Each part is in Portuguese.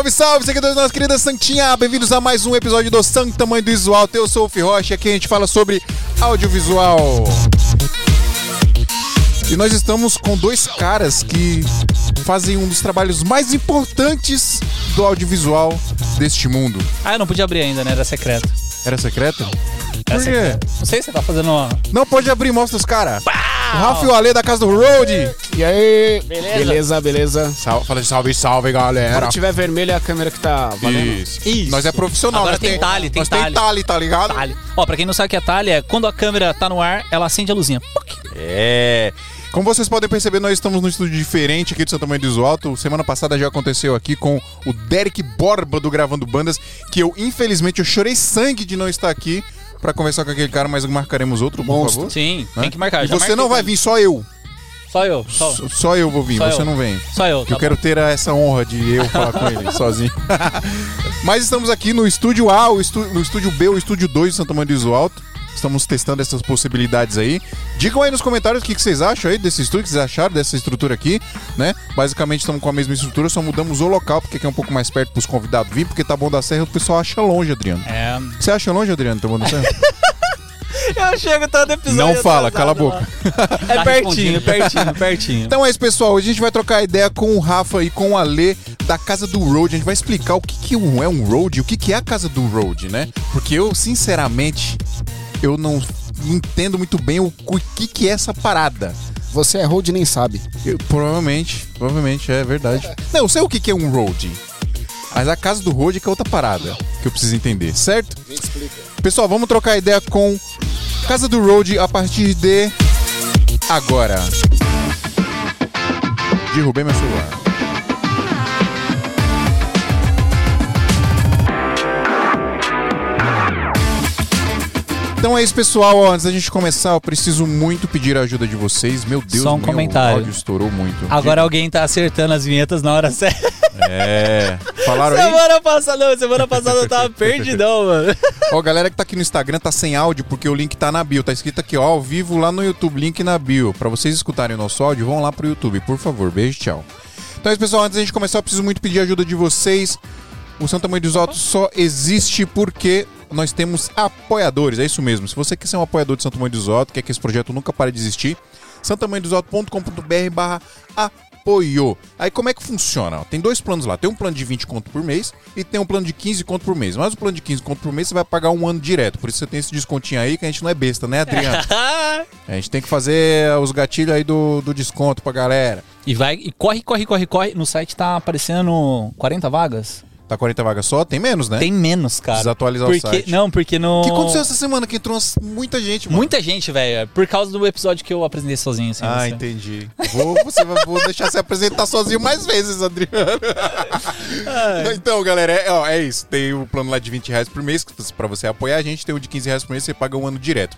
Salve, salve, seguidores da nossa querida Santinha! Bem-vindos a mais um episódio do Santo Tamanho do Visual. Eu sou o Fih Rocha e aqui a gente fala sobre audiovisual. E nós estamos com dois caras que fazem um dos trabalhos mais importantes do audiovisual deste mundo. Ah, eu não podia abrir ainda, né? Era secreto. Era secreto? Era Por quê? secreto. Não sei se você tá fazendo uma. Não pode abrir, mostra os caras. Rafa e o Ale da casa do Road. E aí? Beleza? Beleza, beleza. Salve, fala salve, salve, galera. Quando tiver vermelho é a câmera que tá valendo. Isso. Isso. Nós é profissional. Agora nós tem talhe, tem nós talhe. tem talhe, tá ligado? Talhe. Ó, pra quem não sabe o que é talhe, é quando a câmera tá no ar, ela acende a luzinha. É. Como vocês podem perceber, nós estamos num estúdio diferente aqui do Santa Mãe do Alto. Semana passada já aconteceu aqui com o Derek Borba do Gravando Bandas, que eu, infelizmente, eu chorei sangue de não estar aqui pra conversar com aquele cara, mas marcaremos outro, por Monstro. favor. Sim, Né? tem que marcar. E Já você marquei não vai também. vir, só eu. Só eu. Só, Só, só eu vou vir, Só você eu. não vem. só eu. tá eu quero ter essa honra de eu falar com ele sozinho. Mas estamos aqui no estúdio A, o estú- no estúdio B, o estúdio 2 do Santa Maria do Iso Alto. Estamos testando essas possibilidades aí. Digam aí nos comentários o que que vocês acham aí desse estúdio, o que vocês acharam dessa estrutura aqui, né? Basicamente estamos com a mesma estrutura, só mudamos o local, porque aqui é um pouco mais perto pros convidados vir, porque tá bom da serra, o pessoal acha longe, Adriano. É. Você acha longe, Adriano, tá bom da serra? Eu chego todo episódio. Não fala, cala a boca. É Tá pertinho, pertinho, pertinho. Então é isso, pessoal. Hoje a gente vai trocar ideia com o Rafa e com o Ale da Casa do Road. A gente vai explicar o que, que um- é um road, o que, que é a Casa do Road, né? Porque eu, sinceramente, eu não entendo muito bem o, o que, que é essa parada. Você é road e nem sabe. Eu- provavelmente, provavelmente, é verdade. Não, eu sei o que, que é um road. Mas a Casa do Road é que é outra parada que eu preciso entender, certo? Pessoal, vamos trocar ideia com Casa do Road a partir de agora. Derrubei meu celular. Então é isso, pessoal. Antes da gente começar, eu preciso muito pedir a ajuda de vocês. Meu Deus, Só um meu comentário. áudio estourou muito. Agora alguém tá acertando as vinhetas na hora certa. É. Falaram aí? Semana passada, não, semana passada eu tava perdidão, mano. Ó, galera que tá aqui no Instagram tá sem áudio porque o link tá na bio. Tá escrito aqui, ó, ao vivo lá no YouTube, link na bio. Pra vocês escutarem o nosso áudio, vão lá pro YouTube, por favor. Beijo, tchau. Então é isso, pessoal. Antes da gente começar, eu preciso muito pedir a ajuda de vocês. O Santa Mãe dos Altos só existe porque nós temos apoiadores. É isso mesmo. Se você quer ser um apoiador de Santa Mãe dos Altos, quer que esse projeto nunca pare de existir, santamanhodosalto.com.br barra apoio. Aí como é que funciona? Tem dois planos lá. Tem um plano de 20 conto por mês e tem um plano de 15 conto por mês. Mas o plano de 15 conto por mês você vai pagar um ano direto. Por isso você tem esse descontinho aí que a gente não é besta, né, Adriano? A gente tem que fazer os gatilhos aí do, do desconto pra galera. E vai, e corre, corre, corre, corre. No site tá aparecendo 40 vagas? Tá 40 vagas só? Tem menos, né? Tem menos, cara. Desatualizar o porque, site. Não, porque no. O que aconteceu essa semana que entrou muita gente, mano? Muita gente, velho. Por causa do episódio que eu apresentei sozinho, assim. Ah, você. entendi. Vou, você vai, vou deixar você apresentar sozinho mais vezes, Adriano. então, galera, é, ó, é isso. Tem o plano lá de 20 reais por mês, pra você apoiar a gente. Tem o de 15 reais por mês, você paga um ano direto.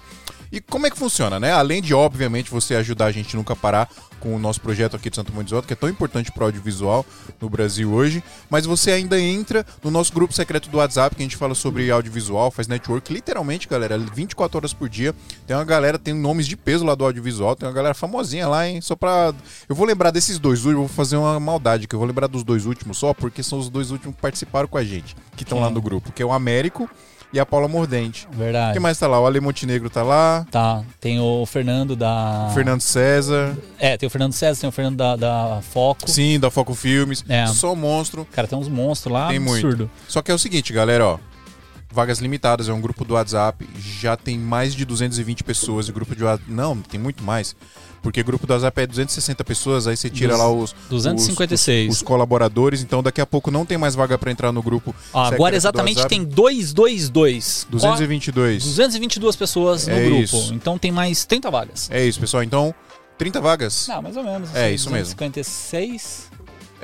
E como é que funciona, né? Além de, obviamente, você ajudar a gente nunca parar com o nosso projeto aqui de Santo dos Altos, que é tão importante para o audiovisual no Brasil hoje, mas você ainda entra no nosso grupo secreto do WhatsApp, que a gente fala sobre audiovisual, faz network, literalmente, galera, 24 horas por dia. Tem uma galera, tem nomes de peso lá do audiovisual, tem uma galera famosinha lá, hein? Só pra. Eu vou lembrar desses dois últimos, vou fazer uma maldade, que eu vou lembrar dos dois últimos só, porque são os dois últimos que participaram com a gente, que estão lá no grupo, que é o Américo e a Paula Mordente. Verdade. Quem mais tá lá? O Ale Montenegro tá lá. Tá. Tem o Fernando da. o Fernando César. É, tem o Fernando César, tem o Fernando da, da Foco. Sim, da Foco Filmes. É. Só monstro. Cara, tem uns monstros lá. Tem muito. absurdo. Só que é o seguinte, galera, ó. Vagas limitadas, é um grupo do WhatsApp. Já tem mais de 220 pessoas. E grupo de WhatsApp. Não, tem muito mais. Porque grupo do WhatsApp é 260 pessoas, aí você tira lá os, 256. os, os colaboradores. Então daqui a pouco não tem mais vaga pra entrar no grupo. Secreto agora exatamente tem 222. 222. 222 pessoas no É grupo. isso. Então tem mais 30 vagas. É isso, pessoal. Então, 30 vagas. Não, mais ou menos. É, assim, isso mesmo. 256.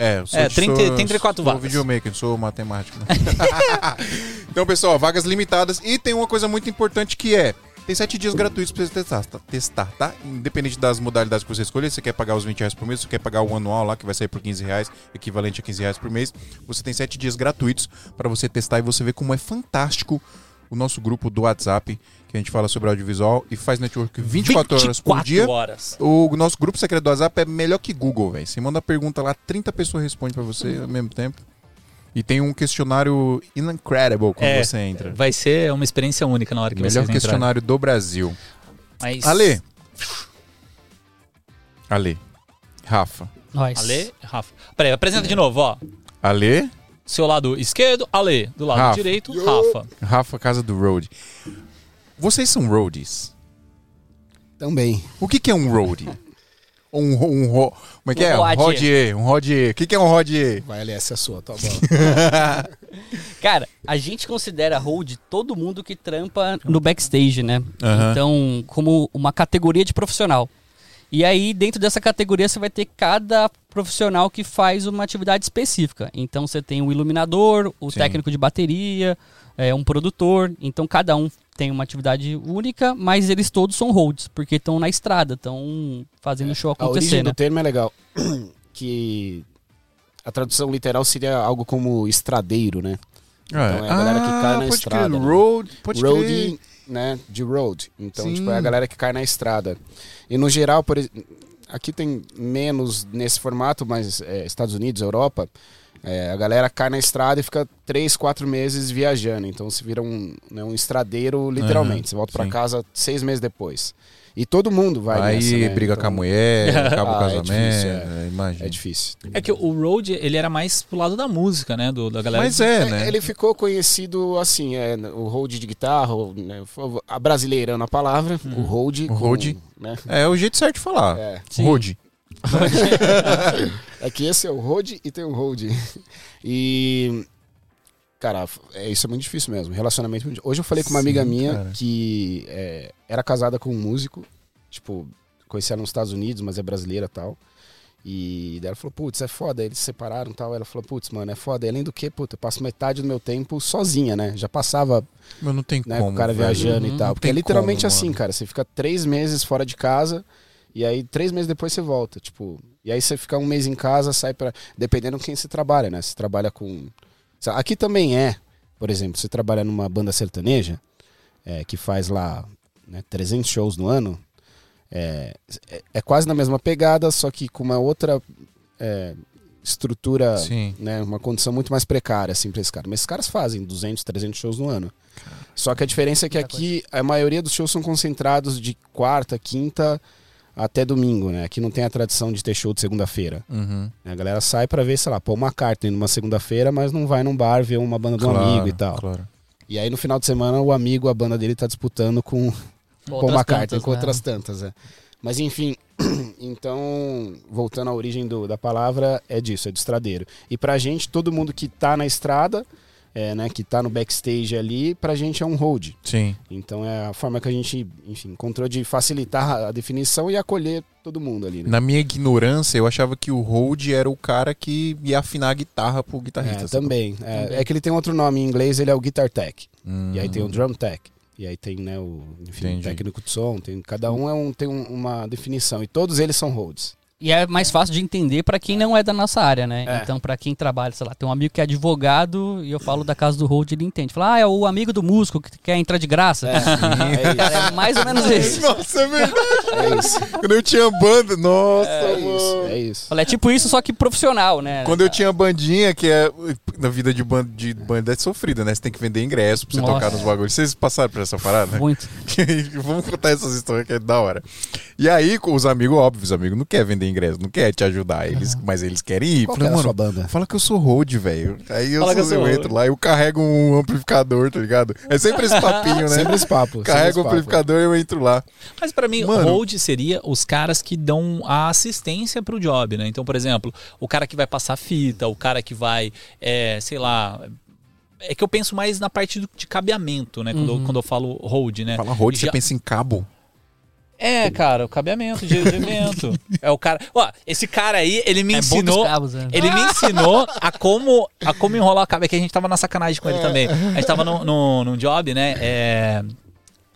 É, eu sou, É, 30 sou, 34 sou vagas. videomaker, sou matemático. né? então, pessoal, vagas limitadas. E tem uma coisa muito importante que é... Tem sete dias gratuitos pra você testar, tá? testar, tá? Independente das modalidades que você escolher, se você quer pagar os 20 reais por mês, se você quer pagar o anual lá, que vai sair por 15 reais, equivalente a 15 reais por mês, você tem sete dias gratuitos para você testar e você ver como é fantástico o nosso grupo do WhatsApp, que a gente fala sobre audiovisual e faz network 24, horas por 24 dia. horas. O nosso grupo secreto do WhatsApp é melhor que Google, velho. Você manda pergunta lá, 30 pessoas respondem pra você ao mesmo tempo. E tem um questionário incredible quando É, você entra. Vai ser uma experiência única na hora que Melhor vocês entrarem. questionário do Brasil. Mas... Ale. Ale. Rafa. Nós. Ale, Rafa. Peraí, apresenta de novo, ó. Ale. Seu lado esquerdo, Ale. Do lado Rafa. direito, Rafa. Rafa, casa do road. Vocês são roadies? Também. O que, que é um roadie? Um, um, ro- como é que Um é? Um roadier. rodier. Um rodier. O que, que é um rodier? Vai ali, essa é a sua, tá bom. Cara, a gente considera hold todo mundo que trampa no backstage, né? Aham. Então, como uma categoria de profissional. E aí, dentro dessa categoria, você vai ter cada profissional que faz uma atividade específica. Então, você tem o iluminador, o Sim. técnico de bateria, é, um produtor. Então, cada um tem uma atividade única, mas eles todos são holds, porque estão na estrada, estão fazendo o show A origem acontecer, né? do termo é legal. que a tradução literal seria algo como estradeiro, né? Então é a galera que cai na Ah, pode estrada, Crer. né? Road, pode crer. road, né? De road. Então, Sim. tipo, é a galera que cai na estrada. E no geral, por aqui tem menos nesse formato, mas é, Estados Unidos, Europa, é, a galera cai na estrada e fica três, quatro meses viajando. Então se vira um, né, um estradeiro, literalmente. Aham, Você volta pra sim. casa seis meses depois. E todo mundo vai Aí nessa, né? briga Então, com a mulher, acaba o Ah, é casamento. difícil, é, imagina. É difícil. É que o Road, ele era mais pro lado da música, né? Do, da galera. Mas é, É, né? Ele ficou conhecido assim, é, o hold de guitarra, o- né, a brasileirando a palavra, o hold. O com, hold. Né, É o jeito certo de falar. é. Road. É que esse é o hold e tem o hold. E. Cara, é, isso é muito difícil mesmo. Relacionamento. Hoje eu falei com uma amiga Sim, minha cara. que é, era casada com um músico. Tipo, conheci ela nos Estados Unidos, mas é brasileira e tal. E daí ela falou, putz, é foda. Eles se separaram e tal. Ela falou, putz, mano, é foda. E além do que, puta, eu passo metade do meu tempo sozinha, né? Já passava Mas não tem né, como. com o cara velho. viajando Uhum. e tal. Não Porque é literalmente como, assim, cara. Você fica três meses fora de casa e aí três meses depois você volta. Tipo, e aí você fica um mês em casa, sai pra. Dependendo quem você trabalha, né? Você trabalha com. Aqui também é, por exemplo, você trabalha numa banda sertaneja é, que faz lá né, 300 shows no ano. É, é, é quase na mesma pegada, só que com uma outra é, estrutura Sim. né, uma condição muito mais precária assim para esses caras. Mas esses caras fazem 200, 300 shows no ano. Só que a diferença é que aqui a maioria dos shows são concentrados de quarta, quinta até domingo, né? Aqui não tem a tradição de ter show de segunda-feira. Uhum. A galera sai pra ver, sei lá, pô, uma carta numa segunda-feira, mas não vai num bar ver uma banda de um Claro, amigo e tal. Claro. E aí no final de semana o amigo, a banda dele tá disputando com Paul Outras McCartney tantas, com né? outras tantas, é. Mas enfim, então, voltando à origem do- da palavra, é disso, é de estradeiro. E pra gente, todo mundo que tá na estrada, é, né, que tá no backstage ali, pra gente é um hold. Sim. Então é a forma que a gente, enfim, encontrou de facilitar a definição e acolher todo mundo ali, né? Na minha ignorância, eu achava que o hold era o cara que ia afinar a guitarra pro guitarrista. É, também. É, Também. é que ele tem outro nome em inglês, ele é o Guitar Tech. Hum. E aí tem o Drum Tech. E aí tem, né, o, enfim, técnico de som, tem, cada um, é um tem um- uma definição. E todos eles são holds. E é mais fácil de entender pra quem não é da nossa área, né? É. Então, pra quem trabalha, sei lá, tem um amigo que é advogado e eu falo da casa do Hold, ele entende. Fala, ah, é o amigo do músico que quer entrar de graça. É, é é mais ou menos isso. Nossa, é verdade. É isso. Quando eu tinha banda. Nossa, É mano. isso. É isso. Fala, é tipo isso, só que profissional, né? Quando eu tinha bandinha, que é. Na vida de banda, de banda é sofrida, né? Você tem que vender ingresso pra você Nossa. tocar nos bagulhos. Vocês passaram por essa parada? Muito. Vamos contar essas histórias que é da hora. E aí, com os amigos, óbvio, os amigos não querem vender ingresso, não querem te ajudar, eles, mas eles querem ir. Qual que Falei, mano, sua banda? fala que eu sou road, velho. Aí eu, sou, eu road. entro lá, eu carrego um amplificador, tá ligado? É sempre esse papinho, né? Sempre esse papo. Carrego o papo. amplificador e eu entro lá. Mas pra mim, Mano. hold seria os caras que dão a assistência pro job, né? Então, por exemplo, o cara que vai passar fita, o cara que vai, é, sei lá. É que eu penso mais na parte do- de cabeamento, né? Quando, eu, quando eu falo hold, né? Fala road, você Já- pensa em cabo. É, cara, o cabeamento de, de evento. é o cara. Ó, esse cara aí, ele me é ensinou. cabos, né? Ele me ensinou a como, a como enrolar o cabo. É que a gente tava na sacanagem com ele também. A gente tava no, no, num job, né? É,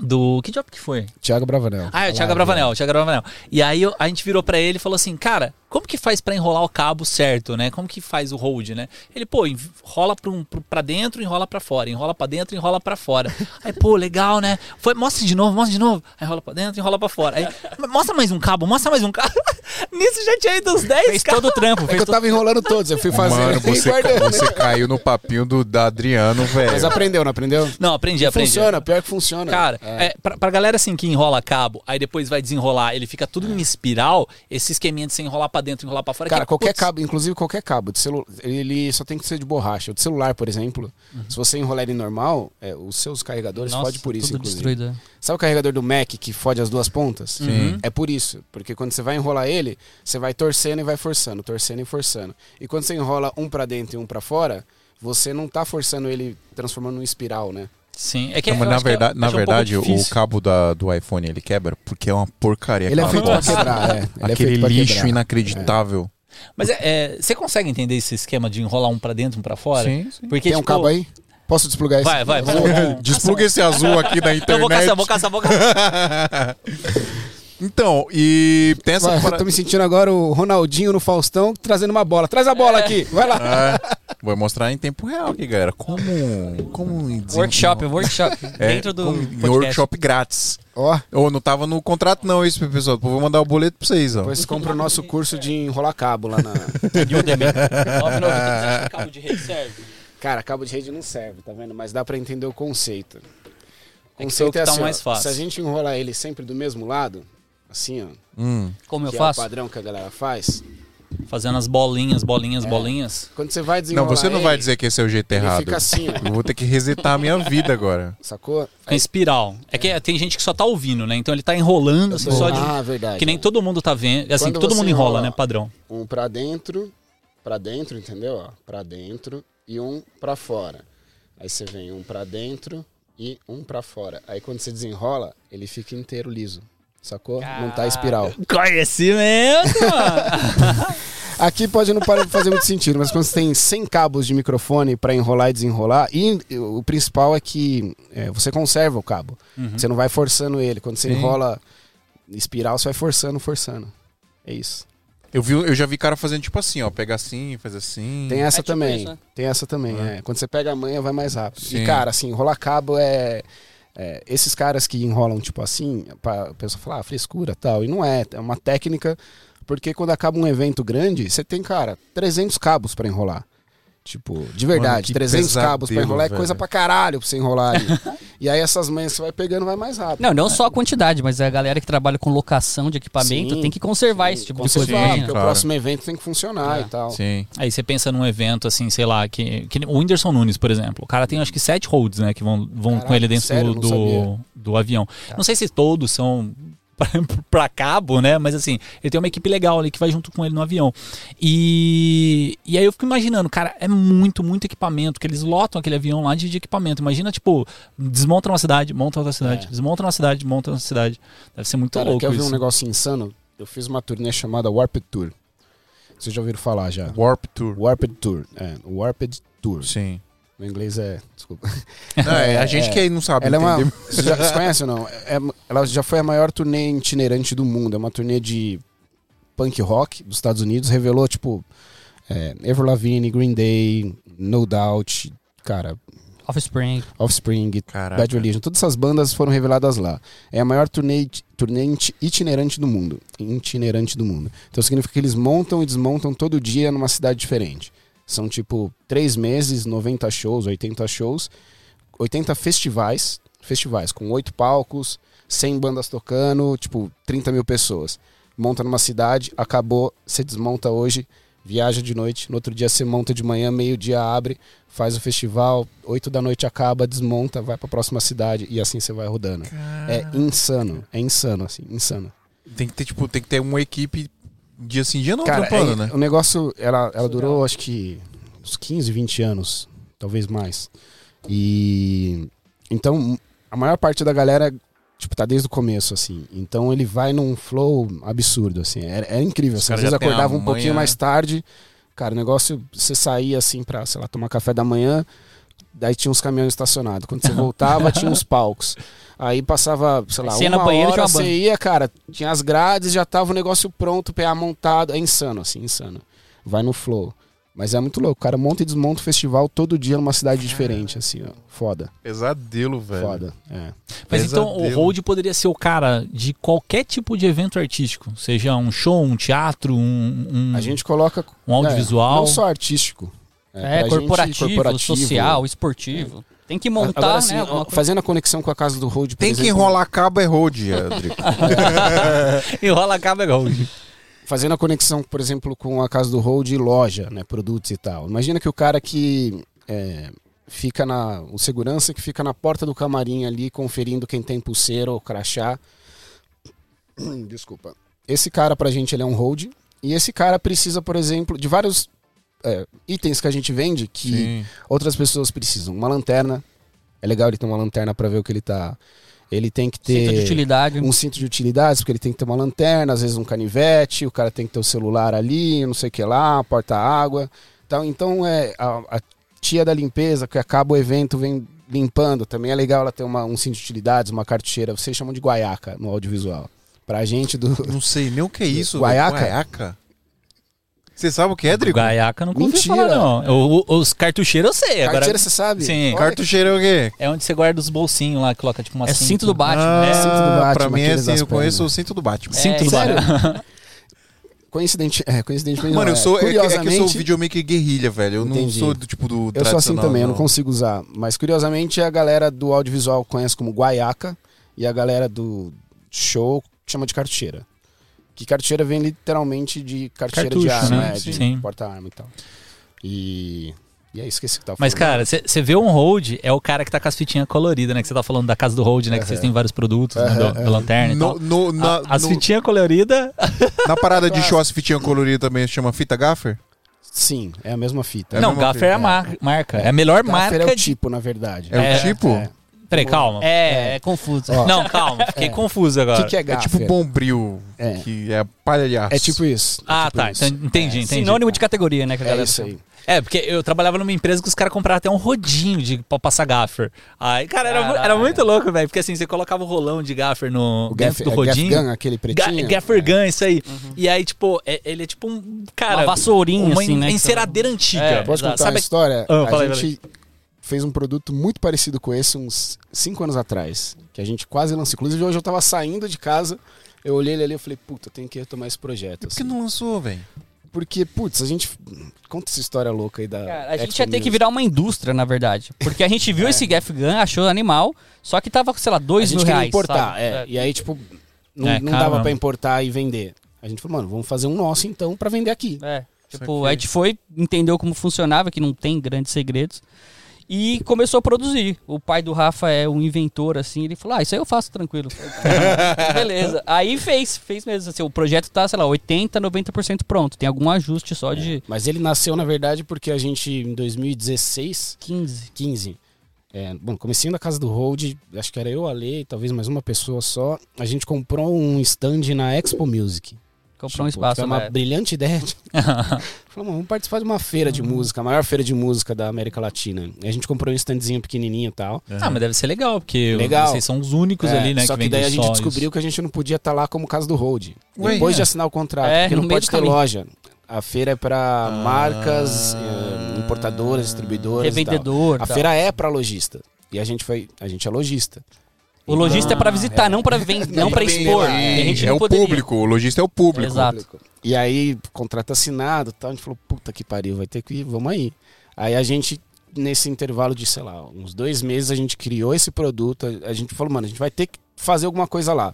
do. Que job que foi? Thiago Bravanel. Ah, é o Thiago Bravanel, o Thiago Bravanel. E aí a gente virou pra ele e falou assim, cara, como que faz pra enrolar o cabo certo, né? Como que faz o hold, né? Ele, pô, enrola pra, um, pra dentro, enrola pra fora. Enrola pra dentro, enrola pra fora. Aí, pô, legal, né? Foi, mostra de novo, mostra de novo. Aí enrola pra dentro, enrola pra fora. Aí, mostra mais um cabo, mostra mais um cabo. Nisso já tinha ido uns 10 Fez todo o trampo. É Fez que eu todo... tava enrolando todos, eu fui fazendo Mano, você, guardando. você caiu no papinho do, da Adriano, velho. Mas aprendeu, não aprendeu? Não, aprendi, aprendi. Funciona, pior que funciona. Cara, É. é, pra, pra galera assim que enrola cabo, aí depois vai desenrolar, ele fica tudo em espiral, esse esqueminha de você enrolar pra dentro e enrolar pra fora. Cara, que, qualquer putz, cabo, inclusive qualquer cabo de celular, ele só tem que ser de borracha. O de celular, por exemplo, se você enrolar ele normal, é, os seus carregadores Nossa, fodem por isso, inclusive. destruído. Sabe o carregador do Mac que fode as duas pontas? Sim. É por isso. Porque quando você vai enrolar ele, você vai torcendo e vai forçando, torcendo e forçando. E quando você enrola um pra dentro e um pra fora, você não tá forçando ele transformando num espiral, né? Sim, é que Não, mas eu na é- verdade, na acho um verdade o cabo da, do iPhone ele quebra porque é uma porcaria. Ele é feito pra quebrar, é. É Aquele pra lixo quebrar. inacreditável. Mas é, é, você consegue entender esse esquema de enrolar um pra dentro e um pra fora? Sim, sim. Porque, Tem um tipo, cabo aí? Posso desplugar esse? Vai, vai, Despluga esse azul aqui da internet. Eu vou caçar, vou caçar, vou caçar. Então, e tem essa Vai, tô me sentindo agora o Ronaldinho no Faustão trazendo uma bola. Traz a bola aqui, vai lá. É, vou mostrar em tempo real aqui, galera. Como. como Workshop, workshop. É, dentro do workshop grátis. Ó, Ou não tava no contrato, não, isso, pessoal. Vou mandar o boleto pra vocês, ó. depois você compra o nosso curso de enrolar cabo lá na. Udemy. 9,90. Você acha que cabo de rede serve? Cara, cabo de rede não serve, tá vendo? Mas dá pra entender o conceito. O É que o conceito que é tá assim, mais fácil. se a gente enrolar ele sempre do mesmo lado, assim, ó, Hum. Como eu que é faço? o padrão que a galera faz, Fazendo as bolinhas, bolinhas, bolinhas. quando você vai Não, desenrolar você não ele, vai dizer que esse é o jeito errado. fica assim, ó, Eu vou ter que resetar a minha vida agora. sacou? Com espiral. É que tem gente que só tá ouvindo, né? Então ele tá enrolando, assim, só de. Ah, verdade. Que nem é. todo mundo tá vendo. Assim, Quando que todo mundo enrola, enrola- né? Padrão. Um pra dentro, pra dentro, entendeu? Ó, pra dentro e um pra fora. Aí você vem um pra dentro e um pra fora. Aí quando você desenrola, ele fica inteiro liso. Sacou? Não tá espiral. Conhecimento! mano. Aqui pode não fazer muito sentido, mas quando você tem 100 cabos de microfone pra enrolar e desenrolar, e o principal é que é, você conserva o cabo. Você não vai forçando ele. Quando você Sim. enrola espiral, você vai forçando, forçando. É isso. Eu, vi, eu já vi cara fazendo tipo assim, ó. Pega assim, faz assim. Tem essa tipo também. isso, né? Tem essa também, É. é. Quando você pega a manha, vai mais rápido. Sim. E, cara, assim, enrolar cabo é. É, esses caras que enrolam, tipo assim, a pessoa falar, ah, frescura tal. E não é. É uma técnica. Porque quando acaba um evento grande, você tem, cara, 300 cabos pra enrolar. Tipo, de verdade, que 300 cabos pra pesadelo, enrolar é velho. coisa pra caralho pra você enrolar ali. e aí essas manhas você vai pegando, vai mais rápido. Não, não só a quantidade, mas a galera que trabalha com locação de equipamento Sim, tem que conservar Sim, esse tipo de coisa. Sim, porque claro. o próximo evento tem que funcionar É. e tal. Sim. Aí você pensa num evento assim, sei lá, que, que o Whindersson Nunes, por exemplo. O cara tem acho que sete holds, né? Que vão, vão com ele dentro sério? do, do, do avião. Não sei se todos são pra, pra cabo, né? Mas assim, ele tem uma equipe legal ali que vai junto com ele no avião. E, e aí eu fico imaginando, cara, é muito, muito equipamento, que eles lotam aquele avião lá de, de equipamento. Imagina, tipo, desmonta uma cidade, monta outra cidade, É. desmonta uma cidade, monta outra cidade. Deve ser muito Cara, louco quer ver isso. um negócio insano? Eu fiz uma turnê chamada Warped Tour. Vocês já ouviram falar já? Warp Tour. Warped Tour. É, Warped Tour. Sim. No inglês é. Desculpa. Não, é, a gente é. que não sabe Ela é uma. entender. Você já você conhece ou não? É- ela já foi a maior turnê itinerante do mundo. É uma turnê de punk rock dos Estados Unidos. Revelou, tipo, é, Avril Lavigne, Green Day, No Doubt, cara, Offspring. Offspring, Caraca. Bad Religion. Todas essas bandas foram reveladas lá. É a maior turnê, turnê iti- itinerante do mundo. Itinerante do mundo. Então significa que eles montam e desmontam todo dia numa cidade diferente. São tipo três meses, 90 shows, 80 shows, 80 festivais, festivais com oito palcos, 100 bandas tocando, tipo 30 mil pessoas. Monta numa cidade, acabou, você desmonta hoje, viaja de noite, no outro dia você monta de manhã, meio-dia abre, faz o festival, 8 da noite acaba, desmonta, vai pra próxima cidade e assim você vai rodando. É insano, é insano, assim, insano. Tem que ter, tipo, tem que ter uma equipe dia sim, dia não Cara, trampando, é- né? o negócio, ela, ela durou acho que uns 15, 20 anos, talvez mais. E então a maior parte da galera tipo tá desde o começo assim. Então ele vai num flow absurdo assim. É, é incrível. Assim, às vezes acordava um pouquinho né? mais tarde. Cara, o negócio você saía assim pra, sei lá, tomar café da manhã, daí tinha uns caminhões estacionados. Quando você voltava, tinha uns palcos. Aí passava, sei lá, você uma banheiro, hora você ia, cara, tinha as grades, já tava o negócio pronto, PA montado. É insano, assim, insano. Vai no flow. Mas é muito louco. O cara monta e desmonta o festival todo dia numa cidade diferente, assim, ó. Foda, Pesadelo, velho. foda. É. Mas então o Pesadelo. hold poderia ser o cara de qualquer tipo de evento artístico, seja um show, um teatro, um, um, A gente coloca. um audiovisual. é, não só artístico. É, pra gente, corporativo, social, esportivo. Tem que montar, Agora, assim, né? ó, alguma coisa. fazendo a conexão com a casa do Road, por Tem que exemplo, enrolar cabo é road, Adrico. Enrola cabo é hold. Fazendo a conexão, por exemplo, com a casa do Road e loja, né? Produtos e tal. Imagina que o cara que é, fica na. O segurança que fica na porta do camarim ali, conferindo quem tem pulseira ou crachá. Desculpa. Esse cara, pra gente, ele é um hold. E esse cara precisa, por exemplo, de vários é, itens que a gente vende que Sim. outras pessoas precisam. Uma lanterna. É legal ele ter uma lanterna pra ver o que ele tá. Ele tem que ter Cinto de utilidade. um cinto de utilidades, porque ele tem que ter uma lanterna, às vezes um canivete, o cara tem que ter o celular ali, não sei o que lá, porta-água. Então, então é, a, a tia da limpeza que acaba o evento vem limpando. Também é legal ela ter uma, um cinto de utilidades, uma cartucheira. Vocês chamam de guaiaca no audiovisual. Pra gente do. Não sei nem o que é isso. Guaiaca? Guaiaca? Você sabe o que é, Drico? Gaiaca não Mentira. falar, não. O- o- os cartucheiros eu sei. Agora, Cartucheira, você sabe? Sim. Olha Cartucheiro é o quê? é onde você guarda os bolsinhos lá, coloca tipo uma É cinto do Batman. Ah, né? cinto do Batman, pra mim é assim, eu conheço pernas. o cinto do Batman. Cinto É, do sério? Batman. Coincidente, é, coincidentemente. Mano, não, eu sou, é, que- é que eu sou videomaker guerrilha, velho. Eu não Entendi. sou do tipo do Eu sou assim também, eu não não. consigo usar. Mas curiosamente a galera do audiovisual conhece como guaiaca e a galera do show chama de cartucheira. Que cartucheira vem literalmente de cartucheira de arma, né? é, de Sim. porta-arma e tal. E. E é isso que esse que tá Mas, falando. cara, você vê um hold, é o cara que tá com as fitinhas coloridas, né? Que você tá falando da casa do hold, né? Que vocês têm vários produtos, né? do- da lanterna e No, tal. no- na, A- as no- fitinhas coloridas. na parada de show, as fitinhas coloridas também chama fita gaffer? Sim, é a mesma fita. É a não, mesma Gaffer é a fita, mar- marca. É a melhor Gaffer marca é o de. tipo, na verdade. É, É, o tipo? é. Peraí, calma. É, é confuso. Ó, Não, calma. Fiquei É. confuso O agora. que, que é É gaffer? tipo bombril, É. que é palha de aço. É tipo isso. é Ah, tipo tá. isso. Então, entendi, entendi. Sinônimo de categoria, né? Que a É galera isso chama. aí. É, porque eu trabalhava numa empresa que os caras compravam até um rodinho de pra passar gaffer. Aí, cara, era, era muito louco, velho. Porque assim, você colocava o rolão de gaffer no, O dentro gaff, do é rodinho. gaff gun, aquele Ga pretinho. gaffer É. gun, isso aí. E aí, tipo, é- ele é tipo um. Cara, Uma vassourinha, uma assim, né, enceradeira antiga. É, Posso contar Sabe uma história? Ah, a aí, gente fez um produto muito parecido com esse uns cinco anos atrás. Que a gente quase lançou. Inclusive, hoje eu tava saindo de casa, eu olhei ele ali e falei, puta, eu tenho que retomar esse projeto. Por que assim. não lançou, velho? Porque, putz, a gente. Conta essa história louca aí da. Cara, a gente ia ter que virar uma indústria, na verdade. Porque a gente viu esse Gaff Gun, achou animal, só que tava, sei lá, A dois gente mil queria reais. importar, sabe? é. E aí, tipo, não, É, não dava pra importar e vender. A gente falou, mano, vamos fazer um nosso então pra vender aqui. É. Tipo, a gente foi, entendeu como funcionava, que não tem grandes segredos. E começou a produzir. O pai do Rafa é um inventor, assim. Ele falou: Ah, isso aí eu faço tranquilo. Beleza. Aí fez, fez mesmo. Assim, o projeto tá, sei lá, 80%, 90% pronto. Tem algum ajuste só de Mas ele nasceu, na verdade, porque a gente, em 2016, 15. 15. É, bom, comecinho da casa do Hold, acho que era eu, a Lei, talvez mais uma pessoa só. A gente comprou um stand na Expo Music. Comprou um espaço. Foi uma né? brilhante ideia. "Mano, vamos participar de uma feira de música, a maior feira de música da América Latina. E a gente comprou um standzinho pequenininho e tal. Ah, mas deve ser legal, porque Legal. vocês são os únicos É, ali, né? só que, vendem daí a gente descobriu isso. que a gente não podia estar lá como casa do Hold. Ué, Depois é? de assinar o contrato, É, porque não pode ter caminho. loja. A feira é para Ah. marcas, eh, importadoras, distribuidoras. e tal. Revendedor. A tal. feira é para lojista. E a gente foi, a gente é lojista. O lojista é pra visitar, não pra vender, não pra Também, expor. a gente é não o poderia. público, o lojista é o público. Exato. E aí, contrato assinado e tal, a gente falou, puta que pariu, vai ter que ir, vamos aí. Aí a gente, nesse intervalo de, sei lá, uns dois meses, a gente criou esse produto, a- a gente falou, mano, a gente vai ter que fazer alguma coisa lá.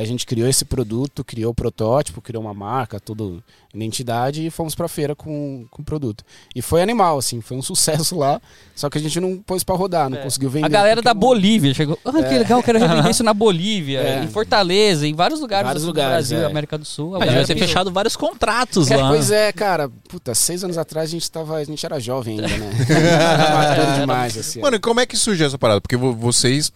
A gente criou esse produto, criou o protótipo, criou uma marca, tudo, identidade, e fomos pra feira com, com o produto. E foi animal, assim, foi um sucesso lá, só que a gente não pôs pra rodar, não É. conseguiu vender. A galera da não- Bolívia chegou. Ah, que legal, quero revender isso na Bolívia, É. em Fortaleza, em vários lugares, Vários do lugares, Brasil, é. América do Sul. A Ah, devia galera ter fechado vários contratos É, lá. pois é, cara. Puta, seis anos atrás a gente tava. A gente era jovem ainda, né? Maduro demais, assim. Mano, e como é que surgiu essa parada? Porque vo- vocês,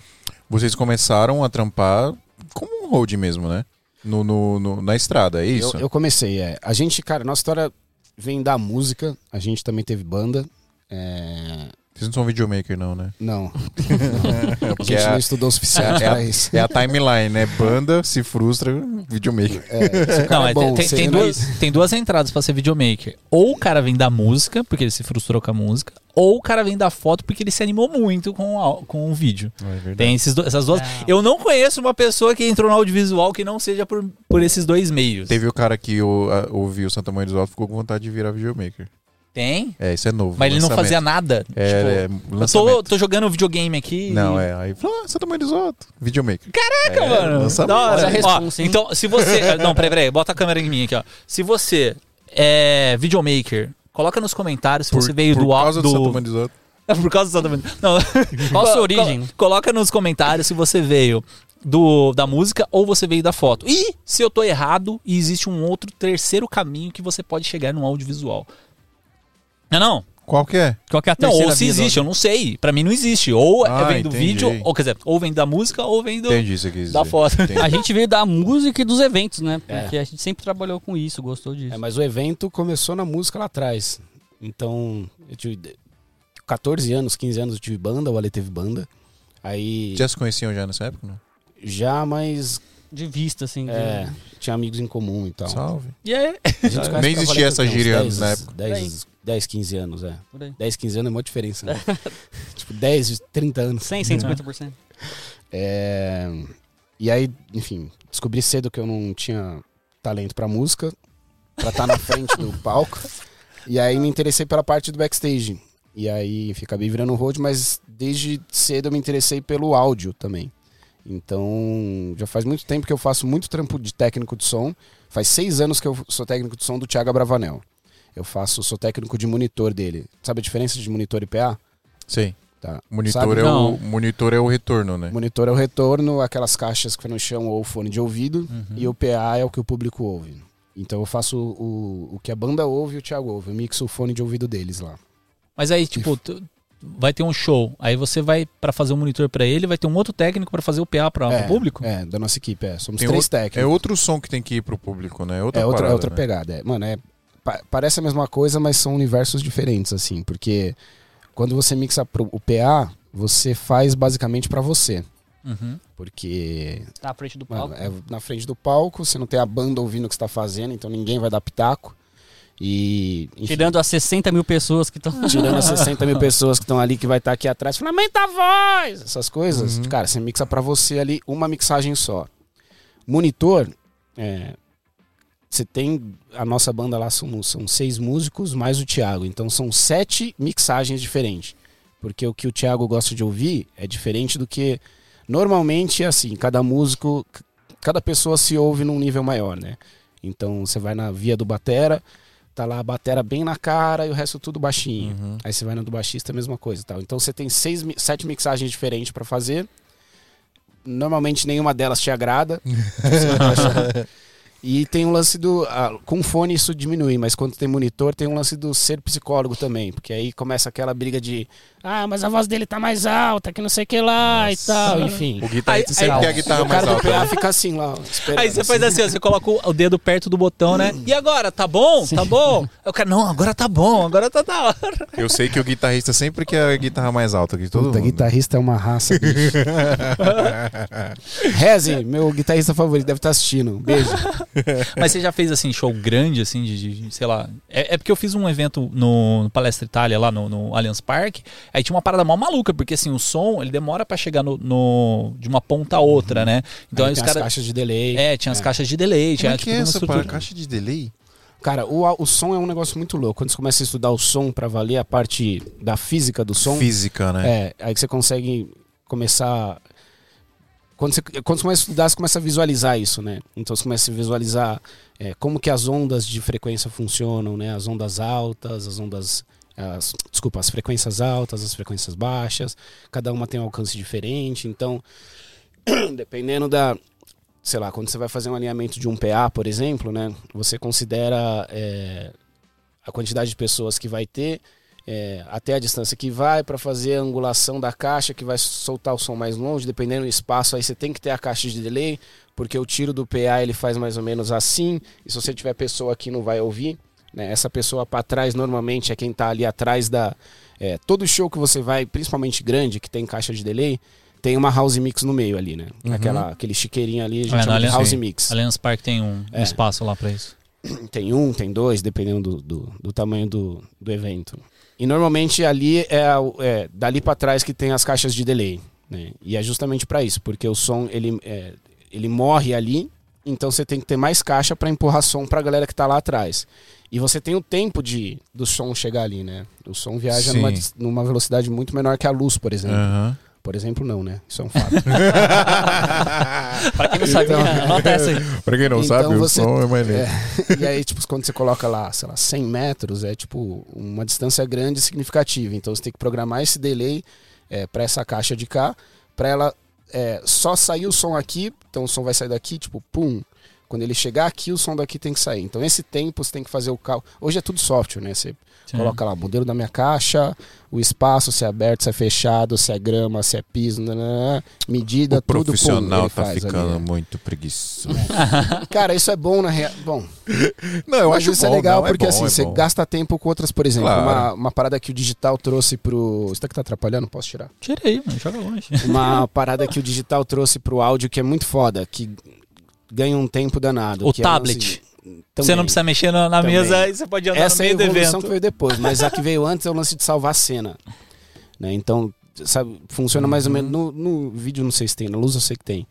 vocês começaram a trampar como um road mesmo, né? No, no- no- na estrada, é isso? Eu, eu comecei, é. A gente, cara, nossa história vem da música. A gente também teve banda. é, Vocês não são videomaker, não, né? Não. A Porque gente é, não a, estudou o suficiente é, pra a, isso. é a timeline, né? Banda se frustra, videomaker. É, Não, é é, bom, tem, tem não é duas, tem duas entradas pra ser videomaker. Ou o cara vem da música, porque ele se frustrou com a música, ou o cara vem da foto porque ele se animou muito com o, au- com o vídeo. É verdade. Tem esses do- essas duas. Não. Eu não conheço uma pessoa que entrou no audiovisual que não seja por, por esses dois meios. Teve o cara que o- a- ouviu Santa Mãe dos Altos ficou com vontade de virar videomaker. Tem? É, isso é novo. Mas ele não fazia nada. É, tipo, é, eu tô, tô jogando videogame aqui. Não, e- é. Aí falou, ah, Santa Mãe dos Altos, videomaker. Caraca, É, mano. lançamento. Da hora. Olha a Ó, responsa, então, se você. não, peraí, peraí. Bota a câmera em mim aqui, ó. Se você é videomaker, coloca nos comentários se Por, você veio por do causa do, do dos Altos. Por causa do Santa Mãe. Não. Qual a sua origem? co- Coloca nos comentários se você veio do, da música ou você veio da foto. E se eu tô errado e existe um outro terceiro caminho que você pode chegar no audiovisual. Não, não. Qual que é? Qual que é a Não, terceira ou se via do existe, eu não sei. Pra mim não existe. Ou Ah, vem do entendi. vídeo, ou quer dizer, ou vem da música ou vem do. Entendi isso aqui. Da foto. A gente veio da música e dos eventos, né? É. Porque a gente sempre trabalhou com isso, gostou disso. É, mas o evento começou na música lá atrás. Então, eu tive 14 anos, 15 anos eu tive banda, o Ale teve banda. Aí Já se conheciam já nessa época, não? já, mas De vista, assim. de- é, tinha amigos em comum e tal. Salve. E aí? A gente Nem existia essa uns gíria 10, na época. 10, 10, 15 anos, é. Por aí. 10, 15 anos é uma diferença, né? tipo, 10, 30 anos. 100, 150%. É, E aí, enfim, descobri cedo que eu não tinha talento pra música, pra estar na frente do palco. E aí me interessei pela parte do backstage. E aí, enfim, acabei virando road, mas desde cedo eu me interessei pelo áudio também. Então, já faz muito tempo que eu faço muito trampo de técnico de som. Faz seis anos que eu sou técnico de som do Thiago Bravanel. Eu faço, sou técnico de monitor dele. Sabe a diferença de monitor e PA? Sim. Tá. Monitor Sabe? é, Não. o, monitor é o retorno, né? Monitor é o retorno, aquelas caixas que ficam no chão ou fone de ouvido, e o PA é o que o público ouve. Então eu faço o, o que a banda ouve e o Thiago ouve. Eu mixo o fone de ouvido deles lá. Mas aí, tipo, tu- vai ter um show. Aí você vai pra fazer um monitor pra ele, vai ter um outro técnico pra fazer o PA pra, é, pro público? É, da nossa equipe, é. Somos Tem três outro- técnicos. É outro som que tem que ir pro público, né? Outra é outra, é parada, outra né? pegada. É. Mano, é, pa- parece a mesma coisa, mas são universos diferentes, assim. Porque quando você mixa pro, o PA, você faz basicamente pra você. Uhum. Porque Tá à frente do Mano, palco. é na frente do palco, você não tem a banda ouvindo o que você tá fazendo, então ninguém vai dar pitaco. E. enfim, Tirando as 60 mil pessoas que estão. tirando as 60 mil pessoas que estão ali, que vai estar aqui atrás, falando, aumenta a voz! Essas coisas. Uhum. Cara, você mixa pra você ali uma mixagem só. Monitor, é, você tem. A nossa banda lá são, são seis músicos, mais o Thiago. Então são sete mixagens diferentes. Porque o que o Thiago gosta de ouvir é diferente do que. Normalmente é assim, cada músico. Cada pessoa se ouve num nível maior, né? Então você vai na via do Batera, tá lá a batera bem na cara e o resto tudo baixinho. Uhum. Aí você vai na do baixista, a mesma coisa tal. Então você tem seis, sete mixagens diferentes pra fazer. Normalmente nenhuma delas te agrada. E tem um lance do. ah, com fone isso diminui, mas quando tem monitor, tem um lance do ser psicólogo também. Porque aí começa aquela briga de. Ah, mas a voz dele tá mais alta, que não sei o que lá e tal. Enfim. O guitarrista Aí- sempre aí- quer a guitarra o mais cara do alta. PA fica assim lá. Aí você faz assim, ó, você coloca o- o dedo perto do botão, né? E agora, tá bom? Tá bom? Aí o cara, não, agora tá bom, agora tá da hora. Eu sei que o guitarrista sempre quer a guitarra mais alta que todo Puta, mundo. guitarrista é uma raça, bicho. Reze, meu guitarrista favorito, deve estar assistindo. Beijo. Mas você já fez, assim, show grande, assim, de, de- de, sei lá... É, é porque eu fiz um evento no, no Palestra Itália, lá no, no Allianz Parque, aí tinha uma parada mal maluca, porque, assim, o som, ele demora pra chegar no, no- de uma ponta a outra, né? Então Aí aí os caras... caixas de delay. É, tinha as caixas de delay, Como tinha é que tipo, é uma essa estrutura. para caixa de delay? Cara, o, o som é um negócio muito louco. Quando você começa a estudar o som pra valer a parte da física do som, Física, né? é, aí que você consegue começar. Quando você, quando você começa a estudar, você começa a visualizar isso, né? Então você começa a visualizar é, como que as ondas de frequência funcionam, né? As ondas altas, as ondas. As, desculpa, as frequências altas, as frequências baixas. Cada uma tem um alcance diferente. Então, dependendo da. Sei lá, quando você vai fazer um alinhamento de um PA, por exemplo, né? Você considera é, a quantidade de pessoas que vai ter é, até a distância que vai para fazer a angulação da caixa que vai soltar o som mais longe, dependendo do espaço, aí você tem que ter a caixa de delay, porque o tiro do PA ele faz mais ou menos assim, e se você tiver pessoa aqui não vai ouvir, né? Essa pessoa para trás normalmente é quem tá ali atrás da. é, todo show que você vai, principalmente grande, que tem caixa de delay, tem uma house mix no meio ali, né? Uhum. Aquela, aquele chiqueirinho ali, a gente É, na chama de Allianz- house sim. mix. Allianz Park tem um, um É. espaço lá pra isso. Tem um, tem dois, dependendo do, do, do tamanho do, do evento. E normalmente ali é, é dali para trás que tem as caixas de delay. Né? E é justamente para isso, porque o som ele, é, ele morre ali, então você tem que ter mais caixa para empurrar som para a galera que tá lá atrás. E você tem o tempo de do som chegar ali, né? O som viaja numa, numa velocidade muito menor que a luz, por exemplo. Aham. Por exemplo, não, né? Isso é um fato. Pra quem não sabia, anota essa aí. pra quem não Então sabe, você- o som é mais lento. e aí, tipo, quando você coloca lá, sei lá, 100 metros, é tipo uma distância grande e significativa. Então você tem que programar esse delay é, para essa caixa de cá, para ela é, só sair o som aqui. Então o som vai sair daqui, tipo, pum. Quando ele chegar aqui, o som daqui tem que sair. Então esse tempo você tem que fazer o cálculo. Hoje é tudo software, né? Você Sim. coloca lá o modelo da minha caixa, o espaço, se é aberto, se é fechado, se é grama, se é piso, nananã, medida, O tudo. pum, profissional tá ali, ficando né? muito preguiçoso. Cara, isso é bom na real. Bom, Não, eu mas acho isso é bom, legal não, porque bom, assim, é você bom. gasta tempo com outras, por exemplo, Claro. uma, uma parada que o digital trouxe pro. Isso daqui tá atrapalhando? Posso tirar? Tira aí, mano. Joga longe. Uma parada que o digital trouxe pro áudio que é muito foda, que ganha um tempo danado. O que é tablet. lance- Você não precisa mexer na, mesa e você pode andar Essa no meio do evolução evento. veio depois, mas a que veio antes é o lance de salvar a cena. Né? Então, sabe, funciona mais ou Uhum. menos. No, no vídeo não sei se tem, na luz eu sei que tem.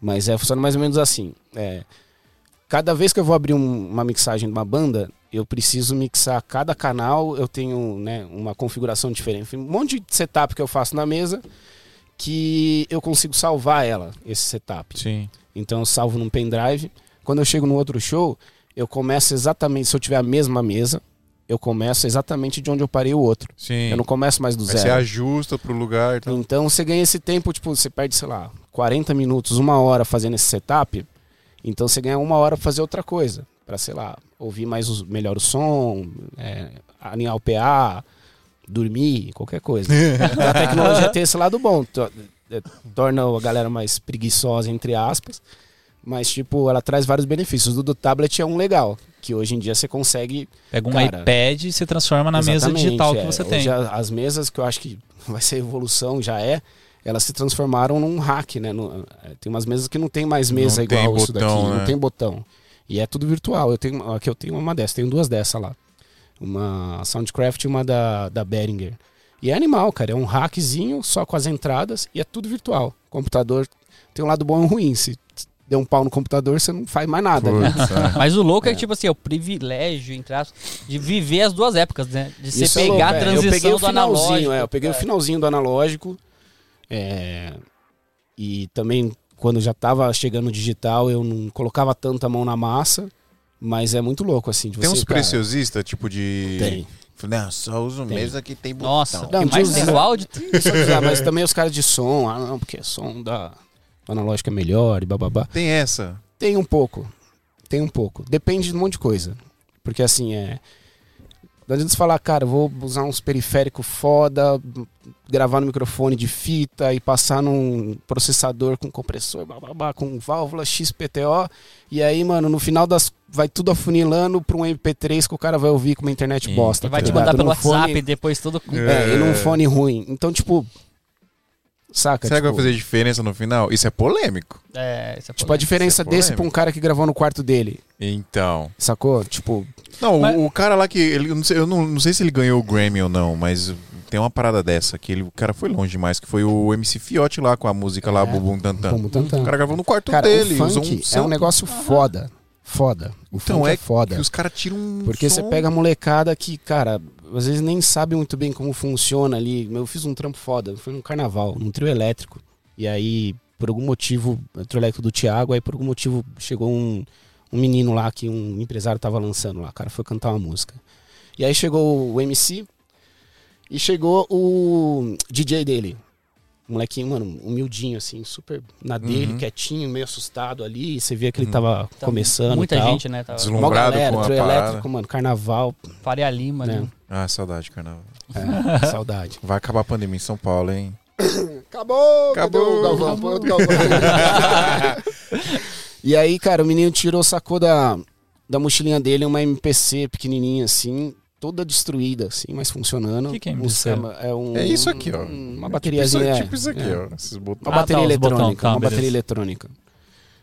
Mas é, funciona mais ou menos assim. É, cada vez que eu vou abrir um- uma mixagem de uma banda, eu preciso mixar cada canal, eu tenho né, uma configuração diferente. Um monte de setup que eu faço na mesa que eu consigo salvar ela, esse setup. Sim. Então eu salvo num pendrive. Quando eu chego no outro show, eu começo exatamente, se eu tiver a mesma mesa, eu começo exatamente de onde eu parei o outro. Sim. Eu não começo mais do Aí você zero. ajusta pro lugar e tal. Então você ganha esse tempo, tipo, você perde, sei lá, 40 minutos, uma hora fazendo esse setup. Então você ganha uma hora pra fazer outra coisa. Pra, sei lá, ouvir mais os, melhor o som, é, alinhar o PA, dormir, qualquer coisa. Então, a tecnologia tem esse lado bom. é, Torna a galera mais preguiçosa, entre aspas. Mas, tipo, ela traz vários benefícios. O do tablet é um legal, que hoje em dia você consegue Pega um Cara, iPad e se transforma na mesa digital que é. você Hoje tem. as mesas que eu acho que vai ser evolução, já é, elas se transformaram num hack, né? No- é, tem umas mesas que não tem mais mesa Não tem igual isso daqui, né? não tem botão. E é tudo virtual. Eu tenho, aqui eu tenho uma dessa, tenho duas dessas lá. Uma Soundcraft e uma da, da Behringer. E é animal, cara. É um hackzinho só com as entradas e é tudo virtual. Computador tem um lado bom e um ruim. Se der um pau no computador, você não faz mais nada. né? É. Mas o louco é, É. que, tipo assim, é o privilégio, entre aspas, de viver as duas épocas, né? De você Isso é pegar louco, a é. transição eu peguei o do finalzinho, analógico. É, eu peguei o finalzinho do analógico. é, e também, quando já tava chegando o digital, eu não colocava tanta mão na massa. Mas é muito louco, assim. De Tem você, uns cara, preciosistas, tipo de. Tem. Não, só uso Tem. mesa que tem botão. Nossa, Não, tem mais no áudio. Usar, mas também os caras de som. Ah, não, porque som da o analógico é melhor e bababá. Tem essa. Tem um pouco. Tem um pouco. Depende de um monte de coisa. Porque assim, é. Não adianta você falar, cara, vou usar uns periféricos foda, gravar no microfone de fita e passar num processador com compressor, bababá, com válvula XPTO. E aí, mano, no final das. Vai tudo afunilando pra um MP3 que o cara vai ouvir com uma internet E- bosta. E vai tá te ligado? mandar pelo Num fone- WhatsApp depois tudo. com- É, e num fone ruim. Então, tipo. Saca? Será que tipo, vai fazer diferença no final? Isso é polêmico. É, isso é Tipo, a diferença é desse pra polêmico. um cara que gravou no quarto dele. Então. Sacou? Tipo, Não, o- Mas- o, cara lá que. Ele, eu, não sei, eu não, não sei se ele ganhou o Grammy ou não, mas tem uma parada dessa, que ele, o cara foi longe demais, que foi o MC Fiote lá com a música lá, É. Bubum Tantan. Bum, bum, tan, O cara gravou no quarto Cara, dele, o usou funk um é um negócio foda. Foda. O Então funk é, é foda. que os caras tiram um. Porque você som- pega a molecada que, cara, às vezes nem sabe muito bem como funciona ali. Eu fiz um trampo foda, foi num carnaval, num trio elétrico. E aí, por algum motivo, trio elétrico do Thiago, aí por algum motivo chegou um, um menino lá que um empresário tava lançando lá. O cara foi cantar uma música. E aí chegou o MC e chegou o DJ dele. Um molequinho, mano, humildinho, assim, super na dele, Uhum. quietinho, meio assustado ali. Você via que ele Uhum. tava Tá começando. Muita e tal. gente, né? Tava... Deslum- Mó Alombrado galera, com a parada. elétrico, mano, carnaval. Faria Lima, né? Né? Ah, saudade, carnaval. É, saudade. Vai acabar a pandemia em São Paulo, hein? Acabou! Cadê o Galvão? e aí, cara, o menino tirou, sacou da, da mochilinha dele uma MPC pequenininha assim, toda destruída assim, mas funcionando. O que que é Um- é, um, É isso aqui, ó. Uma Tipo bateriazinha. isso, é, tipo isso aqui, é. ó. Esses botões. Uma Ah, bateria tá, os botão, eletrônica, tá, uma beleza. bateria eletrônica.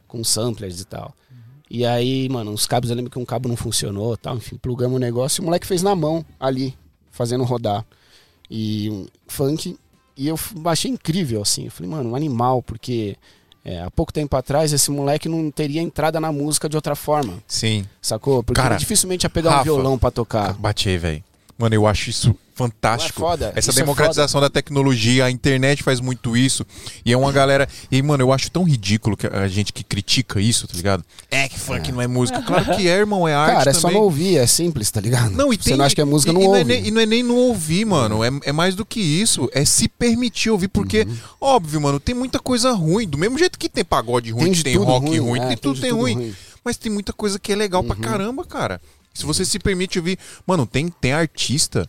Com samplers e tal. E aí, mano, os cabos, eu lembro que um cabo não funcionou tal, enfim, plugamos o negócio e o moleque fez na mão ali, fazendo rodar. E um funk. E eu achei incrível, assim. Eu falei, mano, um animal, porque é, há pouco tempo atrás esse moleque não teria entrada na música de outra forma, Sim. sacou? Porque Cara, dificilmente ia pegar um Rafa, violão pra tocar. Bate aí, velho. Mano, eu acho isso fantástico. Não é? Essa Isso é democratização da tecnologia, a internet faz muito isso. E é uma galera. E mano, eu acho tão ridículo que a gente que critica isso, tá ligado? É que funk não é música. Claro que é, irmão, é arte. Cara, é só também. não ouvir, é simples, tá ligado? Não, e Você tem, não acha que é música, e, não e ouve. é nem, e não é nem não ouvir, mano. É, é mais do que isso. É se permitir ouvir. Porque, Uhum. óbvio, mano, tem muita coisa ruim. Do mesmo jeito que tem pagode ruim, Tem tem rock ruim, ruim, é, tem tudo tem tudo ruim. ruim. Uhum. Mas tem muita coisa que é legal pra caramba, cara. Se você se permite ouvir. Mano, tem, tem artista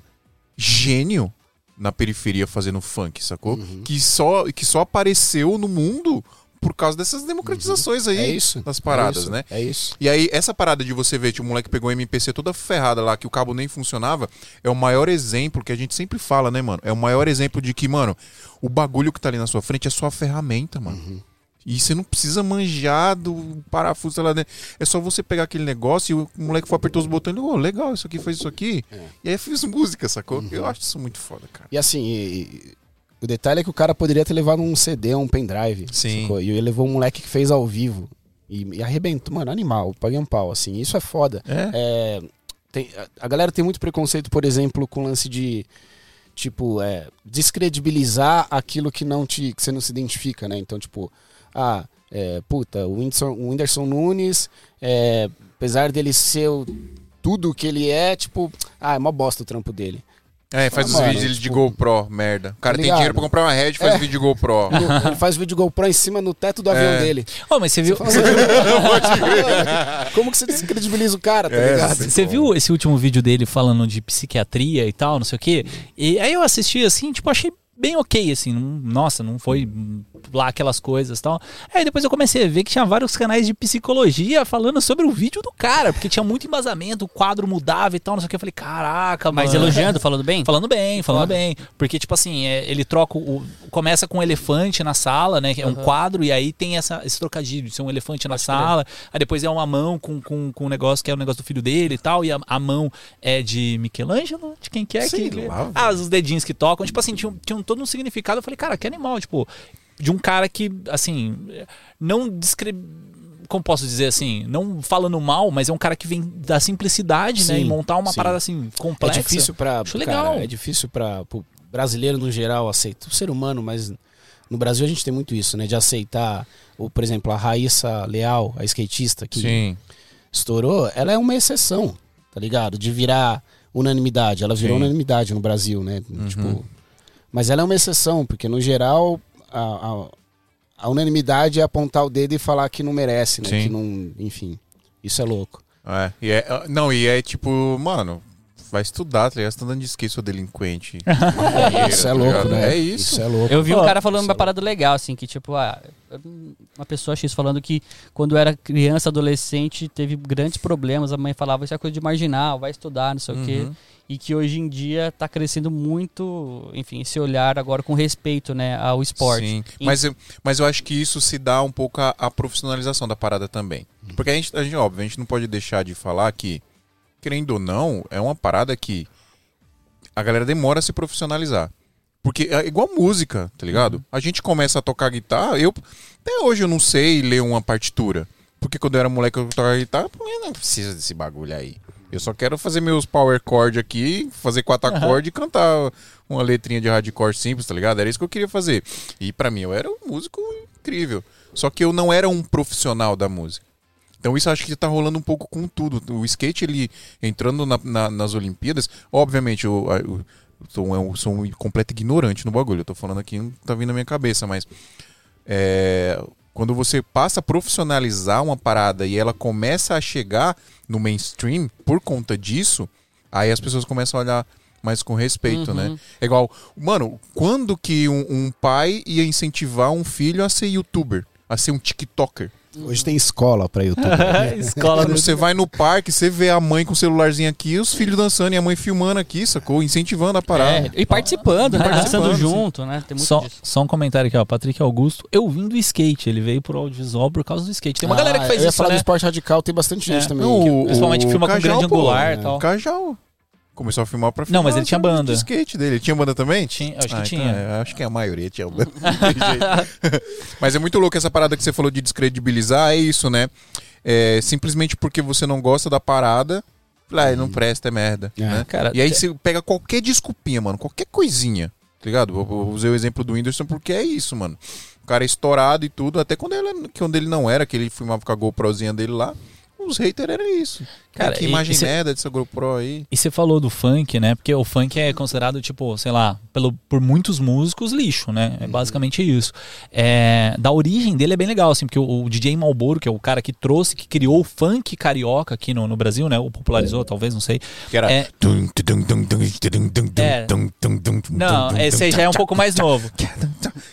gênio na periferia fazendo funk, sacou? Uhum. Que, só, que só apareceu no mundo por causa dessas democratizações aí É isso. das paradas, é isso, né? É isso. E aí, essa parada de você ver que o moleque pegou um MPC toda ferrada lá, que o cabo nem funcionava, é o maior exemplo que a gente sempre fala, né, mano? É o maior exemplo de que, mano, o bagulho que tá ali na sua frente é sua ferramenta, mano. Uhum. E você não precisa manjar do parafuso lá dentro. É só você pegar aquele negócio e o moleque for apertou os botões e ô, legal, isso aqui faz isso aqui. É. E aí fiz música, sacou? Uhum. Eu acho isso muito foda, cara. E assim, e- o detalhe é que o cara poderia ter levado um CD, um pendrive. Sim. sacou? E ele levou um moleque que fez ao vivo. E, e arrebentou. Mano, animal, paguei um pau, assim. Isso é foda. É? É, tem- a- a galera tem muito preconceito, por exemplo, com o lance de. Tipo, é, descredibilizar aquilo que não te. que você não se identifica, né? Então, tipo, ah, é, puta, o Whindersson, o Whindersson Nunes, é, apesar dele ser o- tudo que ele é, tipo, ah, é uma bosta o trampo dele. É, faz os Mano, vídeos dele de tipo, GoPro, merda. O cara tem dinheiro pra comprar uma Red e faz É. vídeo de GoPro. No- ele faz vídeo GoPro em cima no teto do avião É. dele. Ô, mas você viu, Fala, Como que você descredibiliza o cara, tá É, ligado? Você viu esse último vídeo dele falando de psiquiatria e tal, não sei o quê? E aí eu assisti assim, tipo, achei bem ok, assim. não- nossa, não foi lá aquelas coisas e tal. Aí depois eu comecei a ver que tinha vários canais de psicologia falando sobre o vídeo do cara, porque tinha muito embasamento, o quadro mudava e tal, não sei o que. Eu falei, caraca, Mas mano. elogiando, falando bem? Falando bem, falando Foda. bem. Porque, tipo assim, é, ele troca o. Começa com um elefante na sala, né? Que é um quadro, e aí tem essa, esse trocadilho de ser um elefante na sala. Aí depois é uma mão com, com, com um negócio que é o negócio do filho dele e tal. E a, a mão é de Michelangelo? De quem que é? Sei que, lá, ah, os dedinhos que tocam. Tipo assim, tinham, tinham todo um significado. Eu falei, cara, que animal, tipo, de um cara que, assim, não descreve como posso dizer assim, não falando mal, mas é um cara que vem da simplicidade, né? Sim, E montar uma sim. parada assim É complexa. difícil pra. Acho cara, legal. é difícil para o brasileiro no geral aceitar. O ser humano, mas no Brasil a gente tem muito isso, né? De aceitar. O, por exemplo, a Raíssa Leal, a skatista que Sim. estourou, ela é uma exceção, tá ligado? De virar unanimidade. Ela virou Sim. unanimidade no Brasil, né? Tipo, mas ela é uma exceção, porque no geral a, a, unanimidade é apontar o dedo e falar que não merece, né? Sim. Que não. Enfim. Isso é louco. É, e é, não, e é tipo, mano, vai estudar, tá ligado? Você tá andando de skate, seu delinquente. Isso é tá louco, ligado? né? É isso. Isso é louco. Eu vi um cara falando isso uma é parada legal, assim, que tipo, ah, uma pessoa X falando que quando era criança, adolescente, teve grandes problemas, a mãe falava isso é coisa de marginal, vai estudar, não sei o quê. Uhum. E que hoje em dia tá crescendo muito, enfim, esse olhar agora com respeito, né, ao esporte. Sim, E- mas eu, mas eu acho que isso se dá um pouco à, à profissionalização da parada também. Porque a gente, a gente, óbvio, a gente não pode deixar de falar que, querendo ou não, é uma parada que a galera demora a se profissionalizar. Porque é igual música, tá ligado? A gente começa a tocar guitarra, eu até hoje eu não sei ler uma partitura. Porque quando eu era moleque eu tocava guitarra, eu não precisa desse bagulho aí. Eu só quero fazer meus power chord aqui, fazer quatro acordes e cantar uma letrinha de hardcore simples, tá ligado? Era isso que eu queria fazer. E pra mim eu era um músico incrível. Só que eu não era um profissional da música. Então isso acho que tá rolando um pouco com tudo. O skate, ele entrando na- na- nas Olimpíadas, obviamente, sou, um- eu sou um completo ignorante no bagulho. Eu tô falando aqui, não tá vindo na minha cabeça, mas é, quando você passa a profissionalizar uma parada e ela começa a chegar no mainstream por conta disso, aí as pessoas começam a olhar mais com respeito, Uhum. né? É igual, mano, quando que um, um pai ia incentivar um filho a ser youtuber, a ser um TikToker? Hoje tem escola pra YouTube. Escola Quando do... você vai no parque, você vê a mãe com o celularzinho aqui, os filhos dançando e a mãe filmando aqui, sacou? Incentivando a parada. É, e participando, né? Participando, Dançando junto, né? Tem muito Só, disso. só um comentário aqui, ó. Patrick Augusto. Eu vim do skate. Ele veio pro audiovisual por causa do skate. Tem uma Ah, galera que faz eu ia isso, falar né? do esporte radical, tem bastante gente É. também. Não, que- o- principalmente o filma com Cajal, grande pô, angular e é, tal. O Cajal. Começou a filmar pra Não, filmar. mas ele tinha banda. skate dele. Ele tinha banda também? Tinha, acho que Ah, tinha. então é, acho que a maioria tinha banda. Não mas é muito louco essa parada que você falou de descredibilizar. É isso, né? É, simplesmente porque você não gosta da parada. Ah, não presta, é merda. É. né? Cara, E aí você pega qualquer desculpinha, mano. Qualquer coisinha. Tá ligado? Eu- eu usei o exemplo do Whindersson porque é isso, mano. O cara é estourado e tudo. Até quando ele, quando ele não era, que ele filmava com a GoProzinha dele lá. Os haters eram isso. Cara, que e- imagem e cê- merda dessa GoPro aí. E você falou do funk, né? Porque o funk é considerado, tipo, sei lá, pelo, por muitos músicos, lixo, né? É basicamente isso. É, da origem dele é bem legal, assim, porque o, o DJ Malboro, que é o cara que trouxe, que criou o funk carioca aqui no, no Brasil, né? O popularizou, talvez, não sei. Que era. É. É. Não, esse aí já é um pouco mais novo.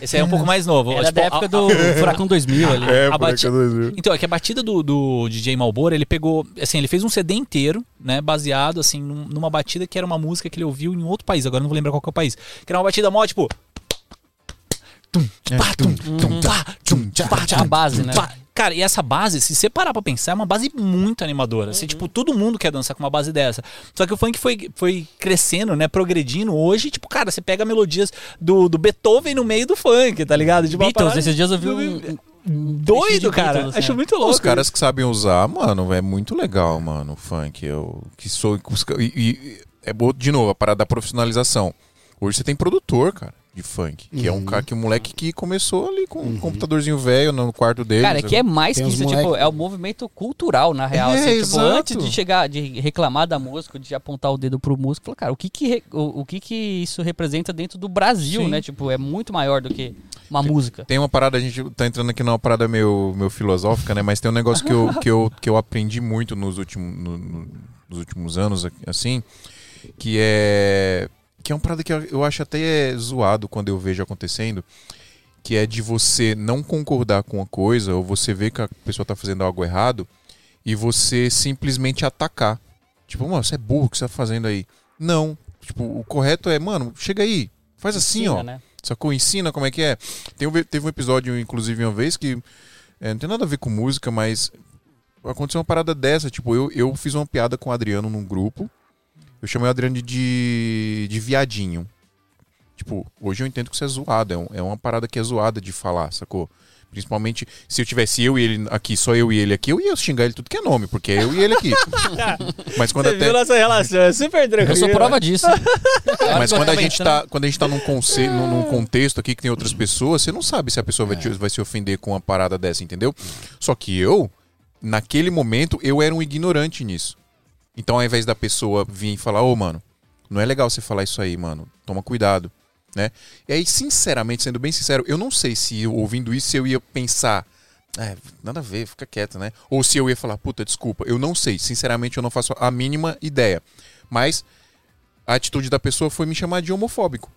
Esse aí é um pouco mais novo. Era Tipo, da a- época a- do Furacão 2000 ali. É, a do 2000. Então, é que a batida do, do DJ Malboro, ele pegou, assim, ele fez um CD inteiro, né, baseado, assim, num- numa batida que era uma música que ele ouviu em outro país, agora não vou lembrar qual que é o país, que era uma batida mó, tipo... A base, né? Cara, e essa base, se você parar pra pensar, é uma base muito animadora. Assim, tipo, todo mundo quer dançar com uma base dessa. Só que o funk foi, foi crescendo, né? Progredindo. Hoje, tipo, cara, você pega melodias do, do Beethoven no meio do funk, tá ligado? Tipo, uma Beatles, parada- esses dias eu vi um... um- Doido, cara. Beatles, assim, Acho ó. muito louco. Os caras que sabem usar, mano, é muito legal, mano, o funk. Eu que sou. E, e- é de novo, a parada da profissionalização. Hoje você tem produtor, cara, de funk. Que é um cara que um moleque que começou ali com um computadorzinho velho no quarto dele. Cara, é que é mais que isso, tipo, moleque- é o movimento cultural, na real. É, assim, tipo, exato. antes de chegar, de reclamar da música, de apontar o dedo pro músico, falar, cara, o que que, o, o que que isso representa dentro do Brasil, Sim. né? Tipo, é muito maior do que uma música. Tem uma parada, a gente tá entrando aqui numa parada meio, meio filosófica, né? Mas tem um negócio que eu, que eu, que eu aprendi muito nos últimos, no- no- nos últimos anos, assim, que é. Que é uma parada que eu, eu acho até zoado quando eu vejo acontecendo. Que é de você não concordar com uma coisa, ou você ver que a pessoa tá fazendo algo errado, e você simplesmente atacar. Tipo, mano, você é burro, o que você tá fazendo aí? Não. Tipo, o correto é, mano, chega aí, faz assim, Ensina, ó. né? Sacou? Ensina como é que é. Tem teve um episódio, inclusive, uma vez que é, não tem nada a ver com música, mas aconteceu uma parada dessa. Tipo, eu, eu fiz uma piada com o Adriano num grupo. Eu chamei o Adriano de, de viadinho. Tipo, hoje eu entendo que isso é zoado. É, um- é uma parada que é zoada de falar, sacou? Principalmente se eu tivesse eu e ele aqui, só eu e ele aqui, eu ia xingar ele tudo que é nome, porque é eu e ele aqui. mas quando até. nossa relação, é super tranquilo. Eu sou prova disso. Mas quando a gente tá tá, quando a gente tá num, conce, num, num contexto aqui que tem outras pessoas, você não sabe se a pessoa vai, te- vai se ofender com uma parada dessa, entendeu? Só que eu, naquele momento, eu era um ignorante nisso. Então, ao invés da pessoa vir e falar, ô, mano, não é legal você falar isso aí, mano. Toma cuidado, né? E aí, sinceramente, sendo bem sincero, eu não sei se ouvindo isso eu ia pensar, é, nada a ver, fica quieto, né? Ou se eu ia falar, puta, desculpa. Eu não sei. Sinceramente, eu não faço a mínima ideia. Mas a atitude da pessoa foi me chamar de homofóbico.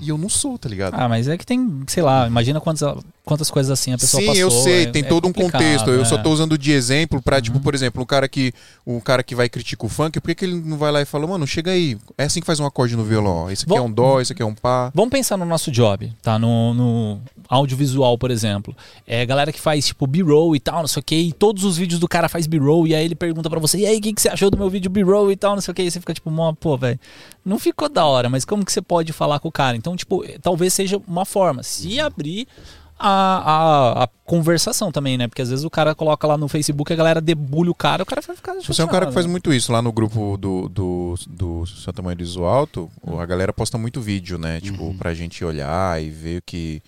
E eu não sou, tá ligado? Ah, mas é que tem, sei lá, imagina quantas, quantas coisas assim a pessoa Sim, passou. eu sei, é- tem é todo um contexto. Eu só é. tô usando de exemplo pra, tipo, por exemplo, um cara que o cara que vai criticar o funk, por que, que ele não vai lá e fala, mano, chega aí, é assim que faz um acorde no violão, ó. Esse aqui é Bom- um dó, esse aqui é um pá. Vamos pensar no nosso job, tá? No, no audiovisual, por exemplo. É galera que faz, tipo, B-roll e tal, não sei o que, e todos os vídeos do cara faz B-roll, e aí ele pergunta pra você, e aí, o que, que você achou do meu vídeo B-roll e tal, não sei o que, e você fica tipo, "Mó, pô, velho, não ficou da hora, mas como que você pode falar com o cara? Então, tipo, eh, talvez seja uma forma, se abrir a, a, a conversação também, né? Porque às vezes o cara coloca lá no Facebook, a galera debulha o cara, o cara vai ficar Você é um cara que faz muito isso lá no grupo do, do, do Santa Maria do Iso Alto. A galera posta muito vídeo, né? Tipo, pra gente olhar e ver o que.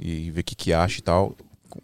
E ver o que, que acha e tal.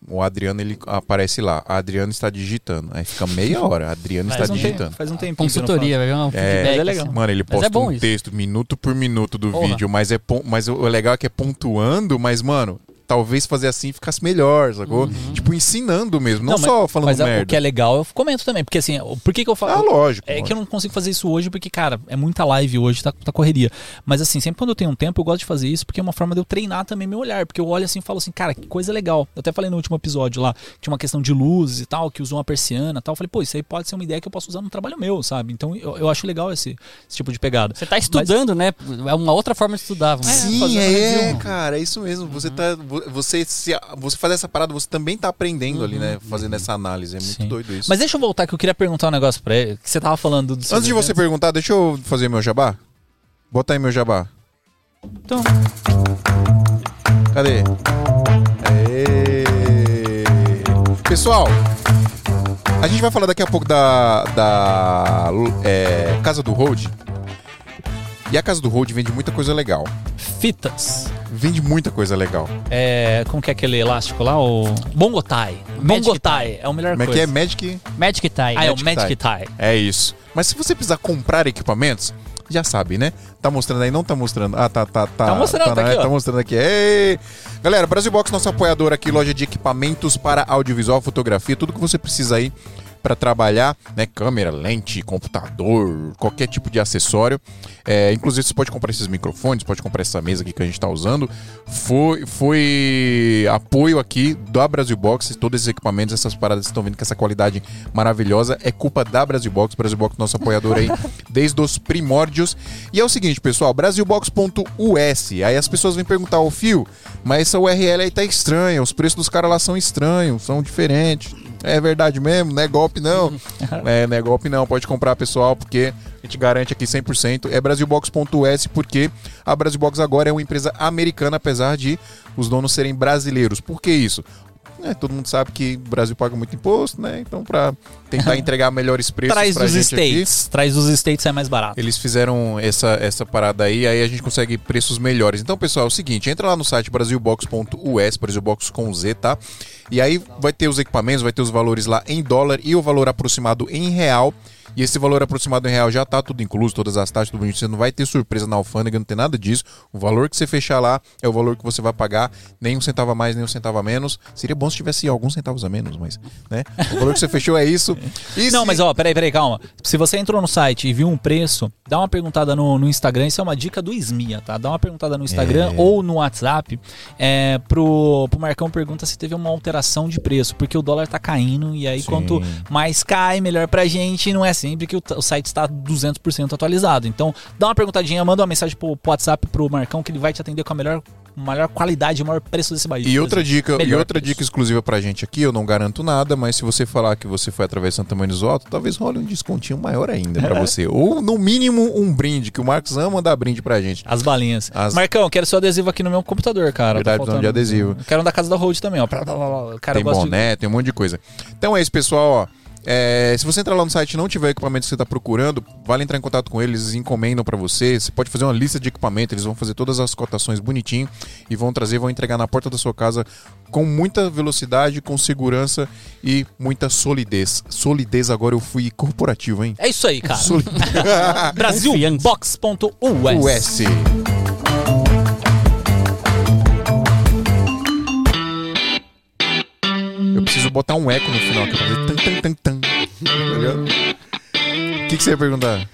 O Adriano, ele aparece lá. A Adriano está digitando. Aí fica meia hora. Adriano está um, digitando. tempo, faz um tempinho. Consultoria, vai ver um É, feedback. é legal. assim. Mano, ele é posta bom um isso. texto minuto por minuto do Porra. vídeo, mas é mas o legal é que é pontuando, mas mano, talvez fazer assim ficasse melhor, sacou? Tipo, ensinando mesmo, não, mas- só falando mas a- merda. o que é legal eu comento também. Porque assim, por que, que eu falo. Ah, lógico. É que eu não consigo fazer isso hoje porque, cara, é muita live hoje, tá, tá correria. Mas assim, sempre quando eu tenho um tempo, eu gosto de fazer isso porque é uma forma de eu treinar também meu olhar. Porque eu olho assim e falo assim, cara, que coisa legal. Eu até falei no último episódio lá, tinha uma questão de luzes e tal, que usou uma persiana e tal. Eu falei, pô, isso aí pode ser uma ideia que eu posso usar no trabalho meu, sabe? Então eu, eu acho legal esse, esse tipo de pegada. Você tá estudando, né? É uma outra forma de estudar. fazer Sim, é, review. cara, é isso mesmo. Você tá. Vo- Você, se, você faz essa parada, você também tá aprendendo ali, né? Fazendo essa análise. É muito Sim. doido isso. Mas deixa eu voltar que eu queria perguntar um negócio pra ele. Que você tava falando do. Antes de você perguntar, deixa eu fazer meu jabá. Bota aí meu jabá. Então, Cadê? Aê! Pessoal, a gente vai falar daqui a pouco da, da é, Casa do Road. E a Casa do Road vende muita coisa legal. fitas. Vende muita coisa legal. É, como que é aquele elástico lá? O. Magic Bongotai é a melhor Como é que coisa. é Magic? Magic Tie. Ah, é o Magic Magic Tie. Tie. É isso. Mas se você precisar comprar equipamentos, já sabe, né? Tá mostrando aí? Não tá mostrando. Ah, tá, tá, tá. Tá mostrando, tá na- aqui, ó. Tá mostrando aqui. Ei! Galera, Brasil Box, nosso apoiador aqui, loja de equipamentos para audiovisual, fotografia, tudo que você precisa aí para trabalhar, né? Câmera, lente, computador, qualquer tipo de acessório. É, inclusive, você pode comprar esses microfones, pode comprar essa mesa aqui que a gente tá usando. Foi, foi apoio aqui da Brasil Box, todos esses equipamentos, essas paradas estão vendo com essa qualidade maravilhosa. É culpa da Brasil Box, Brasil Box, nosso apoiador aí desde os primórdios. E é o seguinte, pessoal, brasilbox.us. Aí as pessoas vêm perguntar, ô Fio, mas essa URL aí tá estranha, os preços dos caras lá são estranhos, são diferentes. É verdade mesmo, não é golpe não. é, não é golpe não, pode comprar, pessoal, porque a gente garante aqui 100%. É brasilbox.us porque a Brasilbox agora é uma empresa americana, apesar de os donos serem brasileiros. Por que isso? É, todo mundo sabe que o Brasil paga muito imposto, né? Então, para tentar entregar melhores preços Traz pra dos gente aqui, States. Traz dos States é mais barato. eles fizeram essa, essa parada aí, aí a gente consegue preços melhores. Então, pessoal, é o seguinte, entra lá no site brasilbox.us, Brasilbox com Z, tá? E aí vai ter os equipamentos, vai ter os valores lá em dólar e o valor aproximado em real. E esse valor aproximado em real já tá tudo incluso, todas as taxas, tudo. Você não vai ter surpresa na alfândega, não tem nada disso. O valor que você fechar lá é o valor que você vai pagar, nem um centavo a mais, nem um centavo a menos. Seria bom se tivesse alguns centavos a menos, mas, né? O valor que você fechou é isso. E Não, se- mas ó, peraí, peraí, calma. Se você entrou no site e viu um preço, dá uma perguntada no, no Instagram. Isso é uma dica do Esmia, tá? Dá uma perguntada no Instagram É. ou no WhatsApp é, pro, pro Marcão pergunta se teve uma alteração de preço, porque o dólar tá caindo e aí Sim. quanto mais cai, melhor pra gente. Não é sempre que o, o site está 200% atualizado. Então, dá uma perguntadinha, manda uma mensagem pro, pro WhatsApp pro Marcão que ele vai te atender com a melhor, maior qualidade e o maior preço desse país. E outra dica, e Melhor outra preço. dica exclusiva pra gente aqui, eu não garanto nada, mas se você falar que você foi através de Santa do Alto, talvez role um descontinho maior ainda pra você. Ou no mínimo um brinde, que o Marcos ama dar brinde pra gente. As balinhas. As- Marcão, quero seu adesivo aqui no meu computador, cara. Verdade, Tá de adesivo. Quero um da casa da Road também, ó. Cara, tem gosto de- boné, tem um monte de coisa. Então é isso, pessoal, ó. É, se você entrar lá no site e não tiver o equipamento que você está procurando, vale entrar em contato com eles, eles encomendam para você. Você pode fazer uma lista de equipamento, eles vão fazer todas as cotações bonitinho e vão trazer, vão entregar na porta da sua casa com muita velocidade, com segurança e muita solidez. Solidez agora eu fui corporativo, hein? É isso aí, cara. Soli- Brasilbox.us. Preciso botar um eco no final aqui pra fazer tan tan tan tan. Tá ligado? O que, que você ia perguntar?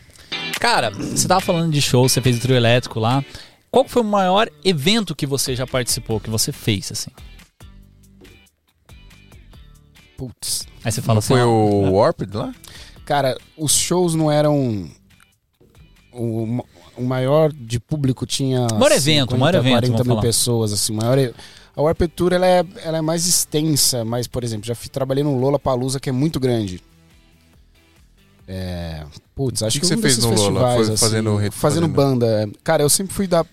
Cara, você tava falando de show, você fez o trio elétrico lá. Qual foi o maior evento que você já participou, que você fez, assim? Putz. Aí você fala assim. Foi ó, o Warped lá? Cara, os shows não eram. O, o maior de público tinha. Maior evento, maior evento, 40 vamos mil falar. pessoas, assim. Maior, a Warped Tour ela é, ela é mais extensa, mas, por exemplo, já fui, trabalhei no Lola Palusa, que é muito grande. É. Putz, acho que que, você um fez desses no Lola? Foi assim, fazendo fazendo fazendo- banda. é. Cara, eu sempre fui da.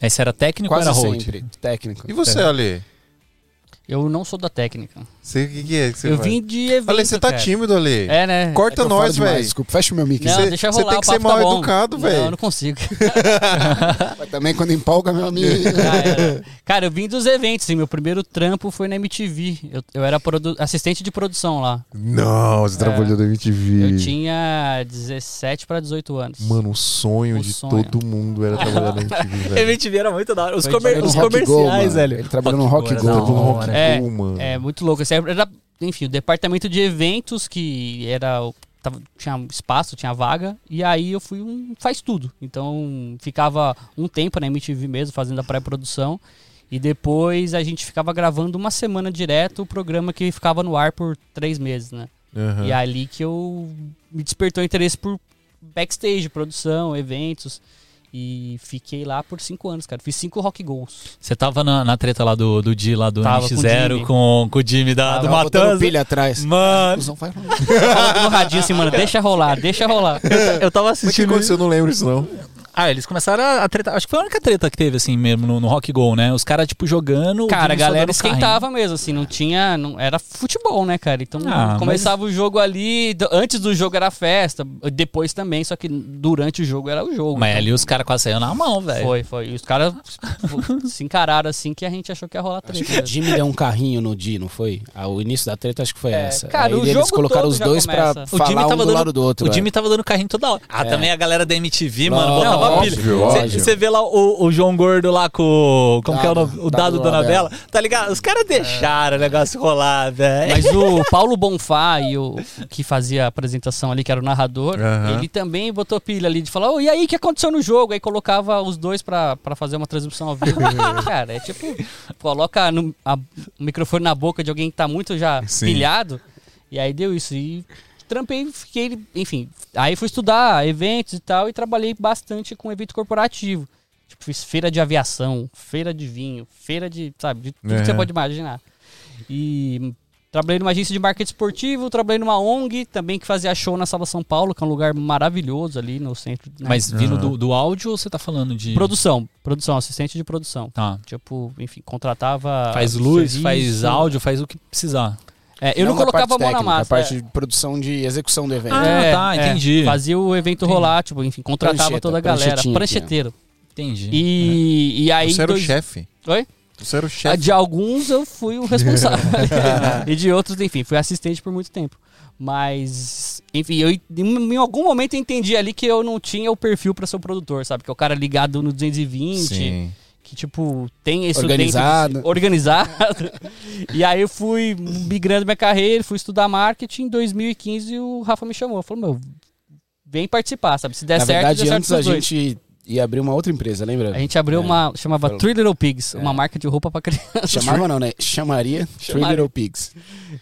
Esse era técnico Quase ou era sempre. Técnico. E você, Ale? Eu não sou da técnica. Você, o que, que é que você eu faz? vim de evento, Ale, você tá cara. tímido, Ale. É, né? Corta É nós, velho. Desculpa, fecha o meu mic. Não, Você- deixa você rolar, tem o que ser tá mal bom. educado, velho. Não, eu não consigo. Mas também quando empolga, meu amigo. Já era. Cara, eu vim dos eventos, assim, meu primeiro trampo foi na MTV. Eu, eu era assistente de produção lá. Não, você trabalhou na MTV. É. Eu tinha 17 para 18 anos. Mano, o sonho O de sonho. todo mundo era trabalhar na MTV, velho. MTV era muito da hora. Os, comer- os Go, comerciais, velho. Ele trabalhou no Rock Go no Rock. É. É muito louco. Esse Era, enfim, o departamento de eventos que era. tava- tinha espaço, tinha vaga. E aí eu fui um faz tudo. Então ficava um tempo na MTV mesmo, fazendo a pré-produção. E depois a gente ficava gravando uma semana direto o programa que ficava no ar por três meses, né? Aham. E é ali que eu me despertou interesse por backstage, produção, eventos. E fiquei lá por cinco anos, cara. Fiz cinco rock goals. Você tava na, na treta lá do, do Di, lá do Tava com o MX0 Jimmy. com, com o Jimmy da, do Tava botando Matanza. pilha atrás. Mano, no radinho assim, mano, deixa rolar, deixa rolar. eu tava Mas o que assistindo. aconteceu? Eu não lembro isso, não. Ah, eles começaram a, a treta. Acho que foi a única treta que teve, assim, mesmo no, no Rock Go, né? Os caras, tipo, jogando. o Cara, a Jimmy galera dando carrinho. esquentava mesmo, assim, não tinha. Não, era futebol, né, cara? Então Ah, começava o jogo ali. Antes do jogo era festa, depois também, só que durante o jogo era o jogo. Mas Então, ali os caras quase saíram na mão, velho. Foi, foi. E os caras se encararam assim que a gente achou que ia rolar Acho treta. que o. Jimmy deu um carrinho no Di, não foi? Ah, o início da treta acho que foi É, essa. cara, Aí o eles jogo colocaram todo os já dois pra começa. O Jimmy falar um tava do dando, lado do outro. o Jimmy é. tava dando carrinho toda hora. Ah, É. também a galera da MTV, mano, botava óbvio, pilha. Você vê lá o, o João Gordo lá com. Como que é o Dado, nome? O Dado Dado Dona Donabella. Bela. Tá ligado? Os caras deixaram o negócio rolar, velho. Mas o Paulo Bonfá, e o que fazia a apresentação ali, que era o narrador, ele também botou pilha ali de falar, ô, e aí, o que aconteceu no jogo? Aí colocava os dois pra, pra fazer uma transmissão ao vivo. Cara, é tipo, coloca no- a- o microfone na boca de alguém que tá muito já Sim. pilhado, e aí deu isso. E trampei, fiquei, enfim. Aí fui estudar eventos e tal, e trabalhei bastante com evento corporativo. Tipo, fiz feira de aviação, feira de vinho, feira de, sabe, de tudo que você Uhum. pode imaginar. E trabalhei numa agência de marketing esportivo, trabalhei numa ONG também que fazia show na Sala São Paulo, que é um lugar maravilhoso ali no centro. né? Mas vindo Aham. do, do áudio ou você tá falando de. produção, produção, assistente de produção. Tá. Tipo, enfim, contratava Faz luz, serviço. faz áudio, faz o que precisar. É, eu não, da colocava a mão na massa. A parte é. de produção de execução do evento. Ah, tá, entendi. Fazia o evento Entendi. rolar, tipo, enfim, contratava Prancheta, toda a galera. Prancheteiro. Entendi. E, e aí. Você era o dois- chefe. Oi? Você era o Ah, chefe. De alguns eu fui o responsável. e de outros, enfim, fui assistente por muito tempo. Mas, enfim, eu, em, algum momento eu entendi ali que eu não tinha o perfil pra ser o produtor, sabe? Que é o cara ligado no 220, Sim. Que, tipo, tem isso Organizado. dentro de organizado. e aí eu fui migrando minha carreira, fui estudar marketing. Em 2015 o Rafa me chamou. Falou, meu, vem participar, sabe? Se der Na certo, verdade, der certo antes pros a dois. gente ia abrir uma outra empresa, lembra? A gente abriu É. uma, chamava. Three Little Pigs, É. uma marca de roupa pra criança. Chamava não, né? Chamaria Three Chamaria. Little Pigs.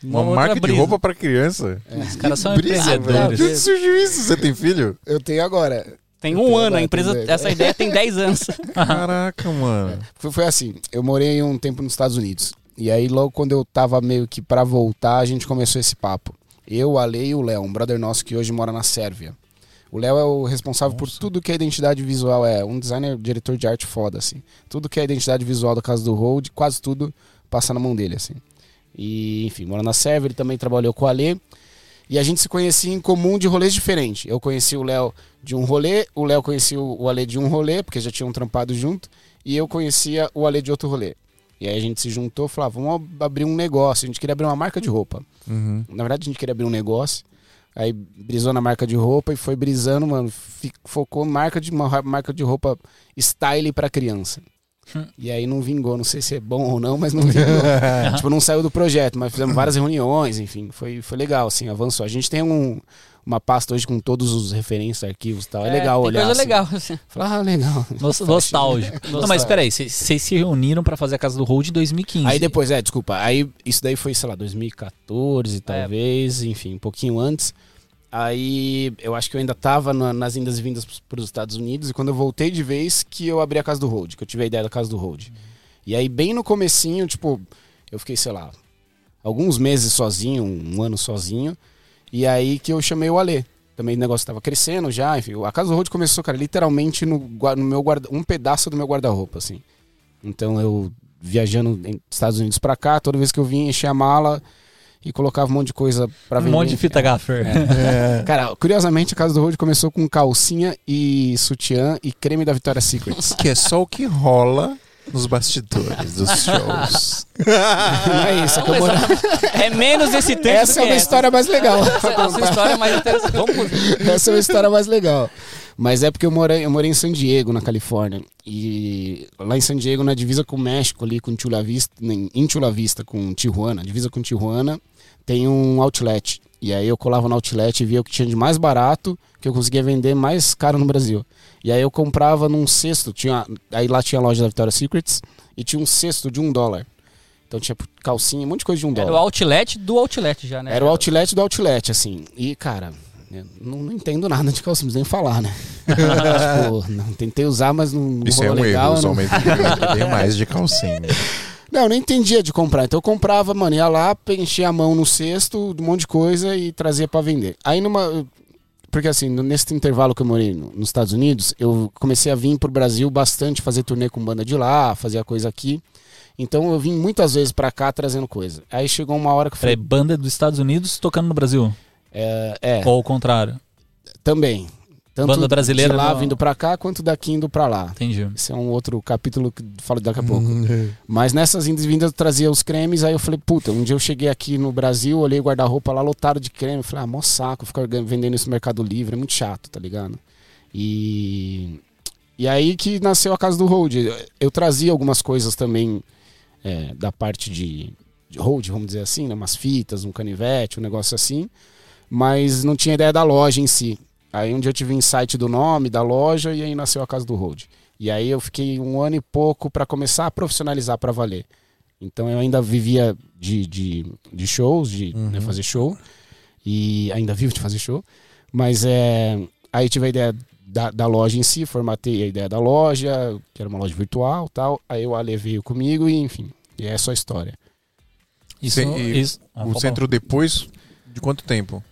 Uma outra marca de brisa. roupa pra criança. Os caras são empreendedores. De onde surgiu isso? Você tem filho? Eu tenho agora. Tem um ano, a empresa, essa ideia tem 10 anos. Caraca, mano. Foi, foi assim, eu morei um tempo nos Estados Unidos. E aí, logo quando eu tava meio que pra voltar, a gente começou esse papo. Eu, o Ale e o Léo, um brother nosso que hoje mora na Sérvia. O Léo é o responsável por tudo que a identidade visual é. Um designer, diretor de arte foda, assim. Tudo que é a identidade visual da casa do Road, quase tudo passa na mão dele, assim. E, enfim, mora na Sérvia, ele também trabalhou com o Ale. E a gente se conhecia em comum de rolês diferentes. Eu conheci o Léo de um rolê, o Léo conhecia o Ale de um rolê, porque já tinham trampado junto, e eu conhecia o Ale de outro rolê. E aí a gente se juntou e falou, ah, vamos abrir um negócio. A gente queria abrir uma marca de roupa. Uhum. Na verdade, a gente queria abrir um negócio. Aí brisou na marca de roupa e foi brisando, mano. Focou marca de uma marca de roupa style pra criança. Hum. E aí não vingou, não sei se é bom ou não, mas não vingou. tipo, não saiu do projeto, mas fizemos várias reuniões, enfim, foi, foi legal, assim, avançou. A gente tem um, uma pasta hoje com todos os referências, arquivos e tal. É, legal tem olhar. coisa assim. legal. assim. Falar, ah, legal. Nos- nostálgico. Não, mas peraí, vocês vocês se reuniram pra fazer a casa do Road em 2015. Aí depois, é, desculpa. Aí isso daí foi, sei lá, 2014, talvez, enfim, um pouquinho antes. Aí eu acho que eu ainda tava na- nas indas e vindas para os Estados Unidos e quando eu voltei de vez que eu abri a casa do Road, que eu tive a ideia da casa do Road. E aí bem no comecinho, tipo, eu fiquei, sei lá, alguns meses sozinho, um ano sozinho, e aí que eu chamei o Alê. Também o negócio tava crescendo já, enfim. A casa do Road começou, cara, literalmente no, no meu guarda, um pedaço do meu guarda-roupa, assim. Então eu viajando em Estados Unidos pra cá, toda vez que eu vinha, enchia a mala e colocava um monte de coisa pra Um vender. monte de fita gaffer. É. Cara, curiosamente, a Casa do Road começou com calcinha e sutiã e creme da Victoria's Secrets. Que é só o que rola nos bastidores dos shows. Não é isso, é eu moro- É menos esse tempo Essa é uma história mais legal. Essa, a sua história é mais Essa é uma história mais legal. Mas é porque eu morei, eu morei em San Diego, na Califórnia. E lá em San Diego, na divisa com o México, ali com Chula Vista, em em Chula Vista, com Tijuana, divisa com Tijuana, tem um outlet. E aí eu colava no outlet e via o que tinha de mais barato, que eu conseguia vender mais caro no Brasil. E aí eu comprava num cesto, tinha, aí lá tinha a loja da Victoria's Secrets, e tinha um cesto de um dólar. Então tinha calcinha, um monte de coisa de um Era o dólar. outlet do outlet já, né? Era o outlet do outlet, assim. E, cara, eu não, não entendo nada de calcinha, não preciso nem falar, né? tipo, não, tentei usar, mas não, não Isso é rolou um legal. erro, os não... mais de calcinha. Não, eu nem entendia de comprar. Então eu comprava, mano, ia lá, enchia a mão no cesto, um monte de coisa e trazia pra vender. Aí numa. Porque assim, nesse intervalo que eu morei no- nos Estados Unidos, eu comecei a vir pro Brasil bastante, fazer turnê com banda de lá, fazer a coisa aqui. Então eu vim muitas vezes pra cá trazendo coisa. Aí chegou uma hora que eu Peraí, falei. banda dos Estados Unidos tocando no Brasil. É, é Ou ao contrário. também. Tanto Banda brasileira de lá no- vindo pra cá, quanto daqui indo pra lá. Entendi. Esse é um outro capítulo que falo daqui a pouco. Mas nessas indas e vindas eu trazia os cremes, aí eu falei, puta, um dia eu cheguei aqui no Brasil, olhei o guarda-roupa lá lotado de creme, falei, ah, mó saco ficar vendendo isso no Mercado Livre, é muito chato, tá ligado? E. E aí que nasceu a Casa do Road. Eu trazia algumas coisas também é, da parte de, de road, vamos dizer assim, né? umas fitas, um canivete, um negócio assim, mas não tinha ideia da loja em si. Aí um dia eu tive um insight do nome, da loja, e aí nasceu a Casa do Road. E aí eu fiquei um ano e pouco para começar a profissionalizar para valer. Então eu ainda vivia de, de, de shows, de né, fazer show, e ainda vivo de fazer show, mas é, aí tive a ideia da, da loja em si, formatei a ideia da loja, que era uma loja virtual tal, aí o Ale veio comigo e enfim, e é só história. Isso, Cê- e isso. Ah, O pode centro depois de quanto tempo?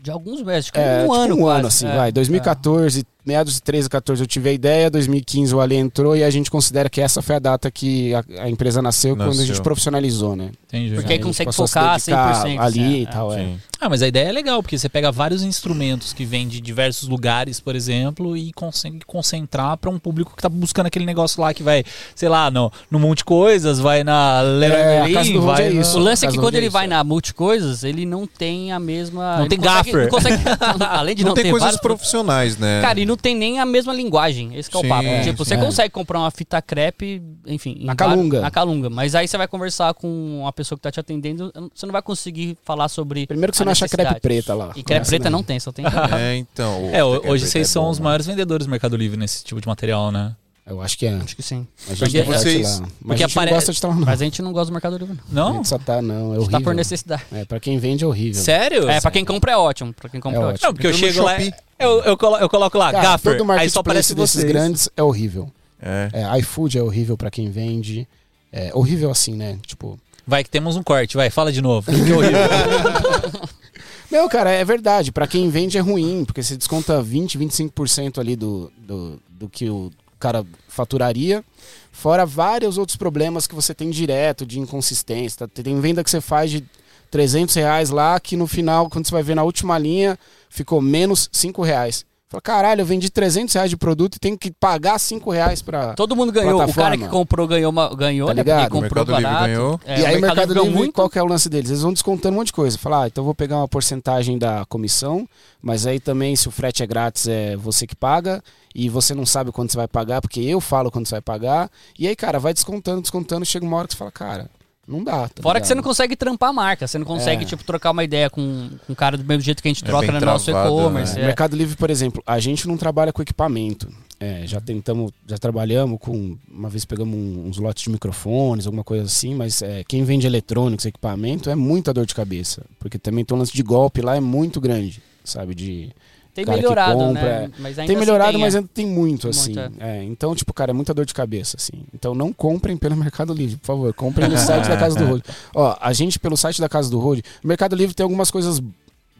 De alguns meses, tipo É, um tipo ano um quase. ano, assim, É, vai. 2014, meados de 13, 14 eu tive a ideia, 2015 o Ali entrou e a gente considera que essa foi a data que a, a empresa nasceu, quando a Nasceu. gente profissionalizou, né? Entendi. Porque aí consegue focar dedicar 100%, ali e é, tal, é. Sim. Ah, mas a ideia é legal, porque você pega vários instrumentos que vêm de diversos lugares, por exemplo, e consegue concentrar para um público que tá buscando aquele negócio lá que vai, sei lá, no, no Monte Coisas, vai na Leroy É, Merlin, vai é isso. O lance é que quando ele disso, vai é. na multicoisas, ele não tem a mesma. Não ele tem consegue- gaffer. não consegue- além de Não, não, tem ter coisas vários- profissionais, né? Cara, e não tem nem a mesma linguagem. Esse que é o Sim, papo. é, tipo, você é. consegue comprar uma fita crepe, enfim. Na vários- Calunga. Na Calunga. Mas aí você vai conversar com uma pessoa que tá te atendendo, você não vai conseguir falar sobre. Primeiro que você não acha crepe preta lá. E crepe preta não tem, só tem. É, então. É, hoje é vocês são bom, os né? maiores vendedores do Mercado Livre nesse tipo de material, né? Eu acho que é. Acho que sim. A gente Porque vocês- lá. Mas porque a gente apare- não gosta de estar lá, não. Mas a gente não gosta do Mercado Livre. não. A Não? gente só tá, não. É A gente horrível. tá por necessidade. É, pra quem vende é horrível. Sério? É, pra quem compra é ótimo. Pra quem compra é, É ótimo. Não, porque eu no chego lá, eu, eu, colo- eu coloco lá, Cara, Gaffer, todo aí só aparece vocês. grandes é horrível. É. É, iFood é horrível pra quem vende. É horrível assim, né? Tipo, Vai que temos um corte, vai, fala de novo. Que horrível. Não, cara, é verdade. Pra quem vende é ruim, porque você desconta 20, 25% ali do, do, do que o cara faturaria. Fora vários outros problemas que você tem direto, de inconsistência. Tem venda que você faz de 300 reais lá, que no final, quando você vai ver na última linha, ficou menos 5 reais. Fala, caralho, eu vendi 300 reais de produto e tenho que pagar 5 reais pra... Todo mundo ganhou. O cara Plataforma. que comprou ganhou, uma, ganhou Tá né? ligado? Porque comprou Mercado Livre barato. ganhou. É, e aí o Mercado ganhou Livre, muito. qual que é o lance deles? Eles vão descontando um monte de coisa. Falar, ah, então eu vou pegar uma porcentagem da comissão, mas aí também se o frete é grátis é você que paga e você não sabe quando você vai pagar, porque eu falo quando você vai pagar. E aí, cara, vai descontando, descontando, chega uma hora que você fala, cara, não dá. tá Fora que você não ligado? consegue trampar a marca, você não consegue, É. tipo, trocar uma ideia com, com um cara do mesmo jeito que a gente É troca no nosso travado, e-commerce. É, é. Mercado Livre, por exemplo, a gente não trabalha com equipamento. É, já tentamos, já trabalhamos com. Uma vez pegamos um- uns lotes de microfones, alguma coisa assim, mas é, quem vende eletrônicos, equipamento, é muita dor de cabeça. Porque também tem um lance de golpe lá, é muito grande, sabe? De. Tem cara que melhorado, compra, né? Mas ainda tem assim melhorado, tem, mas é. ainda tem muito, assim. muito, É, então, tipo, cara, é muita dor de cabeça, assim. Então não comprem pelo Mercado Livre, por favor. Comprem no site da Casa do Road. Ó, a gente, pelo site da Casa do Road, o Mercado Livre tem algumas coisas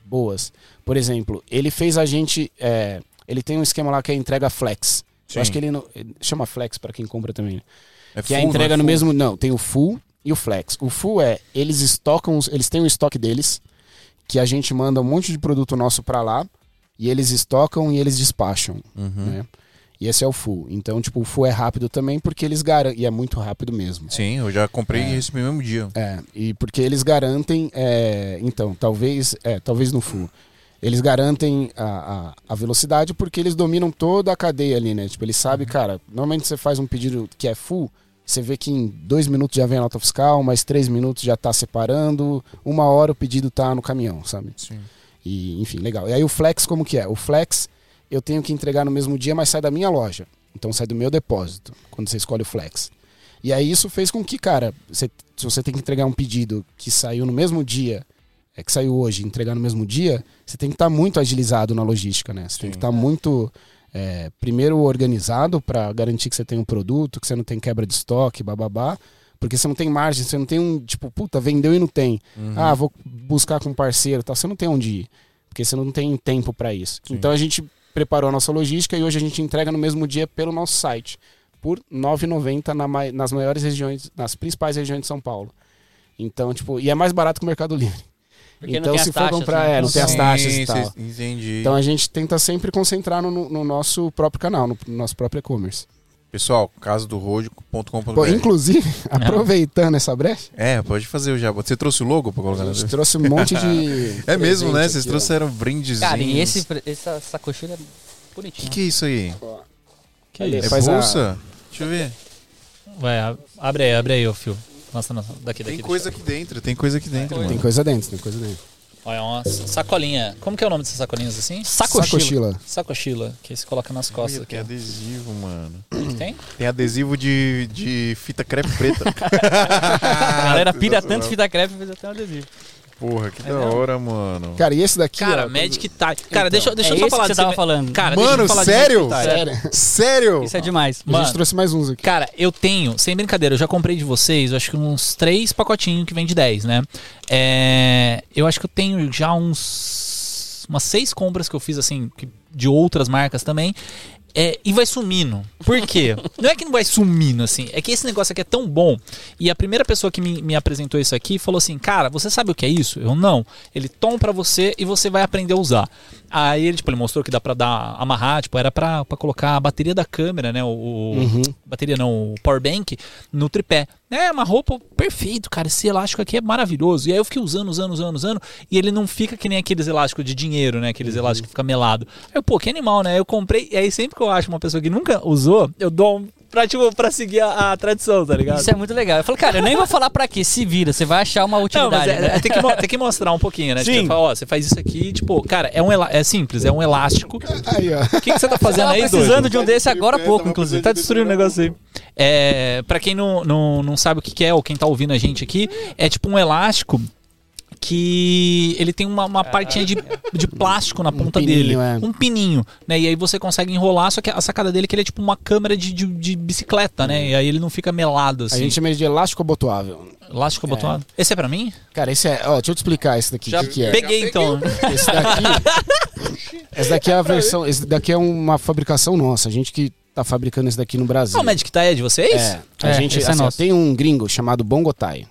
boas. Por exemplo, ele fez a gente. é, ele tem um esquema lá que é entrega flex. Sim. Eu acho que ele, não, chama flex para quem compra também. né? É que é a full, entrega no é full? mesmo. Não, tem o full e o flex. O full é, eles estocam, eles têm o estoque deles, que a gente manda um monte de produto nosso pra lá, e eles estocam e eles despacham, Uhum. né? E esse é o full. Então, tipo, o full é rápido também porque eles garantem, e é muito rápido mesmo. Sim, eu já comprei e recebi no mesmo dia. É, e porque eles garantem, é, então, talvez, é, talvez no full. Eles garantem a, a, a velocidade porque eles dominam toda a cadeia ali, né? Tipo, eles sabem, cara, normalmente você faz um pedido que é full, você vê que em dois minutos já vem a nota fiscal, mais três minutos já tá separando, uma hora o pedido tá no caminhão, sabe? Sim. E, enfim, legal. E aí o flex, como que é? O flex eu tenho que entregar no mesmo dia, mas sai da minha loja. Então sai do meu depósito, quando você escolhe o flex. E aí isso fez com que, cara, você- se você tem que entregar um pedido que saiu no mesmo dia, é que saiu hoje, entregar no mesmo dia, você tem que estar muito agilizado na logística, né? Você tem que estar muito, é, primeiro, organizado para garantir que você tem um produto, que você não tem quebra de estoque, bababá. Porque você não tem margem, você não tem um, tipo, puta, vendeu e não tem. Uhum. Ah, vou buscar com um parceiro e tal. Você não tem onde ir. Porque você não tem tempo para isso. Sim. Então a gente preparou a nossa logística e hoje a gente entrega no mesmo dia pelo nosso site. Por R$ 9,90 na nas maiores regiões, nas principais regiões de São Paulo. Então, tipo, e é mais barato que o Mercado Livre. Porque então, se for taxas, comprar, né? é, não tem as Sim, taxas e tal. Entendi. Então a gente tenta sempre concentrar no, no nosso próprio canal, no, no nosso próprio e-commerce. Pessoal, casadorojo.com.br. Pô, Inclusive, aproveitando essa brecha, É, pode fazer o jabá. Você trouxe o logo pra colocar na gente trouxe um monte de. É mesmo, né? Vocês aqui, ó. trouxeram brindes. Cara, e esse, essa sacocheira é O bonitinho. que, que é isso aí? Que É isso? A- bolsa? Deixa eu ver. Vai, ab- abre aí, abre aí, ô fio. Nossa, nossa, daqui, daqui. Tem coisa aqui dentro, tem coisa aqui dentro, Tem mano. coisa dentro, tem coisa dentro. Olha, é uma sacolinha. Como que é o nome dessas sacolinhas assim? Sacochila. Sacochila. Que você coloca nas costas Olha, aqui. tem ó. adesivo, mano. O que tem? Tem adesivo de, de fita crepe preta. A galera pira tanto fita crepe fez até um adesivo. Porra, que da mesmo? hora, mano. Cara, e esse daqui. Cara, ó, Magic Tie. Cara, Então, deixa, eu- deixa é eu só esse falar que você tava falando. Cara, deixa Mano, eu falar de sério? Sério. Sério? Isso é demais. A gente Mano. trouxe mais uns aqui. Cara, eu tenho, sem brincadeira, eu já comprei de vocês, eu acho que uns três pacotinhos que vem de 10, né? É, eu acho que eu tenho já uns. umas seis compras que eu fiz, assim, de outras marcas também. É, e vai sumindo. Por quê? não é que não vai sumindo, assim. É que esse negócio aqui é tão bom. E a primeira pessoa que me, me apresentou isso aqui falou assim: Cara, você sabe o que é isso? Eu não. Ele toma pra você e você vai aprender a usar. Aí ele, tipo, ele mostrou que dá pra dar, amarrar, tipo, era pra, pra colocar a bateria da câmera, né? O, Uhum. bateria não, o power bank no tripé. É uma roupa perfeito, cara. Esse elástico aqui é maravilhoso. E aí eu fiquei usando, usando, usando, usando. E ele não fica que nem aqueles elásticos de dinheiro, né? Aqueles elásticos que fica melado. Aí eu, pô, que animal, né? Eu comprei. E aí sempre que eu acho uma pessoa que nunca usou, eu dou um pra, tipo, pra seguir a, a tradição, tá ligado? Isso é muito legal. Eu falo, cara, eu nem vou falar pra quê. Se vira, você vai achar uma Não, utilidade. mas é, né? é, tem, que, tem que mostrar um pouquinho, né? Sim. Tipo, fala, ó, você faz isso aqui, tipo, cara, é um é simples, é um elástico. Aí, ó. O que, que você tá fazendo aí, precisando doido? de um desse agora há pouco, inclusive. Tá destruindo o negócio aí. É, pra quem não, não, não sabe o que, que é, ou quem tá ouvindo a gente aqui, é tipo um elástico que ele tem uma, uma partinha de, de plástico na ponta pininho, dele. é. Um pininho, né? E aí você consegue enrolar, só que a sacada dele é que ele é tipo uma câmera de, de, de bicicleta, né? E aí ele não fica melado A assim. gente chama ele de elástico abotoável. Elástico abotoado. Esse é pra mim? Cara, esse é. Ó, deixa eu te explicar esse daqui. Já o que, que é? peguei então. Esse daqui. esse daqui é a versão. Esse daqui é uma fabricação nossa. A gente que tá fabricando esse daqui no Brasil. Ah, o Magic Tie é de vocês? É, a É, gente é assim, ó, nosso. tem um gringo chamado Bongotai.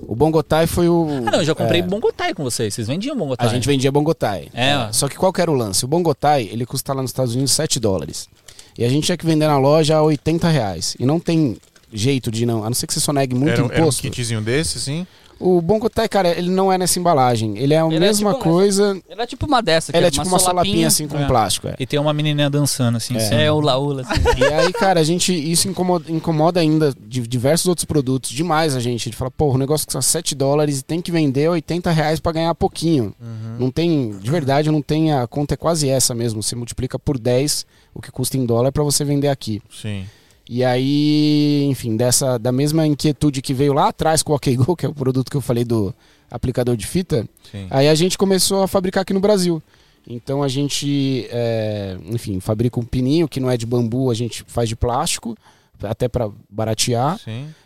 O Bongotai foi o. Ah, não, eu já comprei é, Bongotai com vocês. Vocês vendiam Bongotai? A gente vendia Bongotai. É, ó. Só que qual que era o lance? O Bongotai, ele custa lá nos Estados Unidos 7 dólares. E a gente tinha que vender na loja a 80 reais. E não tem jeito de não. A não ser que você sonegue muito Era, era um imposto. kitzinho desse, assim? O Bongotai, cara, ele não é nessa embalagem. Ele é a Ele é mesma tipo- coisa. Ele é tipo uma dessa. Ele que é tipo uma solapinha assim com É. plástico. É. E tem uma menininha dançando assim. cima. É, o laula, assim. E aí, cara, a gente. Isso incomoda, incomoda ainda de diversos outros produtos demais a gente. A gente fala, pô, o negócio custa 7 dólares e tem que vender 80 reais pra ganhar pouquinho. Não tem. De verdade, não tem. A conta é quase essa mesmo. Você multiplica por 10 o que custa em dólar pra você vender aqui. Sim. E aí, enfim, dessa da mesma inquietude que veio lá atrás com o OkGo, que é o produto que eu falei do aplicador de fita, Sim. aí a gente começou a fabricar aqui no Brasil. Então a gente, é, enfim, fabrica um pininho que não é de bambu, a gente faz de plástico, até para baratear.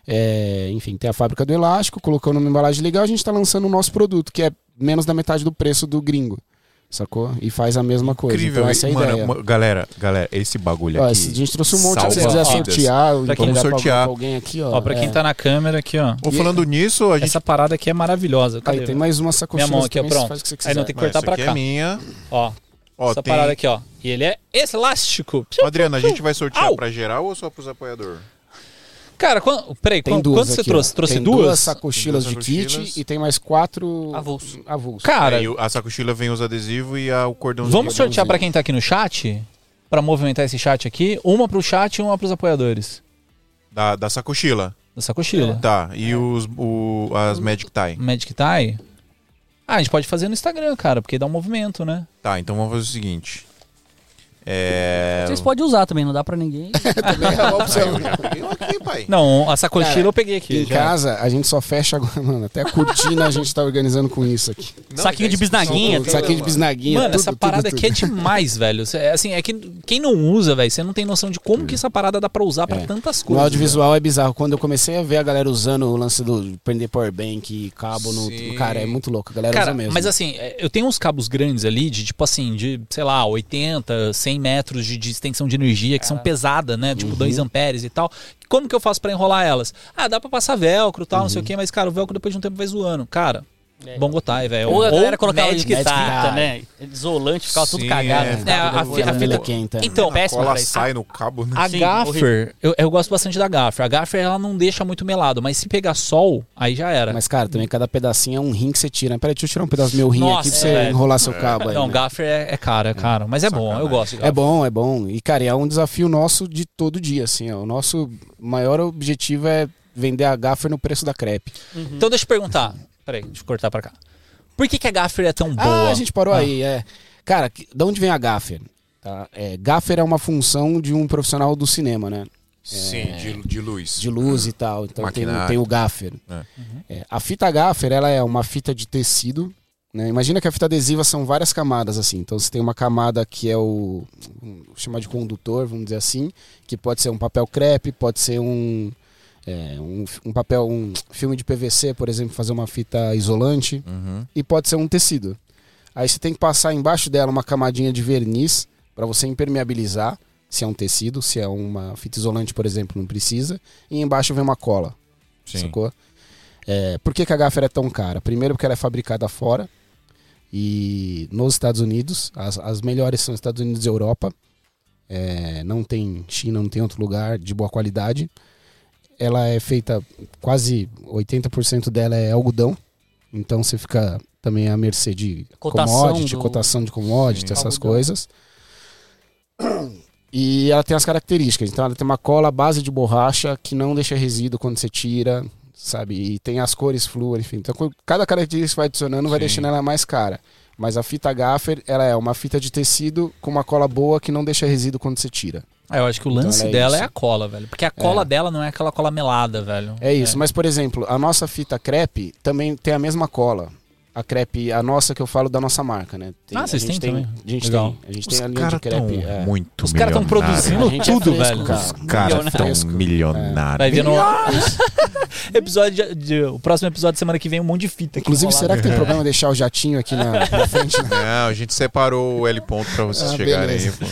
É, enfim, tem a fábrica do elástico, colocando uma embalagem legal, a gente está lançando o nosso produto, que é menos da metade do preço do gringo. Sacou? E faz a mesma coisa. Incrível. Então essa é a Mano, ideia. galera, galera, esse bagulho Ó, aqui. a gente trouxe um monte, se salva você quiser vidas. sortear, Pra quem entregar pra sortear. alguém aqui, ó. Ó, pra quem é. tá na câmera aqui, ó. Ou falando nisso, a gente. Essa parada aqui é maravilhosa. Aí Cadê? tem mais uma sacolinha. Minha mão aqui, ó, pronto. Faz o que você Aí não tem que cortar essa pra aqui cá. é minha. Ó, Ó, essa tem... parada aqui, ó. E ele é elástico. Adriana, a gente vai sortear Au! pra geral ou só pros apoiadores? Cara, quando, peraí, Tem quando, duas quando você aqui, trouxe? ó. Trouxe tem duas? sacochilas Tem de duas kit sacochilas. e tem mais quatro Avulso. avulsos. Cara, É, e a sacochila vem os adesivos e a, o cordãozinho. vamos sortear pra quem tá aqui no chat? Pra movimentar esse chat aqui. Uma pro chat e uma pros apoiadores. Da, da sacochila. Da sacochila. Tá. E os, o, as Magic Tie. Magic Tie. Ah, a gente pode fazer no Instagram, cara, porque dá um movimento, né? Tá, então vamos fazer o seguinte. É. Vocês podem usar também, não dá pra ninguém. Também é uma opção. Eu aqui, pai. Não, a sacochila Cara, eu peguei aqui. Em já. casa, a gente só fecha agora, mano. Até a cortina a gente tá organizando com isso aqui. Saquinho de bisnaguinha. Tudo, Saquinho de bisnaguinha. Mano, tudo, essa parada tudo. aqui é demais, velho. Assim, é que quem não usa, velho, você não tem noção de como que essa parada dá pra usar pra É. tantas No coisas. audiovisual é bizarro. Quando eu comecei a ver a galera usando o lance do prender powerbank e cabo no. Sim. Cara, é muito louco. A galera Cara, usa mesmo. mas assim, é, eu tenho uns cabos grandes ali, de tipo assim, de, sei lá, 80, 100 metros de, de extensão de energia, que são pesadas, né? Uhum. Tipo 2 amperes e tal. Como que eu faço pra enrolar elas? Ah, dá pra passar velcro e tal, não Uhum. sei o quê, mas, cara, o velcro depois de um tempo vai zoando. Cara, É. Bongotai, velho. Ou a galera colocava Magic Magic fita, né? Isolante, ficava tudo Sim, cagado. é. É, a, a, a a fita... quenta. Então, péssimo Cola pra isso. sai no cabo, né? A Sim, Gaffer, eu, eu gosto bastante da Gaffer. A Gaffer, ela não deixa muito melado, mas se pegar sol, aí já era. Mas, cara, também cada pedacinho é um rim que você tira. Peraí, deixa eu tirar um pedaço do meu rim Nossa, aqui pra você é. enrolar seu cabo aí. não, né? Gaffer é, é caro, é caro. Mas é bom, eu gosto de É bom, é bom. E, cara, é um desafio nosso de todo dia, assim, ó. O nosso maior objetivo é vender a Gaffer no preço da crepe. Então deixa eu perguntar. Peraí, deixa eu cortar pra cá. Por que, que a Gaffer é tão boa? Ah, a gente parou Ah. aí, é. Cara, que- de onde vem a Gaffer? Tá? É, Gaffer é uma função de um profissional do cinema, né? Sim, de, de luz. De luz e tal. Então tem, tem o Gaffer. É. É, a fita Gaffer, ela é uma fita de tecido. Né? Imagina que a fita adesiva são várias camadas, assim. Então você tem uma camada que é o. um- chamar de condutor, vamos dizer assim. Que pode ser um papel crepe, pode ser um. É, um, um papel, um filme de PVC, por exemplo, fazer uma fita isolante Uhum. e pode ser um tecido. Aí você tem que passar embaixo dela uma camadinha de verniz para você impermeabilizar, se é um tecido, se é uma fita isolante, por exemplo, não precisa. E embaixo vem uma cola, Sim. sacou? É, por que, que a Gaffer é tão cara? Primeiro porque ela é fabricada fora e nos Estados Unidos. As, as melhores são Estados Unidos e Europa. É, não tem China, não tem outro lugar de boa qualidade. Ela é feita, quase 80% dela é algodão. Então você fica também à mercê de Cotação commodity, do- cotação de commodity, Sim. essas Algodão. coisas. E ela tem as características. Então ela tem uma cola à base de borracha que não deixa resíduo quando você tira, sabe? E tem as cores flúor, enfim. Então cada característica que vai adicionando vai Sim. deixando ela mais cara. Mas a fita Gaffer, ela é uma fita de tecido com uma cola boa que não deixa resíduo quando você tira. Ah, eu acho que o lance Então ela é dela isso. é a cola, velho. Porque a cola dela não é aquela cola melada, velho. É isso. Mas, por exemplo, a nossa fita crepe também tem a mesma cola. A crepe, a nossa que eu falo da nossa marca, né? Tem- Ah, vocês têm tem, também? A gente Legal. tem. A gente Os tem a linha de crepe. é. muito Os caras estão produzindo é tudo, fresco, velho. cara. Os caras estão milionários. Vai ver no episódio de, de- o próximo episódio de semana que vem um monte de fita. Inclusive, será que tem problema deixar o jatinho aqui na, na frente? Não, a gente separou o L ponto pra vocês Ah, chegarem aí. pô.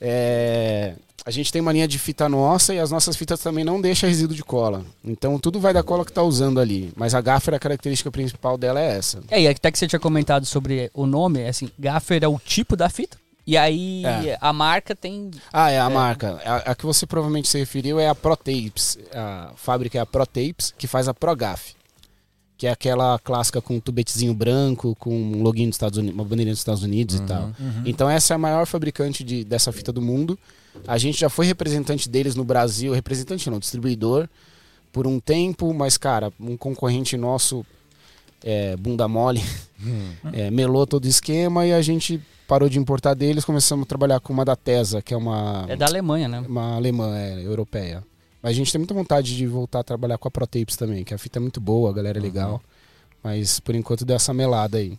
É, a gente tem mania de fita nossa e as nossas fitas também não deixam resíduo de cola. Então tudo vai da cola que tá usando ali. Mas a Gaffer, a característica principal dela é essa. É, e até que você tinha comentado sobre o nome, é assim, Gaffer é o tipo da fita. E aí É. a marca tem. Ah, é a marca. A, a que você provavelmente se referiu é a ProTapes. A fábrica é a ProTapes, que faz a ProGaf. Que é aquela clássica com um tubetezinho branco, com um login dos Estados Unidos, uma bandeirinha dos Estados Unidos e tal. Então essa é a maior fabricante de, dessa fita do mundo. A gente já foi representante deles no Brasil, representante não, distribuidor, por um tempo, mas cara, um concorrente nosso, é, bunda mole, é, melou todo o esquema e a gente parou de importar deles, começamos a trabalhar com uma da Tesa, que é uma, É da Alemanha, né? uma alemã, é, europeia. Mas a gente tem muita vontade de voltar a trabalhar com a ProTapes também, que a fita é muito boa, a galera é legal. Mas por enquanto deu essa melada aí.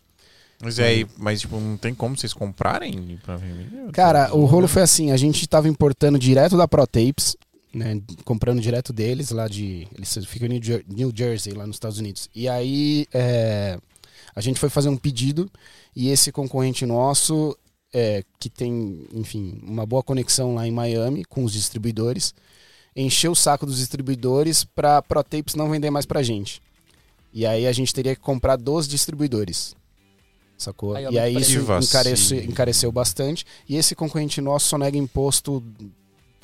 Mas é aí, mas tipo, não tem como vocês comprarem pra vender? Cara, o rolo foi assim, a gente tava importando direto da ProTapes, né, comprando direto deles lá de, eles ficam em New Jersey, lá nos Estados Unidos. E aí é, A gente foi fazer um pedido e esse concorrente nosso, é, que tem, enfim, uma boa conexão lá em Miami com os distribuidores, encheu o saco dos distribuidores para ProTapes não vender mais pra gente. E aí a gente teria que comprar dos distribuidores. Sacou? Aí e aí isso encareceu, encareceu bastante. E esse concorrente nosso só nega imposto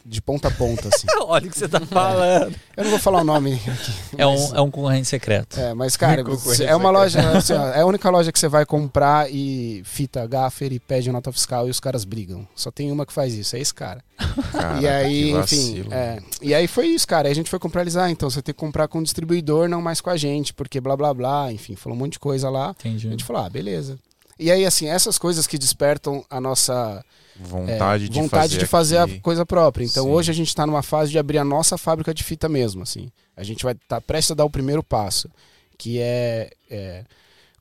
de ponta a ponta, assim. Olha o que você tá falando. Eu não vou falar o nome aqui. É mas- um, é um concorrente secreto. é, mas, cara, Concorrência é uma loja. assim, ó, é a única loja que você vai comprar e fita gaffer e pede nota fiscal e os caras brigam. Só tem uma que faz isso, é esse cara. Caraca, e aí, que enfim. é, e aí foi isso, cara. Aí a gente foi comprar eles, ah, então você tem que comprar com o distribuidor, não mais com a gente, porque blá blá blá. Enfim, falou um monte de coisa lá. Entendi. A gente falou, ah, beleza. E aí, assim, essas coisas que despertam a nossa é, Vontade de vontade fazer, de fazer aqui. a coisa própria. Então Sim. hoje a gente está numa fase de abrir a nossa fábrica de fita mesmo, assim. A gente vai estar prestes a dar o primeiro passo, que é, é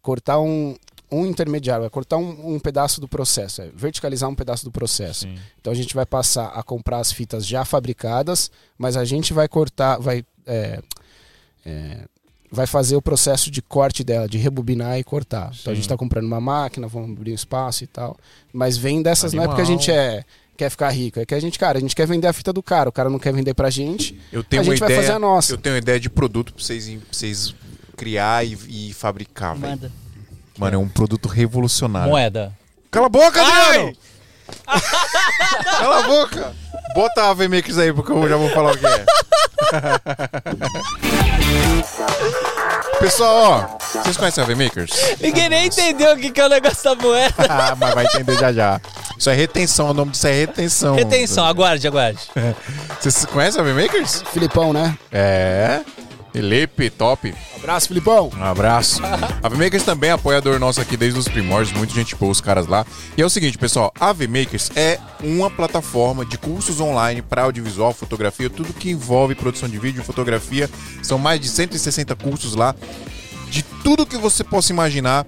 cortar um, um intermediário, é cortar um, um pedaço do processo, é verticalizar um pedaço do processo. Sim. Então a gente vai passar a comprar as fitas já fabricadas, mas a gente vai cortar, vai é, é, vai fazer o processo de corte dela, de rebobinar e cortar. Então a gente Sim. está comprando uma máquina, vamos abrir um espaço e tal. Mas vem dessas, não é porque a Animal. gente é quer ficar rico, é que a gente, cara, a gente quer vender a fita do cara, o cara não quer vender pra gente. Eu tenho a uma gente vai ideia, fazer a nossa. Eu tenho uma ideia de produto pra vocês, pra vocês criar e, e fabricar, velho. Mano, é um produto revolucionário. Moeda. Cala a boca, Adriano! Cala a boca! Bota a VMakers aí, porque eu já vou falar o que é. Pessoal, ó, vocês conhecem a VMakers? Ninguém nem entendeu o que, que é o negócio da moeda. Ah, mas vai entender já já. Isso é retenção, o nome disso é retenção. Retenção, aguarde, aguarde. Vocês conhecem a VMakers? Filipão, né? É. Felipe, top. Abraço, Filipão. Um abraço. A VMakers também é apoiador nosso aqui desde os primórdios, muita gente boa, os caras lá. E é o seguinte, pessoal, a VMakers é uma plataforma de cursos online para audiovisual, fotografia, tudo que envolve produção de vídeo, fotografia. São mais de 160 cursos lá, de tudo que você possa imaginar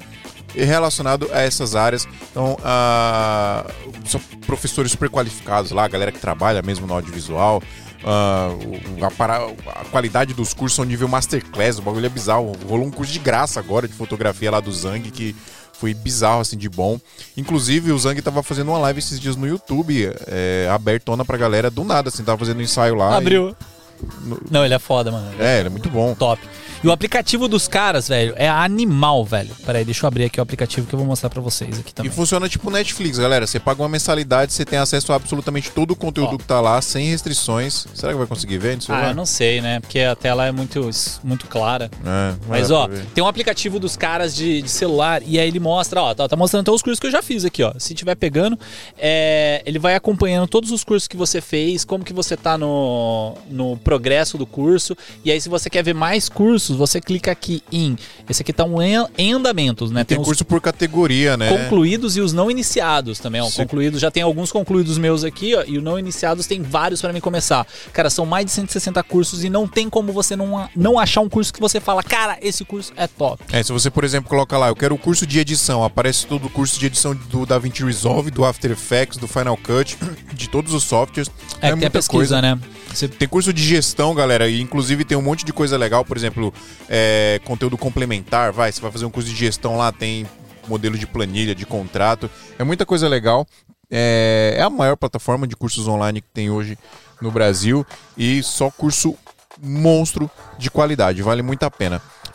relacionado a essas áreas. Então, ah, são professores super qualificados lá, a galera que trabalha mesmo no audiovisual. O- a, para- a qualidade dos cursos são nível masterclass, o bagulho é bizarro. Rolou um curso de graça agora de fotografia lá do Zang que foi bizarro assim de bom. Inclusive o Zang tava fazendo uma live esses dias no YouTube, é, abertona pra galera do nada, assim, tava fazendo um ensaio lá. Abriu. No- Não, ele é foda, mano. e- é, ele é muito bom. Top. E o aplicativo dos caras, velho, é animal, velho. Peraí, deixa eu abrir aqui o aplicativo que eu vou mostrar pra vocês aqui E também. funciona tipo Netflix, galera. Você paga uma mensalidade, você tem acesso a absolutamente todo o conteúdo Ó. que tá lá, sem restrições. Será que vai conseguir ver no Ah, eu não sei, né? Porque a tela é muito, muito clara. É, Mas, ó, tem um aplicativo dos caras de, de celular e aí ele mostra, ó, tá, tá mostrando até os cursos que eu já fiz aqui, ó. Se tiver pegando, é, ele vai acompanhando todos os cursos que você fez, como que você tá no, no progresso do curso. E aí, se você quer ver mais cursos, você clica aqui em. Esse aqui tá um em, em andamentos, né? Tem os curso por categoria, né? concluídos e os não iniciados também, ó. Sim. Concluídos, já tem alguns concluídos meus aqui, ó, e o não iniciados tem vários pra mim começar. Cara, são mais de 160 cursos e não tem como você não, não achar um curso que você fala, cara, esse curso é top. É, se você, por exemplo, coloca lá, eu quero o curso de edição, aparece todo o curso de edição do DaVinci Resolve, do After Effects, do Final Cut, de todos os softwares. É, que tem a pesquisa, né? Você Tem curso de gestão, galera, e inclusive tem um monte de coisa legal, por exemplo, é, conteúdo complementar, vai, você vai fazer um curso de gestão lá, tem modelo de planilha, de contrato, é muita coisa legal. É, é a maior plataforma de cursos online que tem hoje no Brasil e só curso monstro de qualidade, vale muito a pena.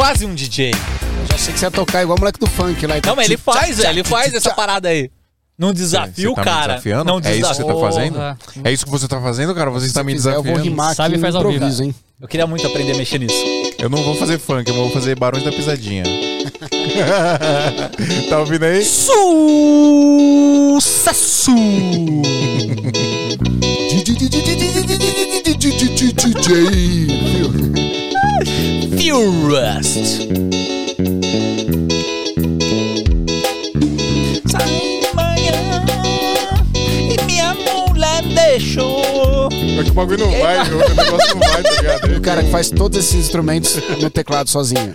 É quase um DJ. Já sei que você ia tocar igual o moleque do funk lá. Não, mas ele faz, ele faz essa parada aí. Num desafio, tá cara. desafiando? Não É isso que você tá desafio. fazendo? Porra. É isso que você tá fazendo, cara? Você está me eu vou desafiando. rimar Sabe, faz ao vivo. improviso, hein? Eu queria muito aprender a mexer nisso. Eu não vou fazer funk, eu vou fazer Barões da Pisadinha. tá ouvindo aí? Sucesso! DJ e o Rust. Sai de manhã e minha mulher deixou. É que o bagulho não vai, o negócio não vai, tá ligado? O cara que faz todos esses instrumentos no teclado sozinho.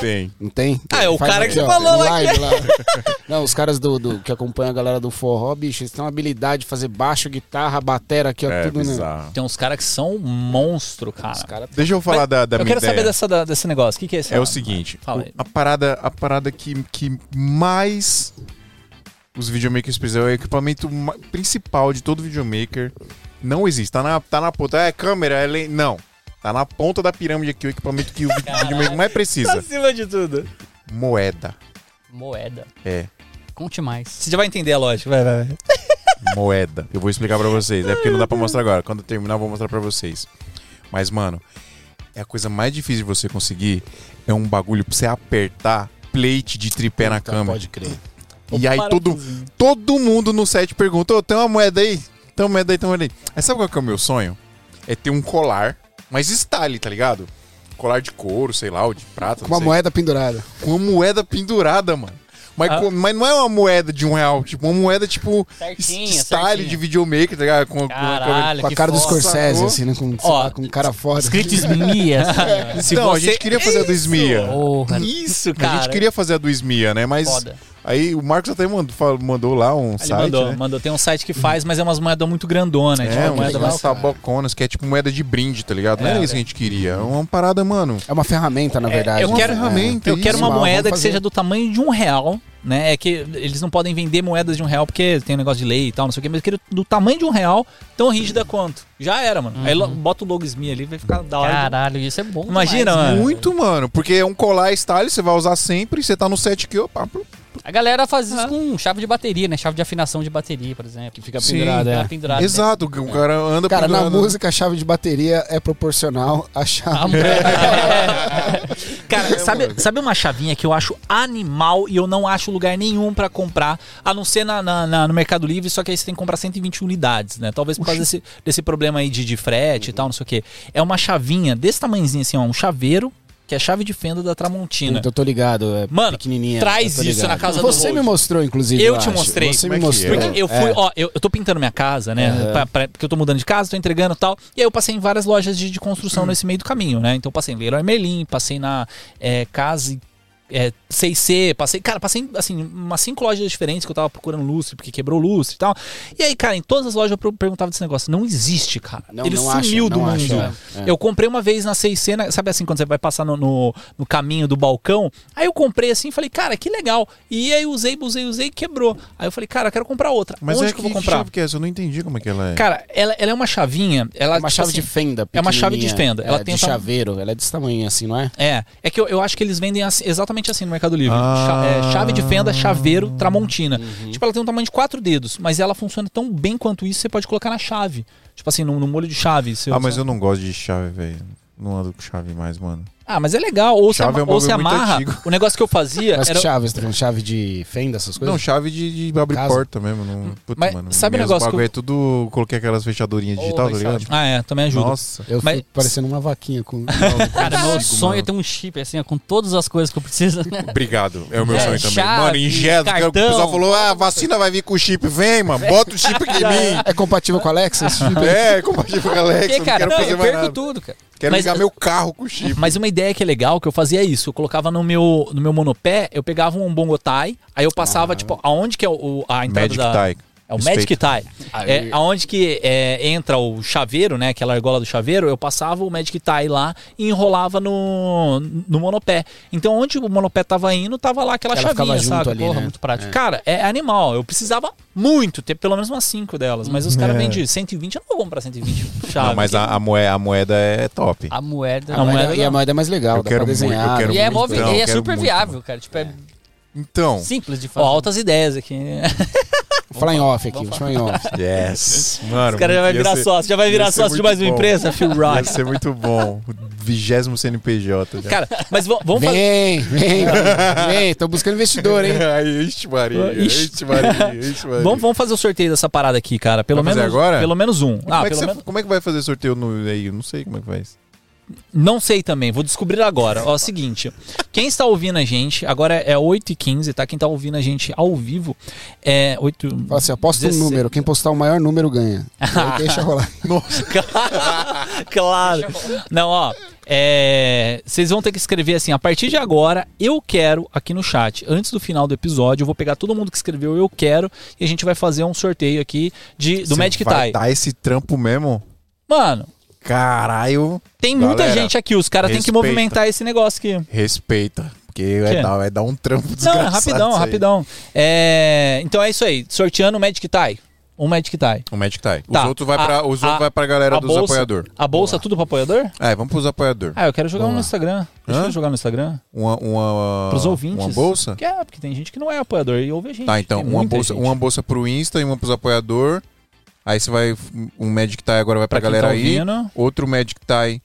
Tem. Não tem? Ah, é o Faz cara aqui, que você ó, falou lá live lá. Não, os caras do, do- que acompanham a galera do forró, bicho, eles têm uma habilidade de fazer baixo, guitarra, batera aqui, ó, É, tudo, né? Tem uns caras que são monstro, cara. Os caras Deixa eu falar Mas da, da eu minha quero ideia. saber dessa, da- desse negócio. O que, que é esse? É o seguinte, Fala o- a parada, a parada que, que mais os videomakers precisam é o equipamento principal de todo videomaker. Não existe. Tá na, tá na ponta. É câmera, é len- Não. Tá na ponta da pirâmide aqui o equipamento que o vi- videomaker mais Tá precisa. acima de tudo. Moeda. Moeda. É. Conte mais. Você já vai entender a lógica. Vai, vai, vai. Moeda. Eu vou explicar pra vocês. É porque não dá pra mostrar agora. Quando eu terminar, eu vou mostrar pra vocês. Mas, mano, é a coisa mais difícil de você conseguir. É um bagulho pra você apertar plate de tripé na câmera. Pode crer. E aí todo, todo mundo no set pergunta: Ô, tem uma moeda aí? Tem uma moeda aí, tem uma moeda aí. Aí sabe qual que é o meu sonho? É ter um colar, mas style, tá ligado? Colar de couro, sei lá, ou de prata. Com não uma sei. moeda pendurada. Com uma moeda pendurada, mano. Mas, Ah. com- mas não é uma moeda de um real, tipo, uma moeda tipo Certinha, style certinha. de videomaker, tá ligado? Com, com- com- Caralho, Com a cara do. Scorsese, Sacou? assim, né? Com, Ó, lá, com um cara foda. Escrito Smia, assim, Não, a você- gente queria fazer a do Smia. Porra. Isso, A cara. gente queria fazer a do Smia, né? Mas Foda. Aí o Marcos até mandou, mandou lá um Ele site, mandou, né? mandou. Tem um site que faz, mas é umas moedas muito grandonas. tipo, É, uma umas, moeda umas cara. taboconas, que é tipo moeda de brinde, tá ligado? Não É, era isso que a gente queria. É uma parada, mano. É uma ferramenta, na verdade. eu uma quero, ferramenta, eu quero isso. uma Vamos moeda que seja do tamanho de um real, né? É que eles não podem vender moedas de um real porque tem um negócio de lei e tal, não sei o quê, mas eu quero do tamanho de um real, tão rígida quanto. Já era, mano. Aí lo- bota o logo SMI ali, vai ficar da hora. Caralho, isso é bom. Imagina, demais, mano. Muito, mano. Porque é um colar style, você vai usar sempre, você tá no set aqui, opa. A galera faz isso Ah. com chave de bateria, né? Chave de afinação de bateria, por exemplo. Que Fica Sim. pendurada, é. pendurado. né? Exato, o cara anda Cara, na pendurado. música a chave de bateria é proporcional à chave. mulher- Cara, sabe, sabe uma chavinha que eu acho animal e eu não acho lugar nenhum pra comprar, a não ser na, na- na- no Mercado Livre, só que aí você tem que comprar 120 unidades, né? Talvez por causa desse, desse problema aí de, de frete e tal, não sei o quê. É uma chavinha desse tamanhozinho assim, ó, um chaveiro, que é a chave de fenda da Tramontina. Então, eu tô ligado, é Mano, pequenininha. traz isso na casa do Você me Road. mostrou, inclusive. Eu eu te acho. mostrei. Você Como me é mostrou. Porque eu fui, É. ó, eu, eu tô pintando minha casa, né? Aham. pra- pra- porque eu tô mudando de casa, tô entregando e tal. E aí eu passei em várias lojas de, de construção nesse meio do caminho, né? Então eu passei em Leroy Merlin, passei na é, Casa é, 6C, passei, cara, passei em, assim, umas cinco lojas diferentes que eu tava procurando lustre, porque quebrou lustre e tal. E aí, cara, em todas as lojas eu per- perguntava desse negócio. Não existe, cara. Não, Ele não acha, sumiu do não mundo. acha, é. Eu comprei uma vez na 6C, né? sabe assim, quando você vai passar no, no, no caminho do balcão. Aí eu comprei assim e falei, cara, que legal. E aí usei, usei, usei e quebrou. Aí eu falei, cara, eu quero comprar outra. Mas Onde é que eu vou comprar? chave que é essa? Eu não entendi como é que ela é. Cara, ela, ela é uma chavinha. Ela, É uma tipo chave assim, de fenda. é uma chave de fenda. Ela é, tem de chaveiro. Ela é desse tamanho assim, não é? É, é que eu, eu acho que eles vendem assim- exatamente assim no Mercado Livre. Ah. Cha- é, chave de fenda, chaveiro, tramontina. Tipo, ela tem um tamanho de quatro dedos, mas ela funciona tão bem quanto isso, você pode colocar na chave. Tipo assim, no, no molho de chave. Ah, mas eu não gosto de chave, velho. Não ando com chave mais, mano. Ah, mas é legal. Ou, se, Chave ama- é um ou se amarra. antigo. O negócio que eu fazia Mas era. que chave? Chave de fenda, essas coisas? Não, chave de, de abrir Casa. porta mesmo. Não, puta, Mas mano. sabe o negócio que eu- É tudo. Coloquei aquelas fechadurinhas digital, tá é ligado? Ah, é, também ajuda. Nossa. eu mas- fico parecendo uma vaquinha com... Cara, meu sonho é ter um chip, assim, ó, com todas as coisas que eu preciso. né? Obrigado. É o meu É, sonho também. chave, mano, injeto. O pessoal falou: ah, a vacina vai vir com chip. Vem, mano. Bota o chip aqui em mim. É compatível com a Alexa? chip? É, compatível com a Alexa. Porque, cara, não, eu perco tudo, cara. Quero Mas- ligar meu carro com chip. Mas uma ideia que é legal, que eu fazia isso, eu colocava no meu, no meu monopé, eu pegava um bongotai, aí eu passava, tipo, aonde que é o, o- a entrada Magic da... Tie. É o Respeito. Magic Tie. É, aonde que é, entra o chaveiro, né? Aquela argola do chaveiro, eu passava o Magic Tie lá e enrolava no, no monopé. Então, onde o monopé tava indo, tava lá aquela Ela chavinha, junto sabe? ali, Porra, né? muito prático. Cara, é animal. Eu precisava muito ter pelo menos umas 5 delas. Mas os caras É. vendem 120, eu não vou comprar 120 chaves. Não, mas a, a, moeda, a moeda é top. A moeda. A moeda moeda, e a moeda é mais legal, Eu dá quero pra muito, eu desenhar. quero E é, muito, móvel, não, e é super muito, viável, cara. Tipo, é Então. simples de Ó, fazer. altas ideias aqui. Vou falar em off aqui, vou falar em off. Yes. Mano, Os caras já vai virar ser- sócio, já vai virar sócio de mais uma bom. empresa, Phil Rock. ser muito bom. O vigésimo CNPJ. Já. Cara, mas v- vamos fazer. Vem, vem, vem, tô buscando investidor, hein? Aí, ixi, Maria. Ixi. Ixi, Maria. Ixi, Maria. Vamos, vamos fazer o sorteio dessa parada aqui, cara. Pelo Vai fazer menos agora? Pelo menos um. Como, Ah, é pelo você- menos. como é que vai fazer sorteio no aí? Eu não sei como é que faz. Não sei também, vou descobrir agora. Ó, é o seguinte, quem está ouvindo a gente, agora é 8h15, tá? Quem está ouvindo a gente ao vivo é 8... Fala assim, aposta um 16. número. Quem postar o maior número ganha. Aí deixa rolar. claro. Não, ó. é, Vocês vão ter que escrever assim, a partir de agora, eu quero aqui no chat. Antes do final do episódio, eu vou pegar todo mundo que escreveu eu quero e a gente vai fazer um sorteio aqui de, do Você Magic vai Tie. dar esse trampo mesmo? Mano, Caralho. tem muita Galera, gente aqui, os caras têm que movimentar esse negócio aqui. Respeita. Porque vai dar, vai dar um trampo Não, desgraçado. é rapidão, rapidão. É, Então é isso aí, sorteando o Magic Tie. Um Magic Tie. O Magic Tie. Os Tá. outros vai A- pra, os a- outros vai pra galera dos bolsa- apoiadores. A bolsa tudo pro apoiador? É, vamos pros apoiadores. Ah, eu quero jogar um no. Instagram. Deixa Hã? eu jogar no Instagram. Uma, uma, Pros ouvintes. Uma bolsa? Que é, porque tem gente que não é apoiador e ouve a gente. Tá, então, uma bolsa, gente. uma bolsa pro Insta e uma pros apoiador. Aí você vai. Um Magic Tie agora vai pra, Pra galera tá aí. Outro Magic Tie.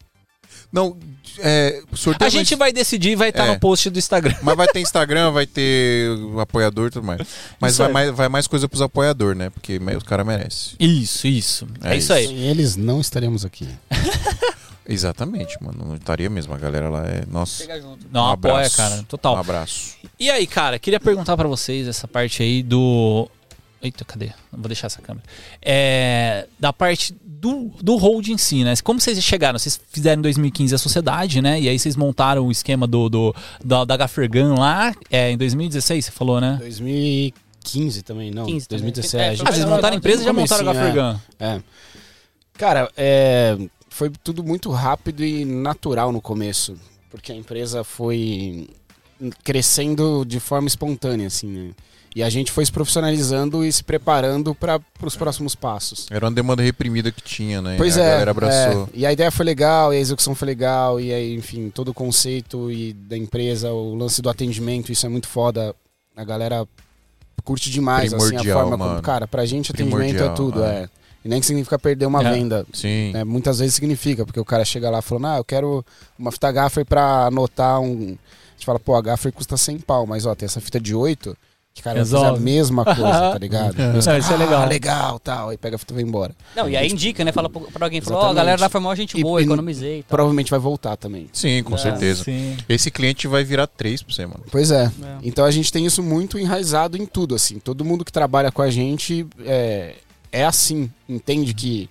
Não, é. Sorteio A gente vai decidir e vai estar É. no post do Instagram. Mas vai ter Instagram, vai ter apoiador e tudo mais. Mas Isso vai mais, vai mais coisa pros apoiador, né? Porque os caras merecem. Isso, isso. É, É isso isso. aí. Eles não estaremos aqui. Exatamente, mano. Não estaria mesmo. A galera lá é. Nossa. Não, um apoia, abraço. cara. Total. Um abraço. E aí, cara, queria perguntar pra vocês essa parte aí do. Eita, cadê? Vou deixar essa câmera. É, da parte do, do hold em si, né? Como vocês chegaram? Vocês fizeram em 2015 a sociedade, né? E aí vocês montaram o esquema do, do da, da Gaffergan lá é, em 2016, você falou, né? 2015 também, não. 15 também. 2017. É, Ah, vocês montaram a empresa e já montaram a comecinho, Gaffergan. É. Cara, é, foi tudo muito rápido e natural no começo. Porque a empresa foi crescendo de forma espontânea, assim, né? E a gente foi se profissionalizando e se preparando para os próximos passos. Era uma demanda reprimida que tinha, né? Pois a é, galera abraçou. é. E a ideia foi legal, e a execução foi legal, e aí, enfim, todo o conceito e da empresa, o lance do atendimento, isso é muito foda. A galera curte demais, assim, a Primordial, forma como. mano. Cara, pra gente atendimento é Primordial, tudo, é. é. E nem que significa perder uma É. venda. Sim. né? Muitas vezes significa, porque o cara chega lá falando, ah, eu quero uma fita gaffer pra anotar um. A gente fala, pô, a gaffer custa 100 pau, mas ó, tem essa fita de 8, que cara vai fazer a Resolve. mesma coisa, tá ligado? É. E os É, caras, isso é "Ah, legal." legal, tal. Aí pega a fita e vai embora. Não, e aí indica, né? Fala pra alguém, fala, ó, a Exatamente. galera lá foi mó gente E- boa, e- economizei e tal. Provavelmente vai voltar também. Sim, com É, certeza. Sim. Esse cliente vai virar três pra você, mano. Pois é. É. Então a gente tem isso muito enraizado em tudo, assim. Todo mundo que trabalha com a gente é, é assim, entende que.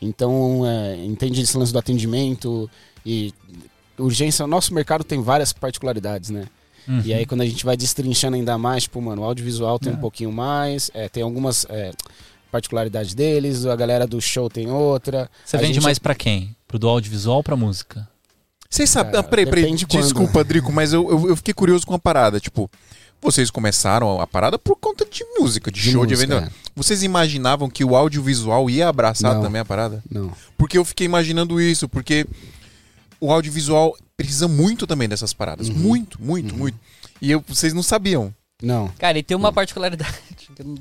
Então, é, entende esse lance do atendimento e urgência. O nosso mercado tem várias particularidades, né? Uhum. E aí, quando a gente vai destrinchando ainda mais, tipo, mano, o audiovisual tem É. um pouquinho mais, é, tem algumas é, particularidades deles, a galera do show tem outra. Você A vende gente- mais pra quem? Pro do audiovisual ou pra música? Vocês sabem. Ah, peraí, peraí. quando. Desculpa, Drico, mas eu, eu, eu fiquei curioso com a parada. Tipo, vocês começaram a parada por conta de música, de, show, de música, evento. Vocês imaginavam que o audiovisual ia abraçar Não. também a parada? é. Não. Porque eu fiquei imaginando isso, porque o audiovisual precisa muito também dessas paradas. Uhum. Muito, muito, muito. E eu, vocês não sabiam. Não. Cara, e tem uma particularidade. que eu não-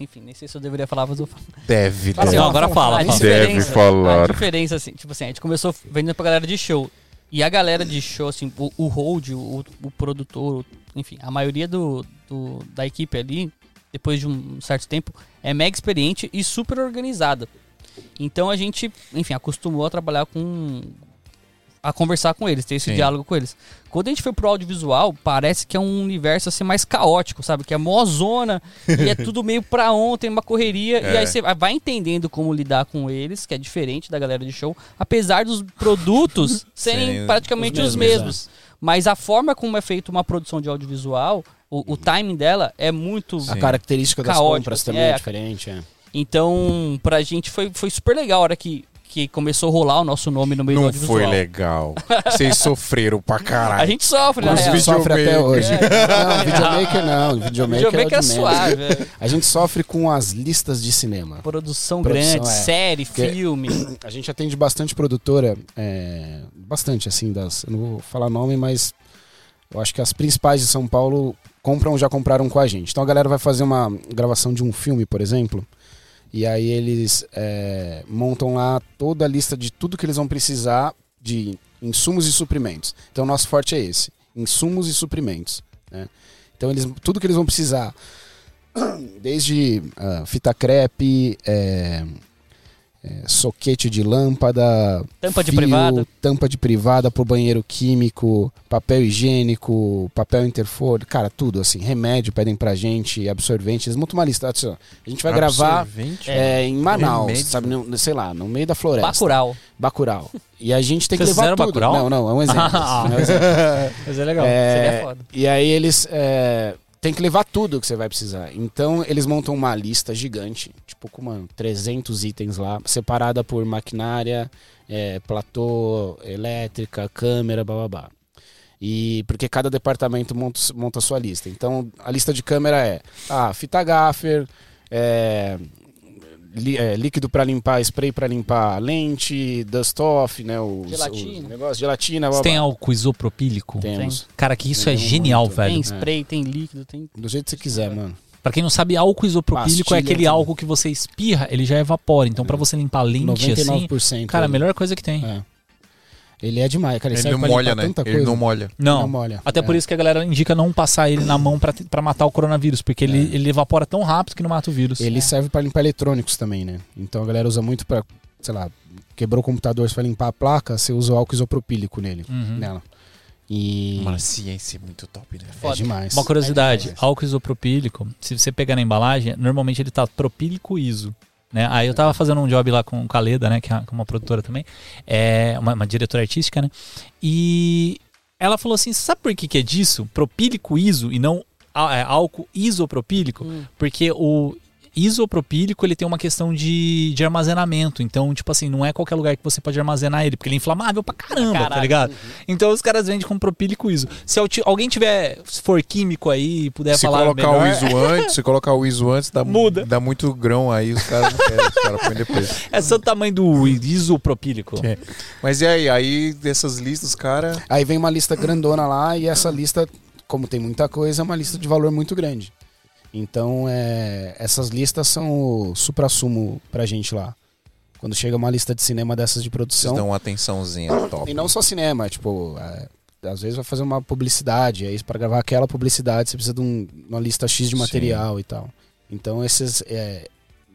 Enfim, nem sei se eu deveria falar, mas eu falo. Deve, deve. assim, ó, agora fala, A fala. diferença, falar. A diferença, assim, tipo assim, a gente começou vendendo pra galera de show. E a galera de show, assim, o, o hold, o, o produtor, enfim, a maioria do, do- da equipe ali, depois de um certo tempo, é mega experiente e super organizada. Então a gente, enfim, acostumou a trabalhar com. A conversar com eles, ter esse Sim. diálogo com eles. Quando a gente foi pro audiovisual, parece que é um universo assim mais caótico, sabe? Que é mó zona e é tudo meio pra ontem, uma correria. E É. aí você vai entendendo como lidar com eles, que é diferente da galera de show, apesar dos produtos serem Serem praticamente os os mesmos, mesmos. Mas a forma como é feita uma produção de audiovisual, o, o timing dela é muito. Sim. A característica das Caótico, compras assim, também é. é diferente, é. Então, pra gente foi, foi super legal a hora que, que começou a rolar o nosso nome no meio do Não foi legal. Vocês sofreram pra caralho. A gente sofre, Os na real. vídeos sofre até hoje. É. Não, videomaker não. Videomaker, Videomaker é, é suave. é. A gente sofre com as listas de cinema. Produção, Produção, grande, é. série, Porque- filme. A gente atende bastante produtora, é, bastante assim, das, eu não vou falar nome, mas eu acho que as principais de São Paulo compram ou já compraram com a gente. Então a galera vai fazer uma gravação de um filme, por exemplo, e aí eles é, montam lá toda a lista de tudo que eles vão precisar de insumos e suprimentos. Então nosso forte é esse, insumos e suprimentos. né? Então eles, tudo que eles vão precisar, desde ah, fita crepe, é, é, soquete de lâmpada, Tampa de fio, privada. tampa de privada pro banheiro químico, papel higiênico, papel interfor, cara, tudo assim, remédio pedem pra gente, absorvente, eles montam uma lista. assim, ó, a gente vai gravar é, em Manaus, Remédio. sabe, no- sei lá, no meio da floresta. Bacurau. Bacurau. E a gente tem que Vocês levar fizeram tudo. Bacurau? Não, não, é um exemplo. Ah. é um exemplo. Mas é legal. É, Seria foda. E aí eles é, tem que levar tudo que você vai precisar. Então eles montam uma lista gigante, tipo com uma 300 itens lá, separada por maquinária, é, platô, elétrica, câmera, babá. E porque cada departamento monta, monta a sua lista. Então a lista de câmera é ah, fita gaffer, é, li- é, líquido para limpar, spray para limpar lente, dust off, né, os, Gelatina. os negócios, gelatina, Você babá. tem álcool isopropílico? Temos. Cara, que isso é Tem genial, muito. velho. Tem spray, tem líquido, tem. Do jeito que você quiser, mano. Pra quem não sabe, álcool isopropílico Pastilha é aquele também. álcool que você espirra, ele já evapora. Então, pra você limpar lente assim, 99%. cara, a melhor coisa que tem. É. Ele é demais, cara. Ele, Ele serve não molha, né? tanta Ele não molha. Não. Não molha. Até É. por isso que a galera indica não passar ele na mão pra, pra matar o coronavírus, porque ele, É. ele evapora tão rápido que não mata o vírus. Ele serve pra limpar eletrônicos também, né? Então a galera usa muito pra, sei lá, quebrou o computador, você vai limpar a placa, você usa o álcool isopropílico nele, Uhum. nela. E Mano, a ciência é muito top, né? é demais. Uma curiosidade, É demais. álcool isopropílico, se você pegar na embalagem, normalmente ele tá propílico iso. Né? Aí eu tava fazendo um job lá com, com a Leda, né? Que é uma produtora também, é uma, uma diretora artística, né? E ela falou assim: sabe por que, que é disso? Propílico iso e não é, álcool isopropílico? Hum. Porque o isopropílico ele tem uma questão de, de armazenamento. Então, tipo assim, não é qualquer lugar que você pode armazenar ele, porque ele é inflamável pra caramba, tá ligado? Então os caras vendem com propílico iso. Se al- alguém tiver, se for químico aí, puder Se falar colocar melhor, o ISO antes, se colocar o ISO antes, dá, Muda. dá muito grão aí, os caras não querem, os caras põem depois. é só o tamanho do isopropílico. É. Mas e aí? Aí dessas listas, cara. Aí vem uma lista grandona lá e essa lista, como tem muita coisa, é uma lista de valor muito grande. Então, é, essas listas são o supra-sumo pra gente lá. Quando chega uma lista de cinema dessas de Vocês produção, dão uma atençãozinha top. E não só cinema, tipo, é, às vezes vai fazer uma publicidade, aí para gravar aquela publicidade você precisa de um- uma lista X de Sim. material e tal. Então esses é,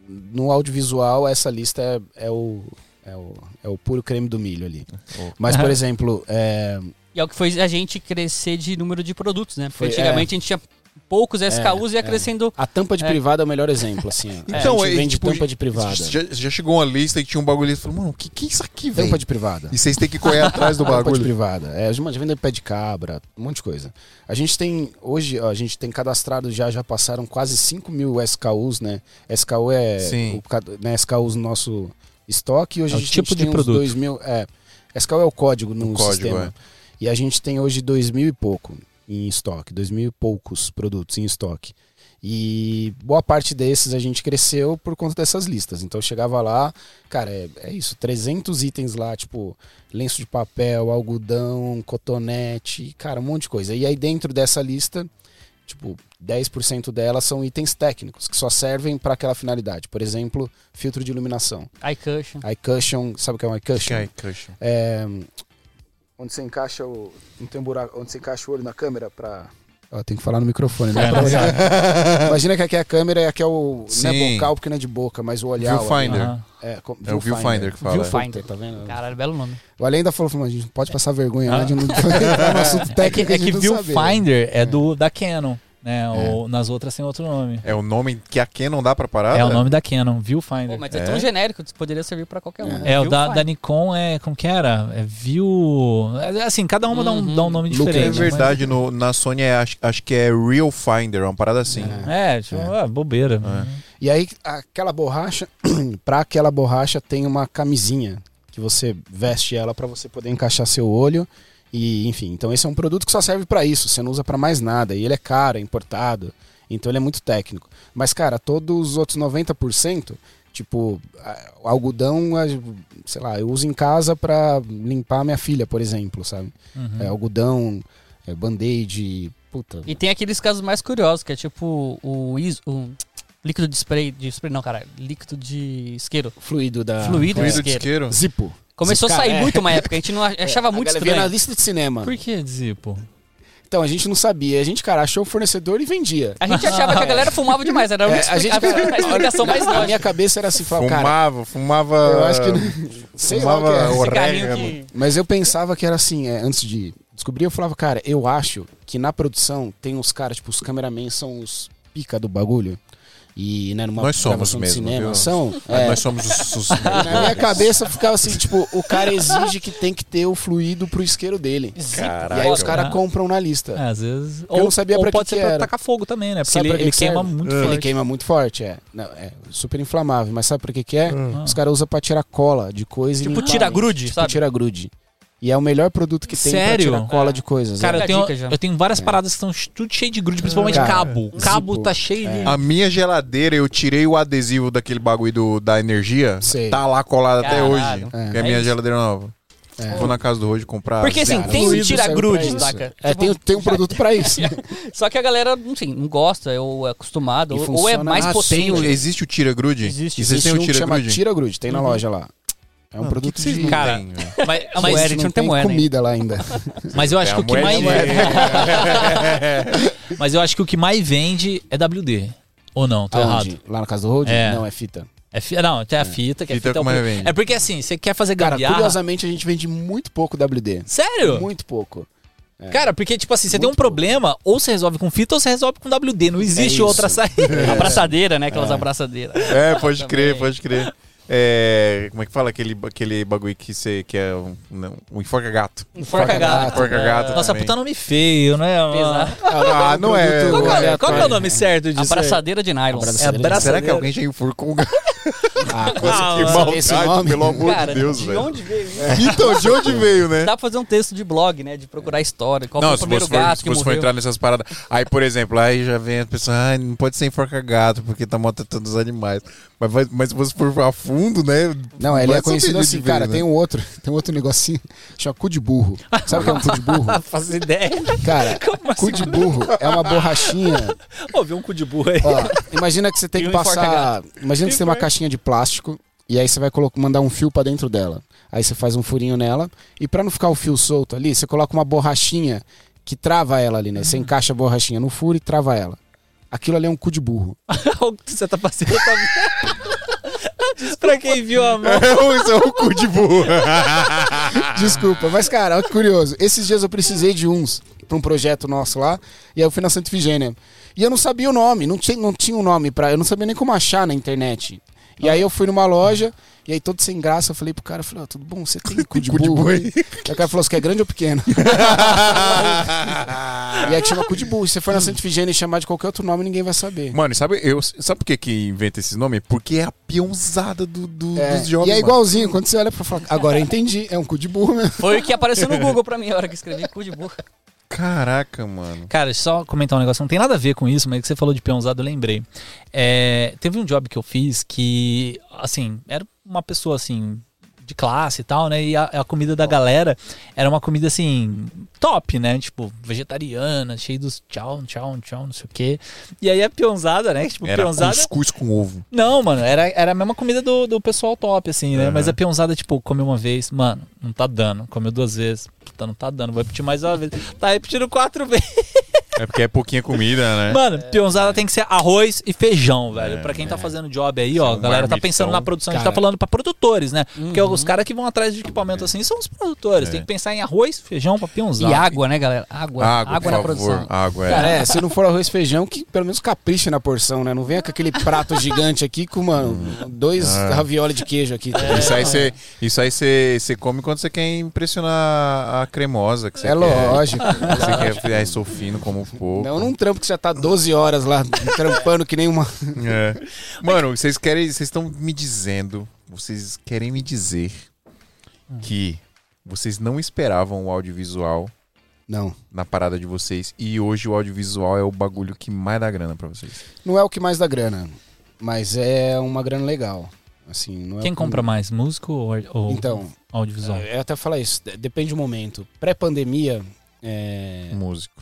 no audiovisual essa lista é, é o, é, o, é o puro creme do milho ali. Oh. Mas, por exemplo, é, E é o que fez a gente crescer de número de produtos, né? Porque Foi- antigamente a gente tinha poucos SKUs e ia é. crescendo. a tampa de É. privada é o melhor exemplo, assim. Então, a gente é, vende tipo, tampa de privada. Já, já chegou uma lista e tinha um bagulho e falou, mano, o que, que é isso aqui, velho? Tampa de privada. E vocês têm que correr atrás do Tampa de bagulho. privada. É, a gente vende pé de cabra, um monte de coisa. A gente tem, hoje, ó, a gente tem cadastrado já, já passaram quase 5 mil SKUs, né? SKU é Sim. o, né, SKUs no nosso estoque. Hoje É a gente tipo de tem uns produto. 2 mil. É, SKU é o código no O código, sistema. E a gente tem hoje 2 mil e pouco em estoque, 2 mil e poucos produtos em estoque. E boa parte desses a gente cresceu por conta dessas listas. Então eu chegava lá, cara, é, é isso, 300 itens lá, tipo lenço de papel, algodão, cotonete, cara, um monte de coisa. E aí dentro dessa lista, tipo, 10% delas são itens técnicos, que só servem para aquela finalidade. Por exemplo, filtro de iluminação. iCushion. iCushion, sabe o que é um iCushion? Ai, cushion. É, onde você encaixa o. Não tem um buraco, onde você encaixa o olho na câmera pra. Ó, tem que falar no microfone, né? É. Imagina que aqui é a câmera e aqui é o. Não é Sim. bocal porque não é de boca, mas o olhar. Viewfinder. É, com- É o viewfinder que fala. Viewfinder. Tá vendo? Caralho, belo nome. O Além ainda falou, falou, "Mas a gente não pode passar vergonha lá de não no assunto É que, técnico. é a gente que não saber. Viewfinder é do da Canon, né? Ou nas outras tem outro nome. É o nome que a Canon dá pra parada? É o nome da Canon, Viewfinder. Pô, mas é, É? tão genérico, poderia servir pra qualquer um. É, o da, da Nikon é. Como que era? É View. é, Assim, cada uma dá, um, Uhum. dá um nome É diferente. verdade, no, na Sony é, acho, acho que é Real Finder, uma parada assim. É. mas- É, tipo, ah, bobeira. E aí, aquela borracha, pra aquela borracha tem uma camisinha que você veste ela pra você poder encaixar seu olho. E, enfim, então esse é um produto que só serve pra isso, você não usa pra mais nada. E ele é caro, é importado, então ele é muito técnico. Mas, cara, todos os outros 90%, tipo, algodão, sei lá, eu uso em casa pra limpar minha filha, por exemplo, sabe? Uhum. É, algodão, é, band-aid, puta. E tem aqueles casos mais curiosos, que é tipo o, is, o líquido de spray. De spray não, cara. Líquido de isqueiro. Fluido da. Fluido. Fluido de isqueiro. isqueiro? Zipo. Começou a sair é. muito uma época, a gente não ach- achava A muito via na estranho. lista de cinema. Por que Zipo? Então, a gente não sabia. A gente, cara, achou o fornecedor e vendia. A gente achava que a galera fumava demais, era É, a gente, a, a explicação mais Na minha lógica. cabeça era assim, falava, cara, Fumava, fumava. eu acho que. Sei lá o que fumava é. Orégano. que... Mas eu pensava que era assim, é, antes de descobrir, eu falava, cara, eu acho que na produção tem uns caras, tipo, os cameramen são os pica do bagulho. E, né, numa Nós somos mesmo, cinema, viu? são. É, Nós somos os. os- na minha cabeça ficava assim, tipo, o cara exige que tem que ter o fluido pro isqueiro dele. Caraca, e aí os caras né? compram na lista. É, às vezes. Eu não sabia ou pra que pode que ser pra era. tacar fogo também, né? Porque Sabe ele, pra que ele que queima serve? muito Ele forte. queima muito forte, é. Não, é super inflamável, mas sabe pra que que é? Ah. Os caras usam pra tirar cola de coisa e Tipo limpar. tira-grude, Tipo sabe? tira-grude. E é o melhor produto que tem Sério? pra tirar cola de coisas. Cara, é. eu tenho, eu tenho várias paradas que estão tudo cheio de grude, principalmente Cara, cabo. Cabo tipo, tá cheio de. A minha geladeira, eu tirei o adesivo daquele bagulho do, da energia. Sei. Tá lá colado até Caralho. hoje. É. Que é a É minha isso. geladeira nova. É. Vou na casa do hoje comprar. Porque assim, Cara, tem fluido tira-grude, saca? É, tem, tem um produto pra isso. Só que a galera, enfim, não gosta, ou é acostumada, ou, ou é mais Ah, possível. tem o- existe o tira-grude? Existe. Existe têm um o que chama tira-grude? tira-grude, tem na Uhum. loja lá. É um produto que de... não Cara, têm, velho? Mas, Mas mas, o Eric não tem moeda ainda. comida lá ainda. mas eu acho É que o que mais. Mas eu acho que o que mais vende é WD. Ou não, tô Aonde? errado. Lá na casa do Road? É. Não, é fita. É fi... Não, tem a fita, que é Fita fita. é o como é? É porque assim, você quer fazer Cara, gambiarra. curiosamente a gente vende muito pouco WD. Sério? Muito pouco. É. Cara, porque, tipo assim, você tem um Muito pouco. problema, ou você resolve com fita ou você resolve com WD. Não existe isso. outra saída. Abraçadeira, né? Aquelas abraçadeiras. É, pode crer, pode crer. É, como é que fala aquele, aquele bagulho que, você, que é um, não, um enforca-gato? Enforca-gato. Enforca-gato Nossa, puta nome feio, né? Pesado. Ah, não é. Qual, que é, qual que é o nome certo disso? Abraçadeira de nylon. É abraçadeira. Será que alguém já enforcou um gato? Ah, que mano. maldade, Esse nome? pelo amor Cara, de Deus, de velho. onde veio isso? Então, de onde veio, né? Dá pra fazer um texto de blog, né? De procurar história. Qual Não, foi o se primeiro você, for, gato se que você for entrar nessas paradas. Aí, por exemplo, aí já vem a pessoa, ah, não pode ser enforca-gato porque tá maltratando os animais. Mas, mas se você for a fundo, né? Não, ele vai é conhecido assim, cara, veio, tem né? um outro, tem um outro negocinho, chama cu de burro. Sabe o que é um cu de burro? Faço ideia. Cara, cu de burro é uma borrachinha. Ô, vi um cu de burro aí. Ó, imagina que você tem E que um passar. Imagina que você tem uma caixinha de plástico e aí você vai colocar, mandar um fio pra dentro dela. Aí você faz um furinho nela e pra não ficar o fio solto ali, você coloca uma borrachinha que trava ela ali, né? Você encaixa a borrachinha no furo e trava ela. Aquilo ali é um cu de burro. o que você tá fazendo? Tá... Pra quem viu a mão. Isso é o cu de burro. Desculpa, mas cara, olha que curioso. Esses dias eu precisei de uns pra um projeto nosso lá, e aí eu fui na Santa Ifigênia. E eu não sabia o nome, não tinha, não tinha um nome pra. Eu não sabia nem como achar na internet. E aí eu fui numa loja, e aí todo sem graça, eu falei pro cara, eu falei, ó, tudo bom, você tem cu de Cu de burro? burro aí? Aí o cara falou, você quer grande ou pequeno? e aí chama cu de burro. Se você for na Santa Ifigênia e chamar de qualquer outro nome, ninguém vai saber. Mano, sabe, eu, sabe por que, que inventa esses nomes? Porque é a peãozada do, do- É, dos jovens. e é mano. igualzinho, quando você olha pra falar, agora eu entendi, é um cu de burro mesmo. Foi o que apareceu no Google pra mim, a hora que escrevi cu de burro. Caraca, mano. Cara, só comentar um negócio, não tem nada a ver com isso, mas que você falou de peãozado, eu lembrei. É, teve um job que eu fiz que, assim, era uma pessoa assim. De classe e tal, né? E a, a comida da galera era uma comida assim, top, né? Tipo, vegetariana, cheio dos tchau, tchau, tchau, não sei o quê. E aí a peãozada, né? Tipo, Era peãozada. cuscuz com ovo. Não, mano, era, era a mesma comida do, do pessoal top, assim, né? Aham. Mas a peãozada, tipo, comeu uma vez, mano, não tá dando. Comeu duas vezes, puta, não tá dando. Vou repetir mais uma vez. Tá repetindo quatro vezes. É porque é pouquinha comida, né? Mano, peãozada tem que ser arroz e feijão, velho. É, pra quem tá fazendo job aí, ó, um a galera tá pensando na produção, a gente Cara. tá falando pra produtores, né? Porque Uhum. os caras que vão atrás de equipamento assim são os produtores. É. Tem que pensar em arroz, feijão pra peãozada. E água, né, galera? Água. Água, Água, por na favor. produção. Água, é. Cara, é, se não for arroz e feijão, que pelo menos capricha na porção, né? Não venha com aquele prato gigante aqui com, mano, dois Ah. ravioli de queijo aqui. tá? Isso aí você isso aí você você come quando você quer impressionar a cremosa que você É quer. lógico. Você quer, ai, sou fino como um pouco. Não num trampo que já tá 12 horas lá trampando que nem uma. É. Mano, vocês querem, vocês estão me dizendo, vocês querem me dizer que vocês não esperavam o audiovisual Não. na parada de vocês e hoje o audiovisual é o bagulho que mais dá grana pra vocês. Não é o que mais dá grana, mas é uma grana legal. Assim, não é Quem que- compra mais, músico ou, ou Então, audiovisual? eu até falar isso, de- depende do momento. Pré-pandemia, é, Músico.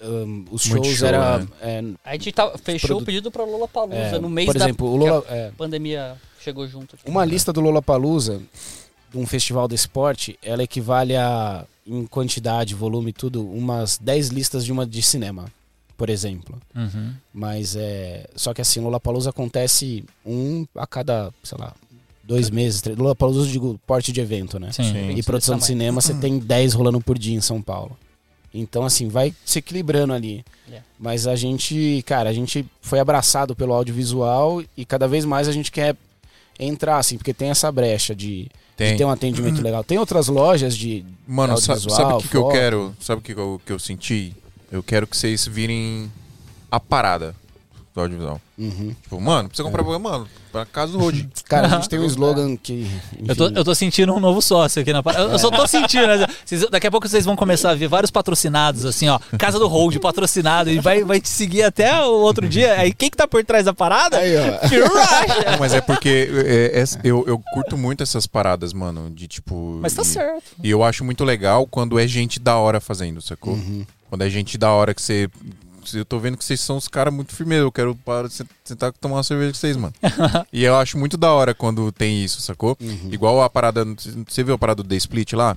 um, os Muito shows show, era. né? é, A gente tá, fechou Produ- o pedido pra Lula Palusa é, no mês por da exemplo, o Lula. é, que a pandemia chegou junto. Uma lista do Lollapalooza, de um festival de esporte, ela equivale a em quantidade, volume, tudo, umas 10 listas de uma de cinema, por exemplo. Uhum. Mas é. Só que assim, Lollapalooza acontece um a cada, sei lá, dois meses. três- Lollapalooza, eu digo, porte de evento, né? Sim. Sim. E produção de cinema, você tem 10 rolando por dia em São Paulo. Então, assim, vai se equilibrando ali. É. Mas a gente, cara, a gente foi abraçado pelo audiovisual e cada vez mais a gente quer entrar, assim, porque tem essa brecha de, de Tem. ter um atendimento legal. Tem outras lojas de. Mano, sabe o que, que eu quero? Sabe o que, que eu, que eu senti? Eu quero que vocês virem a parada do audiovisual. Uhum. Tipo, mano, precisa comprar, mano, pra casa do Road. Cara, a gente tem um slogan que. Eu tô, eu tô sentindo um novo sócio aqui na parada. Eu, eu só tô sentindo. né? Vocês- daqui a pouco vocês vão começar a ver vários patrocinados, assim, ó. Casa do Hold, patrocinado. E vai, vai te seguir até o outro dia. Aí quem que tá por trás da parada? Aí, ó. Phil Rush. Não, mas é porque é, é- eu, eu curto muito essas paradas, mano, de tipo... Mas tá e- certo. E eu acho muito legal quando é gente da hora fazendo, sacou? Uhum. Quando é gente da hora que você... Eu tô vendo que vocês são os caras muito firmezos. Eu quero para sentar e tomar uma cerveja com vocês, mano. e eu acho muito da hora quando tem isso, sacou? Uhum. Igual a parada. Você viu a parada do The Split lá?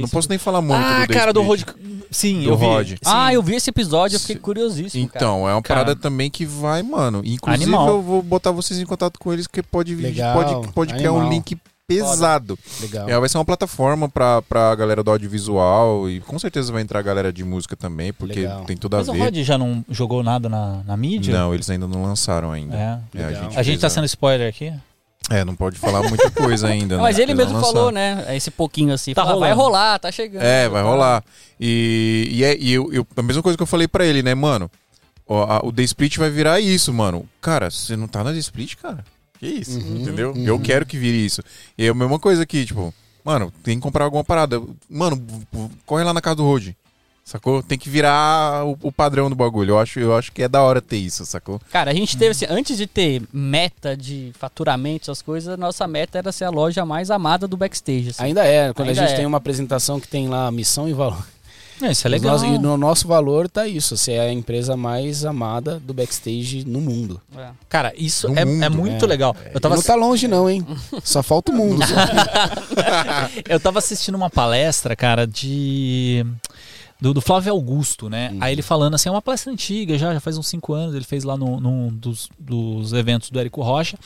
Não posso nem falar muito Ah, do The cara, do Split. Rod. Sim, Do eu vi. Rod. Sim. Ah, eu vi esse episódio, eu fiquei curiosíssimo. cara. Então, é uma Cara. parada também que vai, mano. Inclusive, Animal. eu vou botar vocês em contato com eles, porque pode vir. Legal, Pode, pode criar um link pesado. Legal. É, vai ser uma plataforma pra, pra galera do audiovisual e com certeza vai entrar a galera de música também, porque Legal. tem tudo a Mas o ver. Rod já não jogou nada na, na mídia? Não, eles ainda não lançaram ainda. É. É. A gente fez tá sendo spoiler aqui? É, não pode falar muita coisa ainda. Não, mas né? ele mesmo falou, né? Esse pouquinho assim. Tá fala, vai rolar, tá chegando. É, vai tá. rolar. E, e, é, e eu, eu- a mesma coisa que eu falei pra ele, né, mano? Ó, a- o The Split vai virar isso, mano. Cara, você não tá na The Split, cara? Que isso? Uhum, Entendeu? uhum. Eu quero que vire isso. E é a mesma coisa aqui, tipo, mano, tem que comprar alguma parada. Mano, corre lá na casa do Road. Sacou? Tem que virar o, o padrão do bagulho. Eu acho, eu acho que é da hora ter isso, sacou? Cara, a gente teve assim, antes de ter meta de faturamento, essas coisas, nossa meta era ser a loja mais amada do backstage. assim. Ainda é, quando Ainda a gente é. tem uma apresentação que tem lá missão e valor. É, isso é legal. e no nosso valor tá isso. Você é a empresa mais amada do backstage no mundo. É. Cara, isso No é, mundo, é muito é. legal. Eu tava, Não tá longe, não, hein? Só falta o mundo. eu tava assistindo uma palestra, cara, de. Do, do Flávio Augusto, né? Uhum. Aí ele falando assim, é uma palestra antiga já, já faz uns cinco anos, ele fez lá no- num dos, dos eventos do Érico Rocha.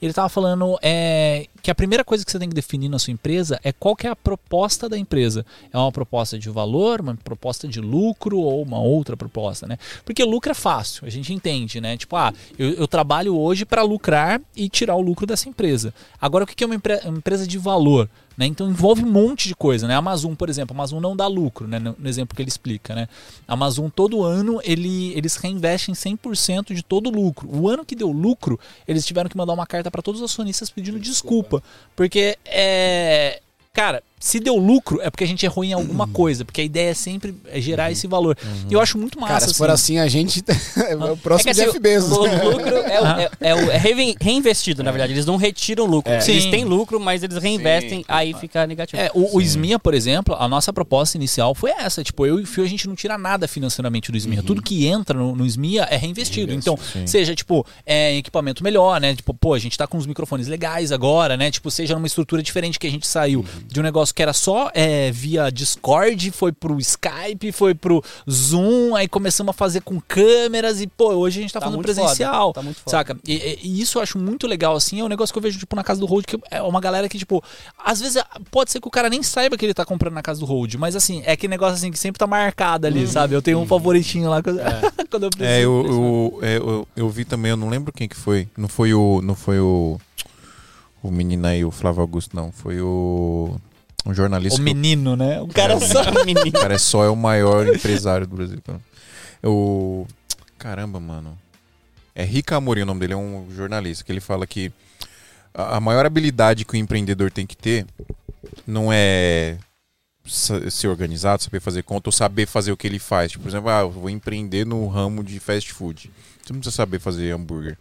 Ele tava falando é, que a primeira coisa que você tem que definir na sua empresa é qual que é a proposta da empresa. É uma proposta de valor, uma proposta de lucro ou uma outra proposta, né? Porque lucro é fácil, a gente entende, né? Tipo, ah, eu, eu trabalho hoje para lucrar e tirar o lucro dessa empresa. Agora, o que que é uma, empre- uma empresa de valor? Né? Então envolve um monte de coisa, né? A Amazon, por exemplo, a Amazon não dá lucro, né? No exemplo que ele explica, né? A Amazon todo ano ele, eles reinvestem 100% de todo o lucro. O ano que deu lucro, eles tiveram que mandar uma carta para todos os acionistas pedindo desculpa, porque é Cara, se deu lucro é porque a gente errou em alguma coisa, porque a ideia é sempre é gerar esse valor. E eu acho muito massa. Cara, se for assim, a gente é o próximo É que, assim, Bezos. O lucro é, o- é- é o- é reinvestido, na verdade. Eles não retiram lucro. É. Eles têm lucro, mas eles reinvestem, Sim, aí fica negativo. É, o, o SMIA, por exemplo, a nossa proposta inicial foi essa. Tipo, eu e o Fio, a gente não tira nada financeiramente do SMIA. Tudo que entra no, no SMIA é reinvestido. então, sim. seja, tipo, é, em equipamento melhor, né? Tipo, pô, a gente tá com uns microfones legais agora, né? Tipo, seja numa estrutura diferente que a gente saiu de um negócio que era só é, via Discord, foi pro Skype, foi pro Zoom, aí começamos a fazer com câmeras e, pô, hoje a gente tá, Tá fazendo muito presencial. foda, tá muito foda. Saca? E, e- e isso eu acho muito legal, assim. É um negócio que eu vejo, tipo, na casa do Road, que é uma galera que, tipo, às vezes pode ser que o cara nem saiba que ele tá comprando na casa do Road, mas assim, é que negócio assim que sempre tá marcado ali, sabe? Eu tenho um favoritinho lá quando, quando eu preciso. É, eu, eu, é, eu, eu vi também, eu não lembro quem que foi. Não foi o. Não foi o. O menino aí, o Flávio Augusto, não. Foi o. Um jornalista. O menino, né? O cara É, o só. menino. O cara é só é o maior empresário do Brasil. O. Caramba, mano. É Rica Amorim o nome dele, é um jornalista, que ele fala que a maior habilidade que o empreendedor tem que ter não é ser organizado, saber fazer conta ou saber fazer o que ele faz. Tipo, por exemplo, ah, eu vou empreender no ramo de fast food. Você não precisa saber fazer hambúrguer.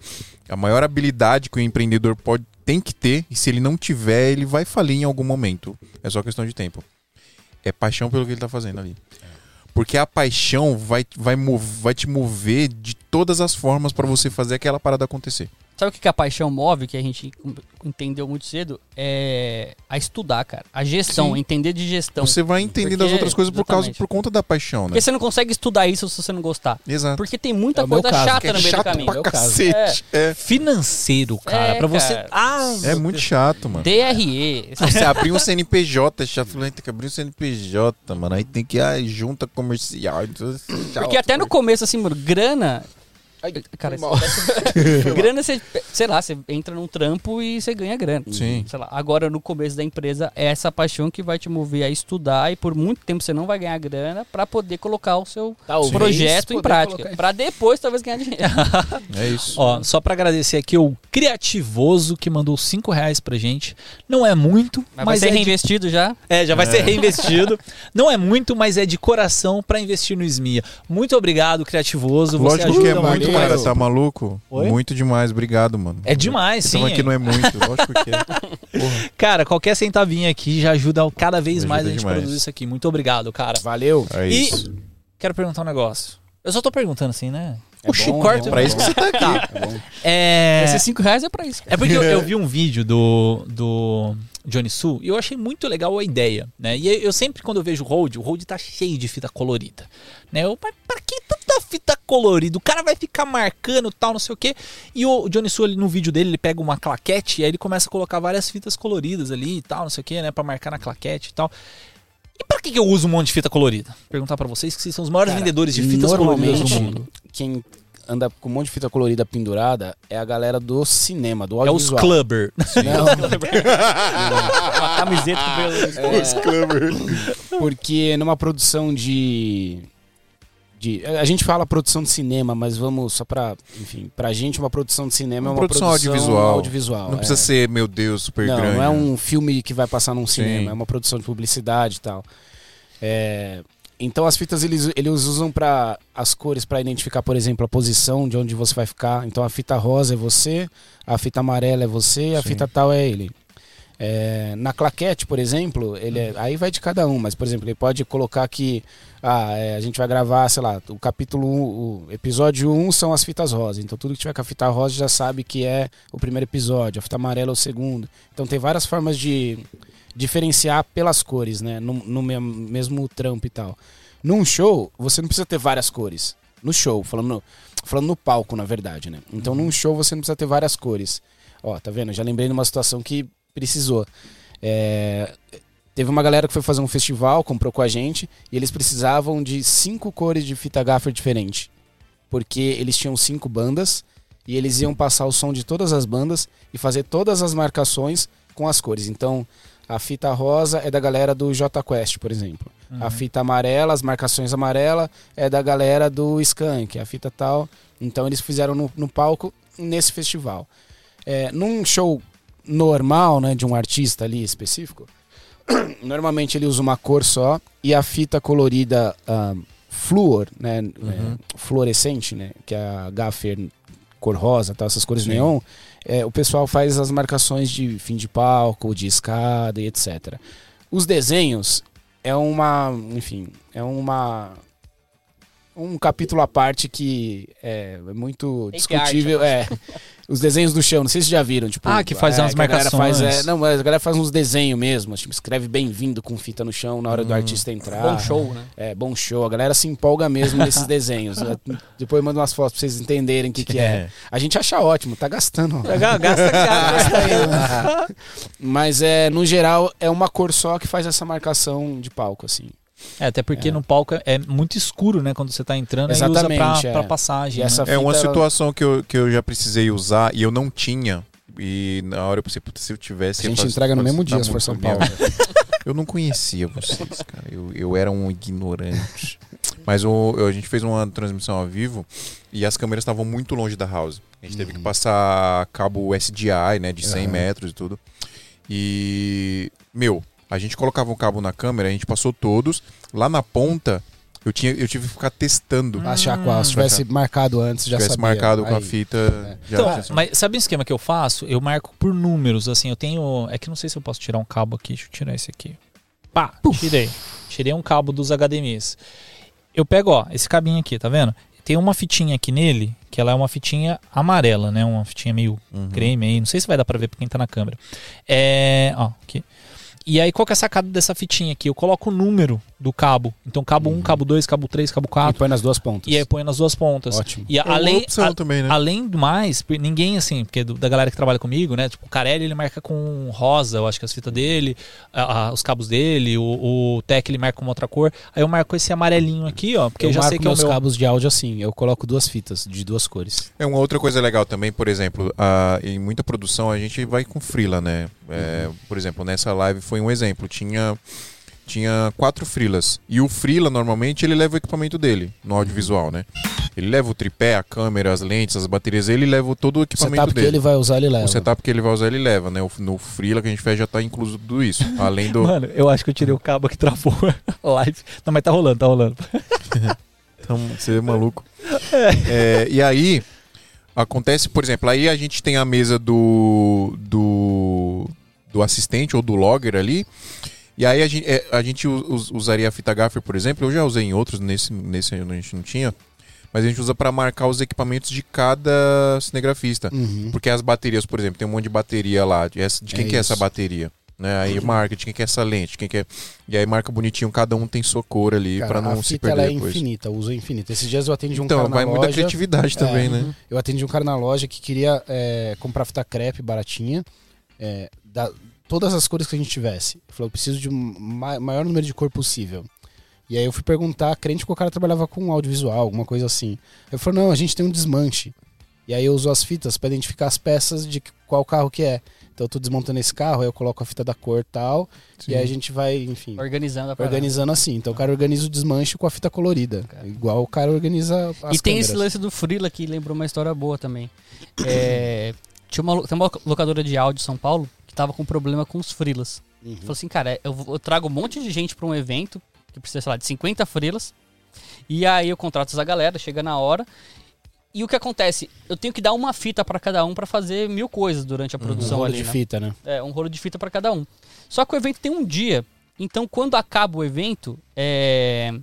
A maior habilidade que o empreendedor pode, tem que ter, e se ele não tiver, ele vai falir em algum momento. É só questão de tempo. É paixão pelo que ele tá fazendo ali. Porque a paixão vai, vai, vai te mover de todas as formas para você fazer aquela parada acontecer. Sabe o que que a paixão move, que a gente entendeu muito cedo? É a estudar, cara. A gestão, Sim. entender de gestão. Você vai entendendo Porque- as outras coisas por, causa, por conta da paixão, né? Porque você não consegue estudar isso se você não gostar. Exato. Porque tem muita É coisa caso, chata é no meio do caminho. pra caso. cacete. É. Financeiro, cara. É, pra você. cara. Ah, É muito chato, mano. DRE. Você abrir um CNPJ, é chato. Tem que abrir um CNPJ, mano. Aí tem que ir à junta comercial. então, Porque até no começo, assim, mano, grana. Cara, foi mal. grana, você, sei lá, você entra num trampo e você ganha grana. Sim. Sei lá, agora no começo da empresa é essa paixão que vai te mover a estudar e por muito tempo você não vai ganhar grana pra poder colocar o seu Talvez projeto em prática. Pra depois talvez ganhar dinheiro. É isso. Ó, só pra agradecer aqui o Criativoso que mandou 5 reais pra gente. Não é muito, Mas, mas, vai ser é, de- reinvestido já. é, já vai ser reinvestido. Não é muito, mas é de coração pra investir no SMIA. Muito obrigado, Criativoso. Você Lógico que é ajuda muito, valeu. cara. Tá maluco? Oi? Muito demais. Obrigado, mano. É demais, Então sim. aqui não é muito. Lógico que é. Porra. Cara, qualquer centavinho aqui já ajuda cada vez Ajuda mais a gente demais. produzir isso aqui. Muito obrigado, cara. Valeu. É E- isso. Quero perguntar um negócio. Eu só tô perguntando assim, né? É Oxi, bom, corta é Pra isso que você tá aqui. É bom. É. Esses 5 reais é pra isso. É porque eu, eu vi um vídeo do, do Johnny Su e eu achei muito legal a ideia, né? E eu sempre, quando eu vejo o Road, o Road tá cheio de fita colorida, né? Eu, mas pra que tanta fita colorida? O cara vai ficar marcando tal, não sei o quê. E o Johnny Su, ali, no vídeo dele, ele pega uma claquete e aí ele começa a colocar várias fitas coloridas ali e tal, não sei o quê, né? Pra marcar na claquete e tal. E pra que que eu uso um monte de fita colorida? Perguntar pra vocês que vocês são os maiores Cara, vendedores de fitas coloridas do normalmente, mundo. Quem anda com um monte de fita colorida pendurada é a galera do cinema, do É os audiovisual. clubber. Não, Uma camiseta com pelo. é, porque numa produção de, de. A gente fala produção de cinema, mas vamos só pra. Enfim, pra gente uma produção de cinema Uma é uma produção produção, audiovisual. audiovisual, Não é. precisa ser, meu Deus, super não, grande. não é né? um filme que vai passar num Sim. cinema, é uma produção de publicidade e tal. É, então as fitas eles, eles usam para as cores para identificar, por exemplo, a posição de onde você vai ficar. Então a fita rosa é você, a fita amarela é você, e a Sim. fita tal é ele. É, na claquete, por exemplo, ele é- aí vai de cada um, mas por exemplo, ele pode colocar que ah, é, a gente vai gravar, sei lá, o capítulo 1, o episódio 1 são as fitas rosa. Então tudo que tiver com a fita rosa já sabe que é o primeiro episódio, a fita amarela é o segundo. Então tem várias formas de diferenciar pelas cores, né? No, no me- mesmo trampo e tal. Num show, você não precisa ter várias cores. No show, falando no, falando no palco, na verdade, né? Então num show você não precisa ter várias cores. Ó, tá vendo? Já lembrei de uma situação que precisou. É, Teve uma galera que foi fazer um festival, comprou com a gente, e eles precisavam de cinco cores de fita gaffer diferente. Porque eles tinham cinco bandas, e eles iam passar o som de todas as bandas e fazer todas as marcações com as cores. Então, a fita rosa é da galera do J Quest, por exemplo. A fita amarela, as marcações amarela, é da galera do Skank, a fita tal. Então eles fizeram no, no palco nesse festival. É, num show normal, né, de um artista ali específico, normalmente ele usa uma cor só e a fita colorida ah, fluor, né, é, fluorescente, né, que é a gaffer cor rosa, tal, essas cores Sim. neon, é, o pessoal faz as marcações de fim de palco, de escada e etc. Os desenhos é uma, enfim, é uma um capítulo à parte que é muito Take discutível, é. Os desenhos do chão, não sei se vocês já viram, tipo, Ah, que faz umas a galera faz, marcações. é, não, mas a galera faz uns desenhos mesmo, tipo, escreve bem-vindo com fita no chão na hora do artista entrar. Bom show, né? É, bom show. A galera se empolga mesmo nesses desenhos. né? Depois manda umas fotos pra vocês entenderem o que, que é. A gente acha ótimo, tá gastando. Gasta cara. Mas é, no geral, é uma cor só que faz essa marcação de palco, assim. É, até porque É. no palco é muito escuro, né? Quando você tá entrando, aí usa Exatamente, pra, é. pra passagem. Essa né? É uma fita- situação que eu, que eu já precisei usar e eu não tinha. E na hora eu pensei, "Putz, se eu tivesse. A gente fazer- entrega no fazer- mesmo dia, se for São Paulo. Eu não conhecia vocês, cara. Eu, eu era um ignorante. Mas o, a gente fez uma transmissão ao vivo e as câmeras estavam muito longe da house. A gente teve que passar cabo SDI, né, de 100 Aham. metros e tudo. E, meu, a gente colocava um cabo na câmera, a gente passou todos. Lá na ponta, eu, tinha, eu tive que ficar testando. Hum. Achar qual. Se tivesse marcado antes, Se já tivesse sabia. marcado com a Aí. fita. Já Então, mas sabe o esquema que eu faço? Eu marco por números, assim, eu tenho. É que não sei se eu posso tirar um cabo aqui. Deixa eu tirar esse aqui. Pá, tirei. Tirei um cabo dos HDMIs. Eu pego, ó, esse cabinho aqui, tá vendo? tem uma fitinha aqui nele, que ela é uma fitinha amarela, né? Uma fitinha meio Uhum. creme aí. Não sei se vai dar pra ver pra quem tá na câmera. É. Ó, aqui. E aí, qual que é a sacada dessa fitinha aqui? Eu coloco o número do cabo. Então, cabo 1, cabo 2, cabo 3, cabo E 4. põe nas duas pontas. E aí, põe nas duas pontas. Ótimo. E a- É uma além, opção a- também, né? além do mais, ninguém assim, porque do- da galera que trabalha comigo, né? Tipo, o Carelli ele marca com rosa, eu acho que as fitas dele, a- a- os cabos dele, o, o Tech ele marca com uma outra cor. Aí eu marco esse amarelinho aqui, ó, porque eu, eu já marco sei que é o meu. cabos de áudio assim. Eu coloco duas fitas de duas cores. É uma outra coisa legal também, por exemplo, a- em muita produção a gente vai com freela, né? É, Por exemplo, nessa live foi um exemplo. Tinha, tinha quatro freelas. E o freela, normalmente, ele leva o equipamento dele no audiovisual, né? Ele leva o tripé, a câmera, as lentes, as baterias, ele leva todo o O equipamento setup que dele. ele vai usar, ele leva. O setup que ele vai usar, ele leva, né? O- No freela que a gente fez já tá incluso tudo isso. Além do. Mano, eu acho que eu tirei o cabo que travou a live. Não, mas tá rolando, tá rolando. Então, você é maluco. É, e aí, acontece, por exemplo, aí a gente tem a mesa do, do, do assistente ou do logger ali. E aí a gente, é, a gente us- us- usaria a fita gaffer, por exemplo. Eu já usei em outros, nesse, nesse a gente não tinha. Mas a gente usa para marcar os equipamentos de cada cinegrafista. Uhum. Porque as baterias, por exemplo, tem um monte de bateria lá. De, de quem É que é isso. Uhum. essa bateria? Né? Aí marca de quem que é essa lente, quem que é... E aí marca bonitinho, cada um tem sua cor ali para não se perder ela é depois. infinita, uso é infinito. Esses dias eu atendi um Então, cara na vai muita loja. criatividade também, É, né? Eu atendi um cara na loja que queria é, comprar fita crepe baratinha, é, da, todas as cores que a gente tivesse. Ele falou, eu preciso de um ma- maior número de cor possível. E aí eu fui perguntar, crente que o cara trabalhava com audiovisual, alguma coisa assim. Ele falou, não, a gente tem um desmanche. E aí eu uso as fitas para identificar as peças de qual carro que é. Então eu tô desmontando esse carro, aí eu coloco a fita da cor e tal, e aí a gente vai, enfim, Organizando a parada. organizando assim. Então o cara organiza o desmanche com a fita colorida. Igual o cara organiza as E tem câmeras. esse lance do Freela que lembrou uma história boa também. É, tinha uma, tem uma locadora de áudio em São Paulo que tava com problema com os Freelas. Uhum. Falou assim, cara, eu, eu trago um monte de gente pra um evento, que precisa, sei lá, de 50 Freelas. E aí eu contrato essa galera, chega na hora. E o que acontece? Eu tenho que dar uma fita pra cada um pra fazer mil coisas durante a Um produção rolo ali, de né? fita, né? É, um rolo de fita pra cada um. Só que o evento tem um dia. Então, quando acaba o evento, é,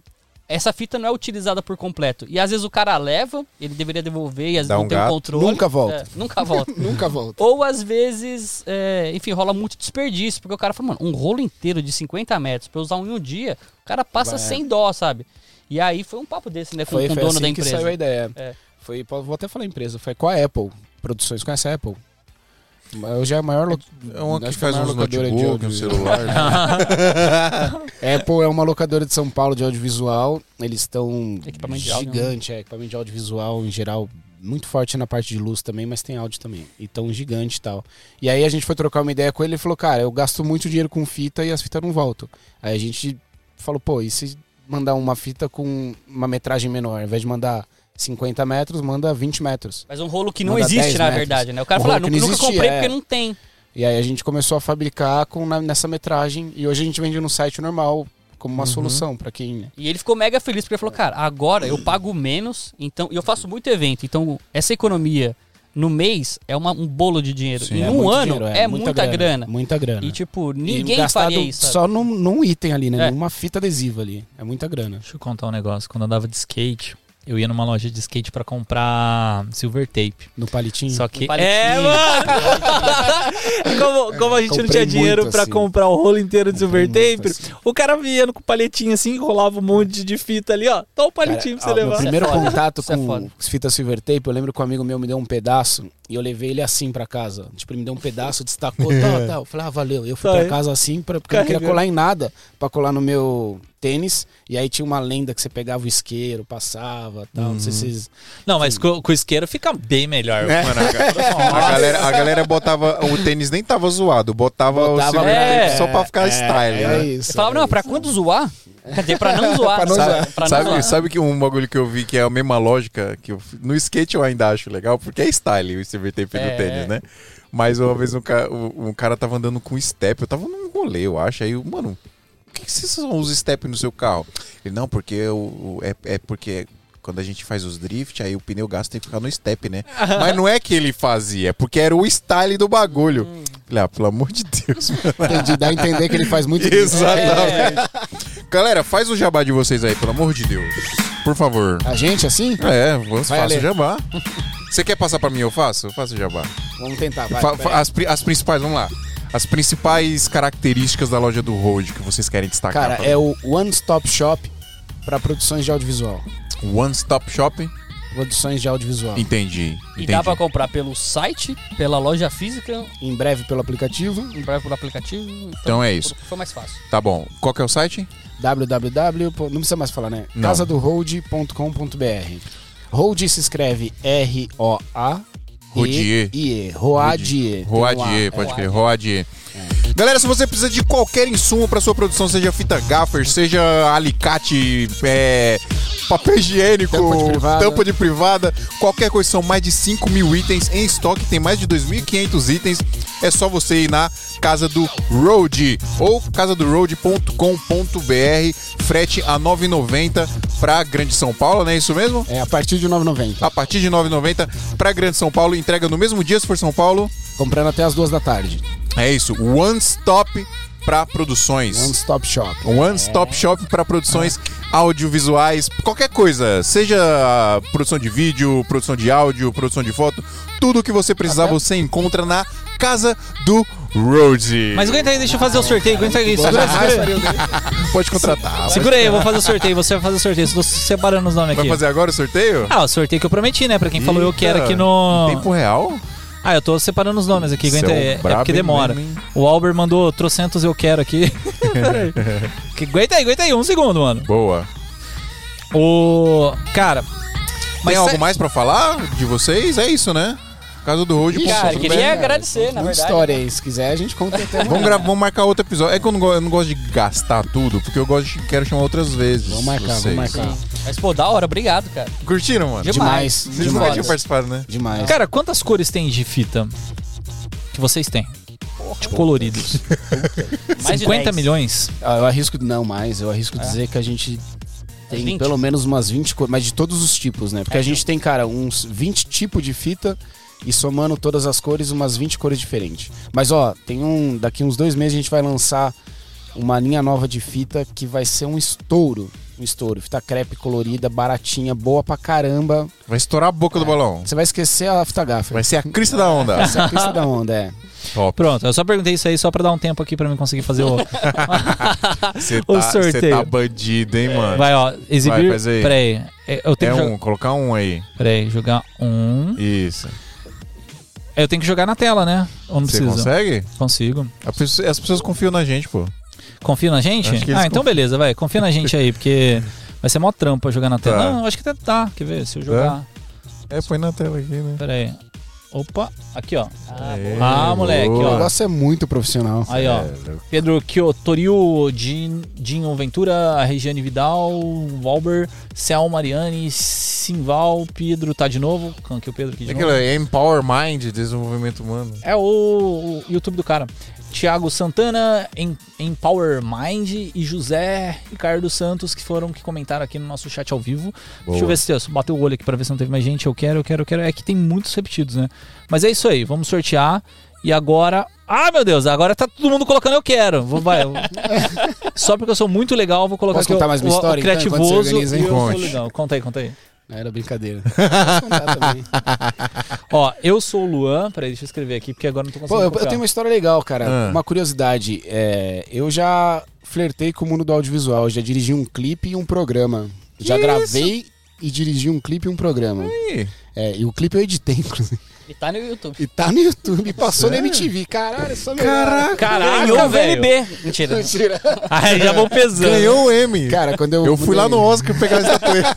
essa fita não é utilizada por completo. E às vezes o cara leva, ele deveria devolver e às vezes não um tem o gato. controle. Nunca volta. É, nunca volta. Nunca volta. Ou às vezes, é, enfim, rola muito desperdício, porque o cara fala, mano, um rolo inteiro de 50 metros pra eu usar um em um dia, o cara passa Vai. sem dó, sabe? E aí foi um papo desse, né, com, Foi, com o foi dono assim da que empresa. saiu a ideia. É. Foi, vou até falar a empresa. Foi com a Apple Produções. Conhece a Apple? Hoje é a maior... É uma acho que é a faz maior uns locadora de notebook, um celular. Apple é uma locadora de São Paulo de audiovisual. Eles estão Equipamento de áudio, né? gigante, é, equipamento de audiovisual em geral, muito forte na parte de luz também, mas tem áudio também. E tão gigante e tal. E aí a gente foi trocar uma ideia com ele, ele falou: "Cara, eu gasto muito dinheiro com fita e as fitas não voltam". Aí a gente falou: "Pô, e se mandar uma fita com uma metragem menor, ao invés de mandar 50 metros, manda 20 metros". Mas um rolo que não Manda existe, 10 na metros. verdade, né? O cara Um fala, ah, nunca, não nunca comprei é. porque não tem. E aí a gente começou a fabricar com, na- nessa metragem e hoje a gente vende no site normal como uma solução pra quem E ele ficou mega feliz porque ele falou, cara, agora eu pago menos, então e eu faço muito evento, então essa economia no mês é uma- um bolo de dinheiro. Sim, em é um ano dinheiro, é, muita, grana. Muita grana. E tipo, E ninguém gastado faria isso. sabe? Só num, num item ali, né? É. Numa fita adesiva ali. É muita grana. Deixa eu contar um negócio. Quando eu andava de skate, eu ia numa loja de skate pra comprar silver tape. No palitinho. Só que. Um palitinho. É, mano! como, como a gente não Comprei tinha dinheiro pra assim. comprar o rolo inteiro de silver Comprei muito, tape, assim. o cara vinha com o palitinho assim, enrolava um monte de fita ali, ó. Toma o palitinho pra Cara, você ó, Meu levar. primeiro Isso é contato é com foda. fita silver tape, eu lembro que um amigo meu me deu um pedaço e eu levei ele assim pra casa. Tipo, ele me deu um pedaço, destacou, tal, tal. Eu falei, ah, valeu. Eu fui Tá pra aí. casa assim, pra, porque eu não queria colar em nada, pra colar no meu tênis. E aí tinha uma lenda que você pegava o isqueiro, passava tal. Não sei se vocês. Não, mas com, com o isqueiro fica bem melhor. Mano, a, a galera, a galera botava. O tênis nem tava zoado, botava, o Botava- silver É, só pra ficar style, é né? isso. Falava, não, é pra isso. quando zoar? Quer dizer, pra não zoar. Pra não sabe? zoar. Pra não sabe, zoar. sabe que um bagulho que eu vi que é a mesma lógica que eu- no skate eu ainda acho legal, porque é style o tape É. do tênis, né? Mas uma vez um, ca- um- um cara tava andando com step, eu tava num rolê, eu acho, aí, mano, por que, que vocês usam step no seu carro? Ele, não, porque o, o- é, é porque quando a gente faz os drift, aí o pneu gasto tem que ficar no step, né? Mas não é que ele fazia, é porque era o style do bagulho. Falei, ah, pelo amor de Deus, mano. Entendi, dá a entender que ele faz muito Exatamente. Galera, faz o jabá de vocês aí, pelo amor de Deus. Por favor. A gente, assim? É, faço o jabá. Você quer passar pra mim? Eu faço? Eu faço o jabá. Vamos tentar, vai. Fa- as, pri- as principais, vamos lá. As principais características da loja do Road que vocês querem destacar. Cara, pra é o One Stop Shop pra produções de audiovisual. One Stop Shop? Produções de audiovisual. Entendi. E entendi. dá pra comprar pelo site, pela loja física, Em breve pelo aplicativo. em breve por aplicativo. Então, Então é isso. Foi mais fácil. Tá bom. Qual que é o site? www. Não precisa mais falar, né? Não. casadohold.com.br. Hold se escreve R-O-A. Rodier. I-E. Roadier. Roadier, pode crer, Roadier. Galera, se você precisa de qualquer insumo para sua produção, seja fita gaffer, seja alicate, é, papel higiênico, Tampa de privada. tampa de privada, qualquer coisa, são mais de 5 mil itens em estoque, tem mais de 2.500 itens. É só você ir na Casa do Road ou casadoroad.com.br, frete a 9,90 para Grande São Paulo, não é isso mesmo? É a partir de 9,90. A partir de 9,90 para Grande São Paulo, entrega no mesmo dia se for São Paulo. Comprando até as duas da tarde. É isso, One Stop para produções. One Stop Shop. One Stop Shop para produções audiovisuais, qualquer coisa, seja produção de vídeo, produção de áudio, produção de foto, tudo que você precisar você encontra na Casa do Road. Mas aguenta aí, deixa eu fazer o sorteio. Aguenta aí. Segura, pode contratar. Segura aí, eu vou fazer o sorteio. Você vai fazer o sorteio. Estou separando os nomes Vai aqui. fazer agora o sorteio? Ah, o sorteio que eu prometi, né? Pra quem falou eu quero Eita, aqui no. em Tempo real? Ah, eu tô separando os nomes aqui. Aguenta. É brabo, porque demora. O Albert mandou trocentos eu quero aqui. Peraí. Que- aguenta aí, aguenta aí. Um segundo, mano. Boa. O. Cara. Tem algo mais pra falar de vocês? É isso, né? Casa do Road. Cara, ponto queria agradecer, na verdade. história aí. Se quiser, a gente conta até Vamos, gra- vamos marcar outro episódio. É que eu não, eu não gosto de gastar tudo, porque eu gosto de, quero chamar outras vezes. Vamos marcar, vamos vocês. marcar. Sim. Mas, pô, da hora, obrigado, cara. Curtiram, mano? Demais. Vocês nunca Demais. tinham participado, né? Demais. Cara, quantas cores tem de fita que vocês têm? De coloridos. Mais de 50 10. milhões? Ah, eu arrisco, não mais, eu arrisco dizer que a gente tem 20? pelo menos umas 20 cores, mas de todos os tipos, né? Porque a gente tem, cara, uns 20 tipos de fita e somando todas as cores, umas 20 cores diferentes. Mas ó, tem um. Daqui uns dois meses a gente vai lançar uma linha nova de fita que vai ser um estouro. Um estouro. Fita crepe colorida, baratinha, boa pra caramba. Vai estourar a boca do balão. Você vai esquecer a fita gafa. Vai ser a crista da onda. Essa é a pista da onda, é. Top. Pronto, eu só perguntei isso aí só pra dar um tempo aqui pra mim conseguir fazer o. Você O tá, cê sorteio. tá bandido, hein, mano? Vai, ó, exibir. Vai, faz aí. Peraí. é, Eu tenho É que um, jogar. colocar um aí. Peraí, jogar um. Isso. Eu tenho que jogar na tela, né? Ou não Você precisa? consegue? Consigo. A pessoa- As pessoas confiam na gente, pô. Confia na gente? Acho que eles Ah, então confiam. beleza, vai. Confia na gente aí, porque vai ser mó trampo pra jogar na tela. Tá. Não, acho que até tá. Quer ver? Se eu jogar. É, põe na tela aqui, né? Pera aí. Opa, aqui ó. Aê, Ah, moleque, O ó. negócio é muito profissional. Aí ó. É, Pedro Kiotoriu, Din- Dinho Ventura, Regiane Vidal, Valber, Cel Mariani, Simval, Pedro tá de novo. Aqui o Pedro aqui de É novo. aquilo é Empower Mind, desenvolvimento humano. É o, o YouTube do cara. Thiago Santana, em, Empower Mind e José Ricardo Santos, que foram que comentaram aqui no nosso chat ao vivo. Deixa eu ver se eu bateu o olho aqui pra ver se não teve mais gente. Eu quero, eu quero, eu quero. É que tem muitos repetidos, né? Mas é isso aí, vamos sortear. E agora. Ah, meu Deus, agora tá todo mundo colocando eu quero. Vou, vai. Só porque eu sou muito legal, vou colocar Posso aqui contar o, mais uma o- o história, então, criativoso organiza, e eu sou legal. Conta aí, conta aí. Não era brincadeira. Ó, eu sou o Luan. Peraí, deixa eu escrever aqui, porque agora eu não tô Pô, conseguindo eu, eu copiar. tenho uma história legal, cara. Ah. Uma curiosidade. é, eu já flertei com o mundo do audiovisual. Eu já dirigi um clipe e um programa. Já Que gravei e dirigi um clipe e um programa. Ih, É, e o clipe eu editei, inclusive. E tá no YouTube. E tá no YouTube. Passou Sério? na MTV. Caralho, só melhor. Caraca, Caraca, Ganhou o. VLB. Mentira. Mentira. Aí já vou pesando. ganhou o M. Cara, quando eu. eu fui lá no Oscar pegar a estatueta.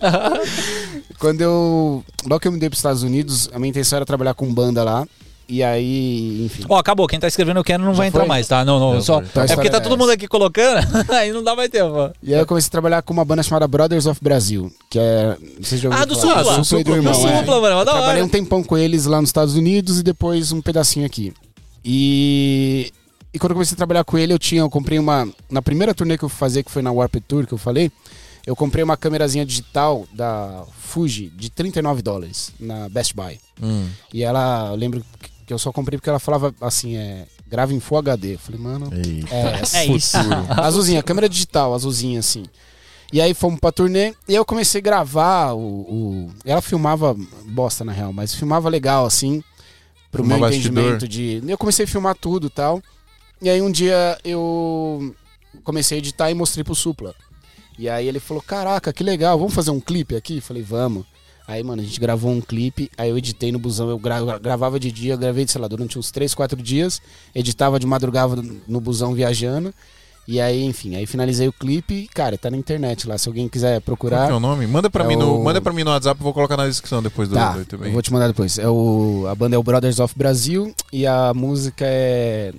Quando eu. Logo que eu me mudei pros Estados Unidos, a minha intenção era trabalhar com banda lá. E aí, enfim. Ó, acabou. Quem tá escrevendo eu quero não vai entrar foi? mais, tá? Não, não. Já só... Então a é porque história tá é todo mundo aqui colocando, aí não dá mais tempo. E aí eu comecei a trabalhar com uma banda chamada Brothers of Brasil, que é. Vocês já Ah, ouviram do falar? Supla. Supla e do irmão. Do é. Supla, mano. Da Trabalhei hora. um tempão com eles lá nos Estados Unidos e depois um pedacinho aqui. E. E quando eu comecei a trabalhar com ele, eu tinha, eu comprei uma. Na primeira turnê que eu fui fazer, que foi na Warped Tour, que eu falei, eu comprei uma câmerazinha digital da Fuji de 39 dólares na Best Buy. Hum. E ela, eu lembro que eu só comprei porque ela falava assim, é. grava em Full HD. Eu falei, mano, Eita. é, É isso. azulzinha, câmera digital, azulzinha assim. E aí fomos pra turnê e eu comecei a gravar o, o- Ela filmava bosta, na real, mas filmava legal, assim, pro Filmava meu entendimento bastidor. de. Eu comecei a filmar tudo e tal. E aí um dia eu comecei a editar e mostrei pro Supla. E aí ele falou: Caraca, que legal, vamos fazer um clipe aqui? Eu falei, vamos. Aí, mano, a gente gravou um clipe, aí eu editei no busão, eu gra- gravava de dia, gravei, sei lá, durante uns 3, 4 dias, editava de madrugada no busão viajando. E aí, enfim, aí finalizei o clipe, cara, tá na internet lá, se alguém quiser Qual procurar. que é o nome? Manda pra, É mim no, o- manda pra mim no WhatsApp, eu vou colocar na descrição depois do, Tá, eu vou te mandar depois. É o, a banda é o Brothers of Brasil e a música é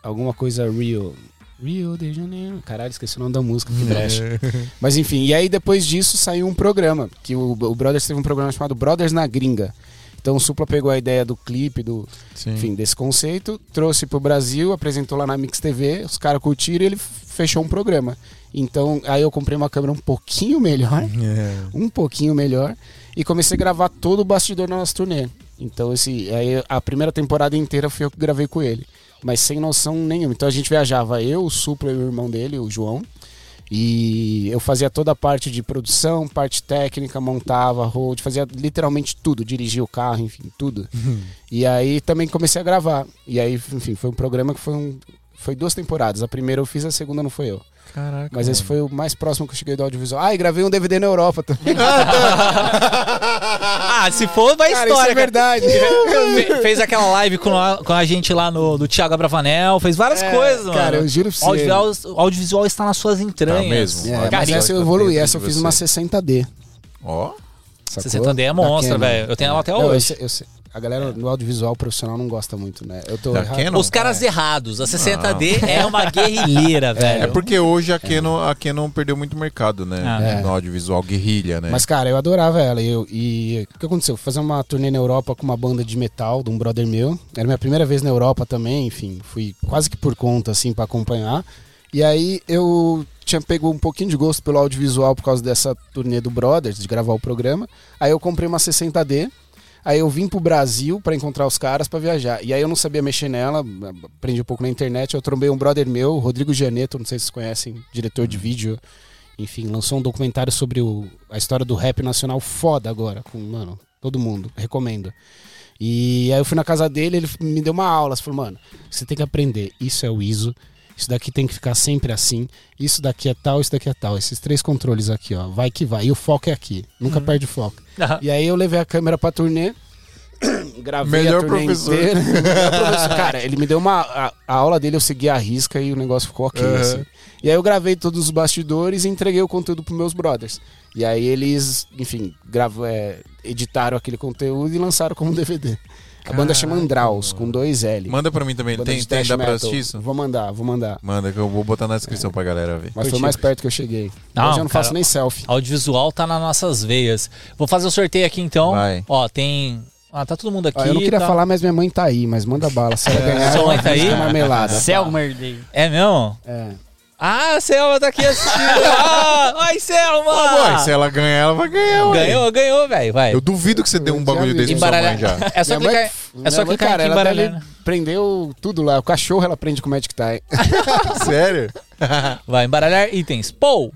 alguma coisa Rio. Rio de Janeiro. Caralho, esqueci o nome da música, que brecha. Mas enfim, e aí depois disso saiu um programa, que o, o Brothers teve um programa chamado Brothers na Gringa. Então o Supla pegou a ideia do clipe, do, Sim. enfim, desse conceito, trouxe pro Brasil, apresentou lá na Mix TV, os caras curtiram e ele fechou um programa. Então, aí eu comprei uma câmera um pouquinho melhor, É. um pouquinho melhor, e comecei a gravar todo o bastidor da nossa turnê. Então, esse, aí a primeira temporada inteira foi eu que gravei com ele, mas sem noção nenhuma. Então a gente viajava, eu, o Supla e o irmão dele, o João, e eu fazia toda a parte de produção, parte técnica, montava, road, fazia literalmente tudo, dirigia o carro, enfim, tudo. E aí também comecei a gravar. E aí, enfim, foi um programa que foi um. Foi duas temporadas. A primeira eu fiz, a segunda não foi eu. Caraca. Mas esse mano. foi o mais próximo que eu cheguei do audiovisual. Ah, e gravei um DVD na Europa também. Ah, se for, vai Cara, história. isso é verdade. Fe- fez aquela live com a, com a gente lá no do Thiago Abravanel, fez várias É, coisado, mano. Cara, eu juro pra O você. audiovisual, o audiovisual está nas suas entranhas. Tá mesmo. É, Olha, mas cara, essa eu evoluí. Essa eu fiz uma 60D. Ó. sacou? 60D é Canon. velho. Eu tenho ela até Não, eu hoje. sei- eu sei. A galera no audiovisual profissional não gosta muito, né? Eu tô Da errado. Canon? Os caras errados. A 60D é uma guerrilheira, velho. É porque hoje a Canon, a Canon perdeu muito mercado, né? Ah. É. No audiovisual guerrilha, né? Mas, cara, eu adorava ela. E, eu, e o que aconteceu? Fui fazer uma turnê na Europa com uma banda de metal de um brother meu. Era minha primeira vez na Europa também, enfim. Fui quase que por conta, assim, pra acompanhar. E aí eu tinha pego um pouquinho de gosto pelo audiovisual por causa dessa turnê do Brothers, de gravar o programa. Aí eu comprei uma 60D. Aí eu vim pro Brasil pra encontrar os caras pra viajar. E aí eu não sabia mexer nela, aprendi um pouco na internet. Eu trombei um brother meu, Rodrigo Gianeto, não sei se vocês conhecem, diretor de vídeo. Enfim, lançou um documentário sobre o- a história do rap nacional foda agora, com, mano, todo mundo, recomendo. E aí eu fui na casa dele, ele me deu uma aula, falou, mano, você tem que aprender, isso é o ISO, isso daqui tem que ficar sempre assim, isso daqui é tal, isso daqui é tal, esses três controles aqui, ó, vai que vai, e o foco é aqui, nunca perde o foco. Ah, E aí eu levei a câmera pra turnê, gravei Melhor a turnê professor. inteira. Professor. Cara, ele me deu uma. A, a aula dele eu segui a risca e o negócio ficou ok. Uhum. assim. E aí eu gravei todos os bastidores e entreguei o conteúdo pros meus brothers. E aí eles, enfim, gravo, é, editaram aquele conteúdo e lançaram como DVD. A banda chama Andraus, com dois L. Manda pra mim também. Banda Tem, de tem thrash dá pra metal. assistir isso? Vou mandar, vou mandar. Manda que eu vou botar na descrição pra galera ver. Mas foi mais perto que eu cheguei. Não, Hoje eu não faço cara, nem selfie. Audiovisual tá nas nossas veias. Vou fazer o sorteio aqui então. Vai. Ó, tem. Ah, tá todo mundo aqui. Ó, eu não queria tá- falar, mas minha mãe tá aí, mas manda bala. Se ela ganhar, Sua mãe ela tá aí? marmelada. Selmer Day. É mesmo? É. Ah, a Selma tá aqui assistindo. ah, ai, Selma! Ué, se ela ganhar, ela vai ganhar, ué. Ganhou, ganhou, velho. Vai. Eu duvido que você dê um bagulho desse pra sua mãe já. É só Minha mãe- clicar, é só mãe, clicar cara, aqui ela embaralhar. deve- prendeu tudo lá. O cachorro ela prende com o Magic Tie. Sério? Vai, embaralhar itens. Pou!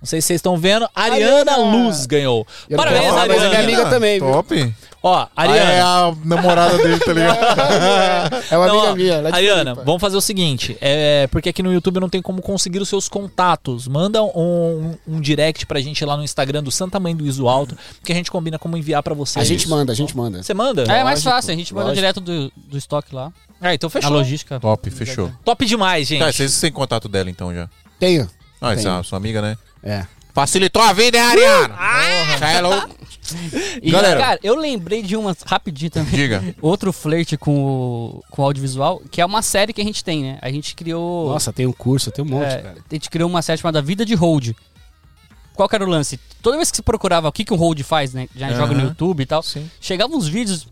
Não sei se vocês estão vendo. Ariana, Ariana. Luz ganhou. Parabéns, mas é Ariana. minha amiga também, viu? Top. Ó, Ah, é Ariana. a namorada dele, tá ligado? É uma Não, amiga ó, minha. é Ariana, Floripa. vamos fazer o seguinte. É, porque aqui no YouTube não tem como conseguir os seus contatos. Manda um, um direct pra gente lá no Instagram do Santa Mãe do Iso Alto, que a gente combina como enviar pra vocês. A gente manda, a gente manda. Você manda? É mais Lógico, fácil, a gente manda lógico. direto do, do estoque lá. Ah, então A fechou. logística. Top, fechou. Top demais, gente. Tá, vocês têm contato dela então já. Tenho. Ah, essa é a sua amiga, né? É. Facilitou a vida, hein, Ariana? Ah, é louco. E, Galera. cara, eu lembrei de uma, rapidinho também, Diga. outro flerte com o, com o audiovisual, que é uma série que a gente tem, né? A gente criou... Nossa, tem um curso, tem um monte, É, cara. a gente criou uma série chamada Vida de Hold. Qual que era o lance? Toda vez que você procurava o que, que um hold faz, né? Já joga no. YouTube e tal. Sim. Chegavam uns vídeos,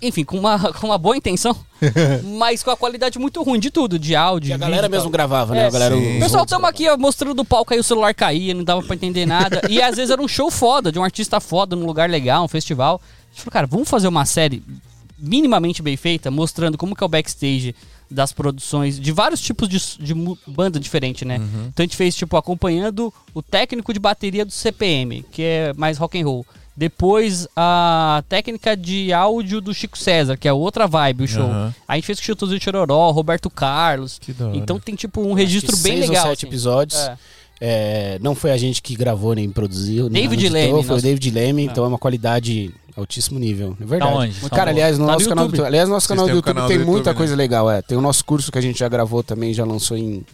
enfim, com uma, com uma boa intenção, mas com a qualidade muito ruim de tudo, de áudio. E a galera mesmo tal. gravava, né? É, a galera, sim. os Pessoal, estamos aqui ó, mostrando do palco aí, o celular caía, não dava pra entender nada. e às vezes era um show foda, de um artista foda, num lugar legal, um festival. A gente falou, cara, vamos fazer uma série minimamente bem feita, mostrando como que é o backstage das produções de vários tipos de, de banda diferente, né? Então a gente fez tipo acompanhando o técnico de bateria do CPM, que é mais rock and roll. Depois a técnica de áudio do Chico César, que é outra vibe o show. Aham. A gente fez com o Chitãozinho de Chororó, Roberto Carlos. Que da hora. Então tem tipo um registro bem seis legal. Ou sete assim. episódios. É. É, não foi a gente que gravou nem produziu. nem David editou, Leme, Foi o nosso- David Leme, É. então é uma qualidade altíssimo nível. É verdade. Onde? Tá Cara, bom. aliás, no Tá no nosso canal do aliás, no nosso Vocês canal do YouTube canal tem do muita YouTube, né? coisa legal. É. Tem o nosso curso que a gente já gravou também, já lançou em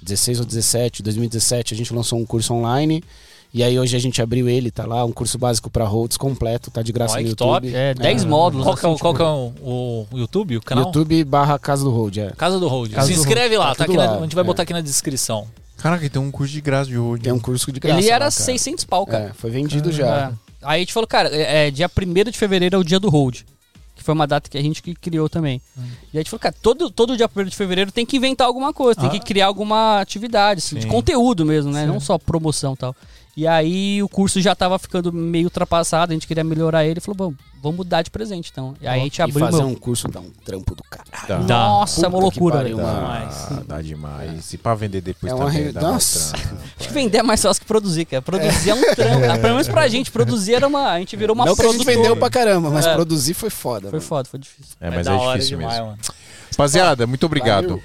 16 ou 17, 2017, a gente lançou um curso online. E aí hoje a gente abriu ele, tá lá, um curso básico pra Rhodes completo, tá de graça Olha no YouTube. top. É, 10 módulos. Qual é, o- assim, qual tipo, que é o, o YouTube, o canal? YouTube barra Casa do Road, é. Casa do Road. Casa Se do inscreve lá, Tá tá aqui na- lá, a gente vai é. botar aqui na descrição. Caraca, tem um curso de graça de hoje. Tem um curso de graça. Ele era lá, cara. 600 pau, cara. É, foi vendido já. É. Aí a gente falou, cara, é, é, dia 1 de fevereiro é o dia do Hold. Que foi uma data que a gente que criou também. Hum. E a gente falou, cara, todo, todo dia 1 de fevereiro tem que inventar alguma coisa, tem Ah. que criar alguma atividade, assim, de Sim. conteúdo mesmo, né? Não só promoção e tal. E aí o curso já tava ficando meio ultrapassado, a gente queria melhorar ele e falou, vamos, vamos mudar de presente então. E aí a gente E abriu fazer meu... um curso dá um trampo do caralho. Dá. Nossa, é uma loucura, pariu, mano. Demais. Dá demais. E pra vender depois É uma também re- dá Nossa. trampo. Acho que vender é mais fácil que produzir, cara. Produzir é, um trampo. Ah, Pelo menos pra gente, produzir era uma. A gente virou uma Não que a gente produtora. vendeu pra caramba, mas É. produzir foi foda. Foi mano. foda, foi difícil. É, mas da é hora difícil demais, mesmo. mano. Rapaziada, muito obrigado. Valeu.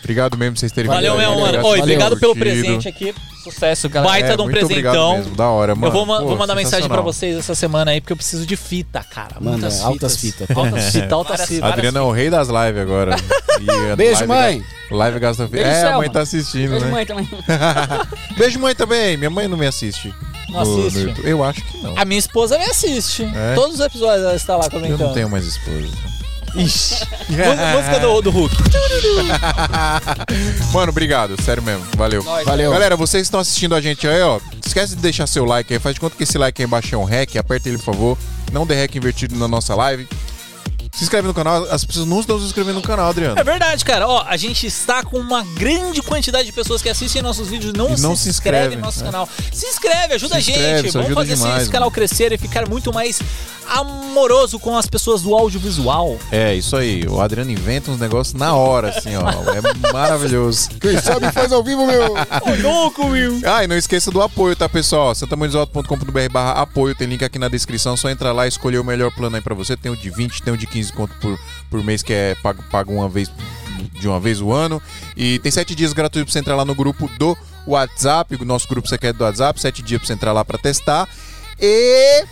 Obrigado mesmo por vocês terem Valeu, vindo aí, meu mano. obrigado Oi, obrigado pelo presente aqui. Sucesso, galera. Baita É, de um presentão. mesmo, da hora, mano. eu vou, ma- Pô, vou mandar mensagem pra vocês essa semana aí, porque eu preciso de fita, cara. Manda, Muitas altas fitas. fitas. Altas fitas, altas fitas. Adriano é o rei das lives agora. E a Beijo, live mãe. Live gasta fita. Beijo, É, a Selma. mãe tá assistindo, Beijo, né? mãe, também. Beijo, mãe, também. Minha mãe não me assiste. Não no- no assiste? YouTube. Eu acho que não. A minha esposa me assiste. É? Todos os episódios ela está lá Eu comentando. não tenho mais esposa. Ixi. Música- Música do, do Hulk. Mano, obrigado, sério mesmo. Valeu. Valeu. Galera, vocês que estão assistindo a gente aí, ó. Esquece de deixar seu like aí. Faz de conta que esse like aí embaixo é um hack. Aperta ele, por favor. Não dê hack invertido na nossa live. Se inscreve no canal. As pessoas não estão se inscrevendo no canal, Adriano. É verdade, cara. Ó, a gente está com uma grande quantidade de pessoas que assistem nossos vídeos e não, E não se, se inscreve inscreve, no nosso é. canal. Se inscreve, ajuda Se a gente. inscreve, Vamos ajuda fazer esse- demais, esse canal crescer e ficar muito mais amoroso com as pessoas do audiovisual. É, isso aí. O Adriano inventa uns negócios na hora, assim, ó. É maravilhoso. Quem sabe faz ao vivo, meu. Ô, louco, Will. Ah, e não esqueça do apoio, tá, pessoal? santamonizoto.com.br barra apoio, tem link aqui na descrição, só entrar lá e escolher o melhor plano aí pra você. Tem o de 20, tem o de 15 conto por, por mês, que é pago, pago uma vez de uma vez o ano. E tem sete dias gratuitos pra você entrar lá no grupo do WhatsApp, o nosso grupo secreto do WhatsApp, sete dias pra você entrar lá pra testar. E...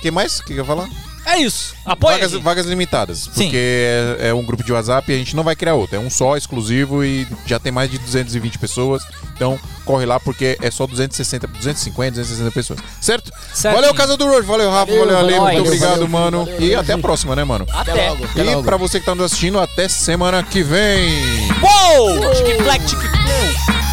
O que mais? O que que eu ia falar? É isso. Apoia. Vagas, vagas limitadas, porque é, é um grupo de WhatsApp e a gente não vai criar outro. É um só, exclusivo e já tem mais de 220 pessoas. Então corre lá porque é só 260, 250, 260 pessoas. Certo? Certinho. Valeu, Casa do Road. Valeu, Rafa. Valeu, Valeu, Ale. Muito valeu, obrigado, valeu, mano. valeu, e até a próxima, né, mano? Até. logo. E pra você que tá nos assistindo, até semana que vem. Uou! Tic-flac, tic-flow.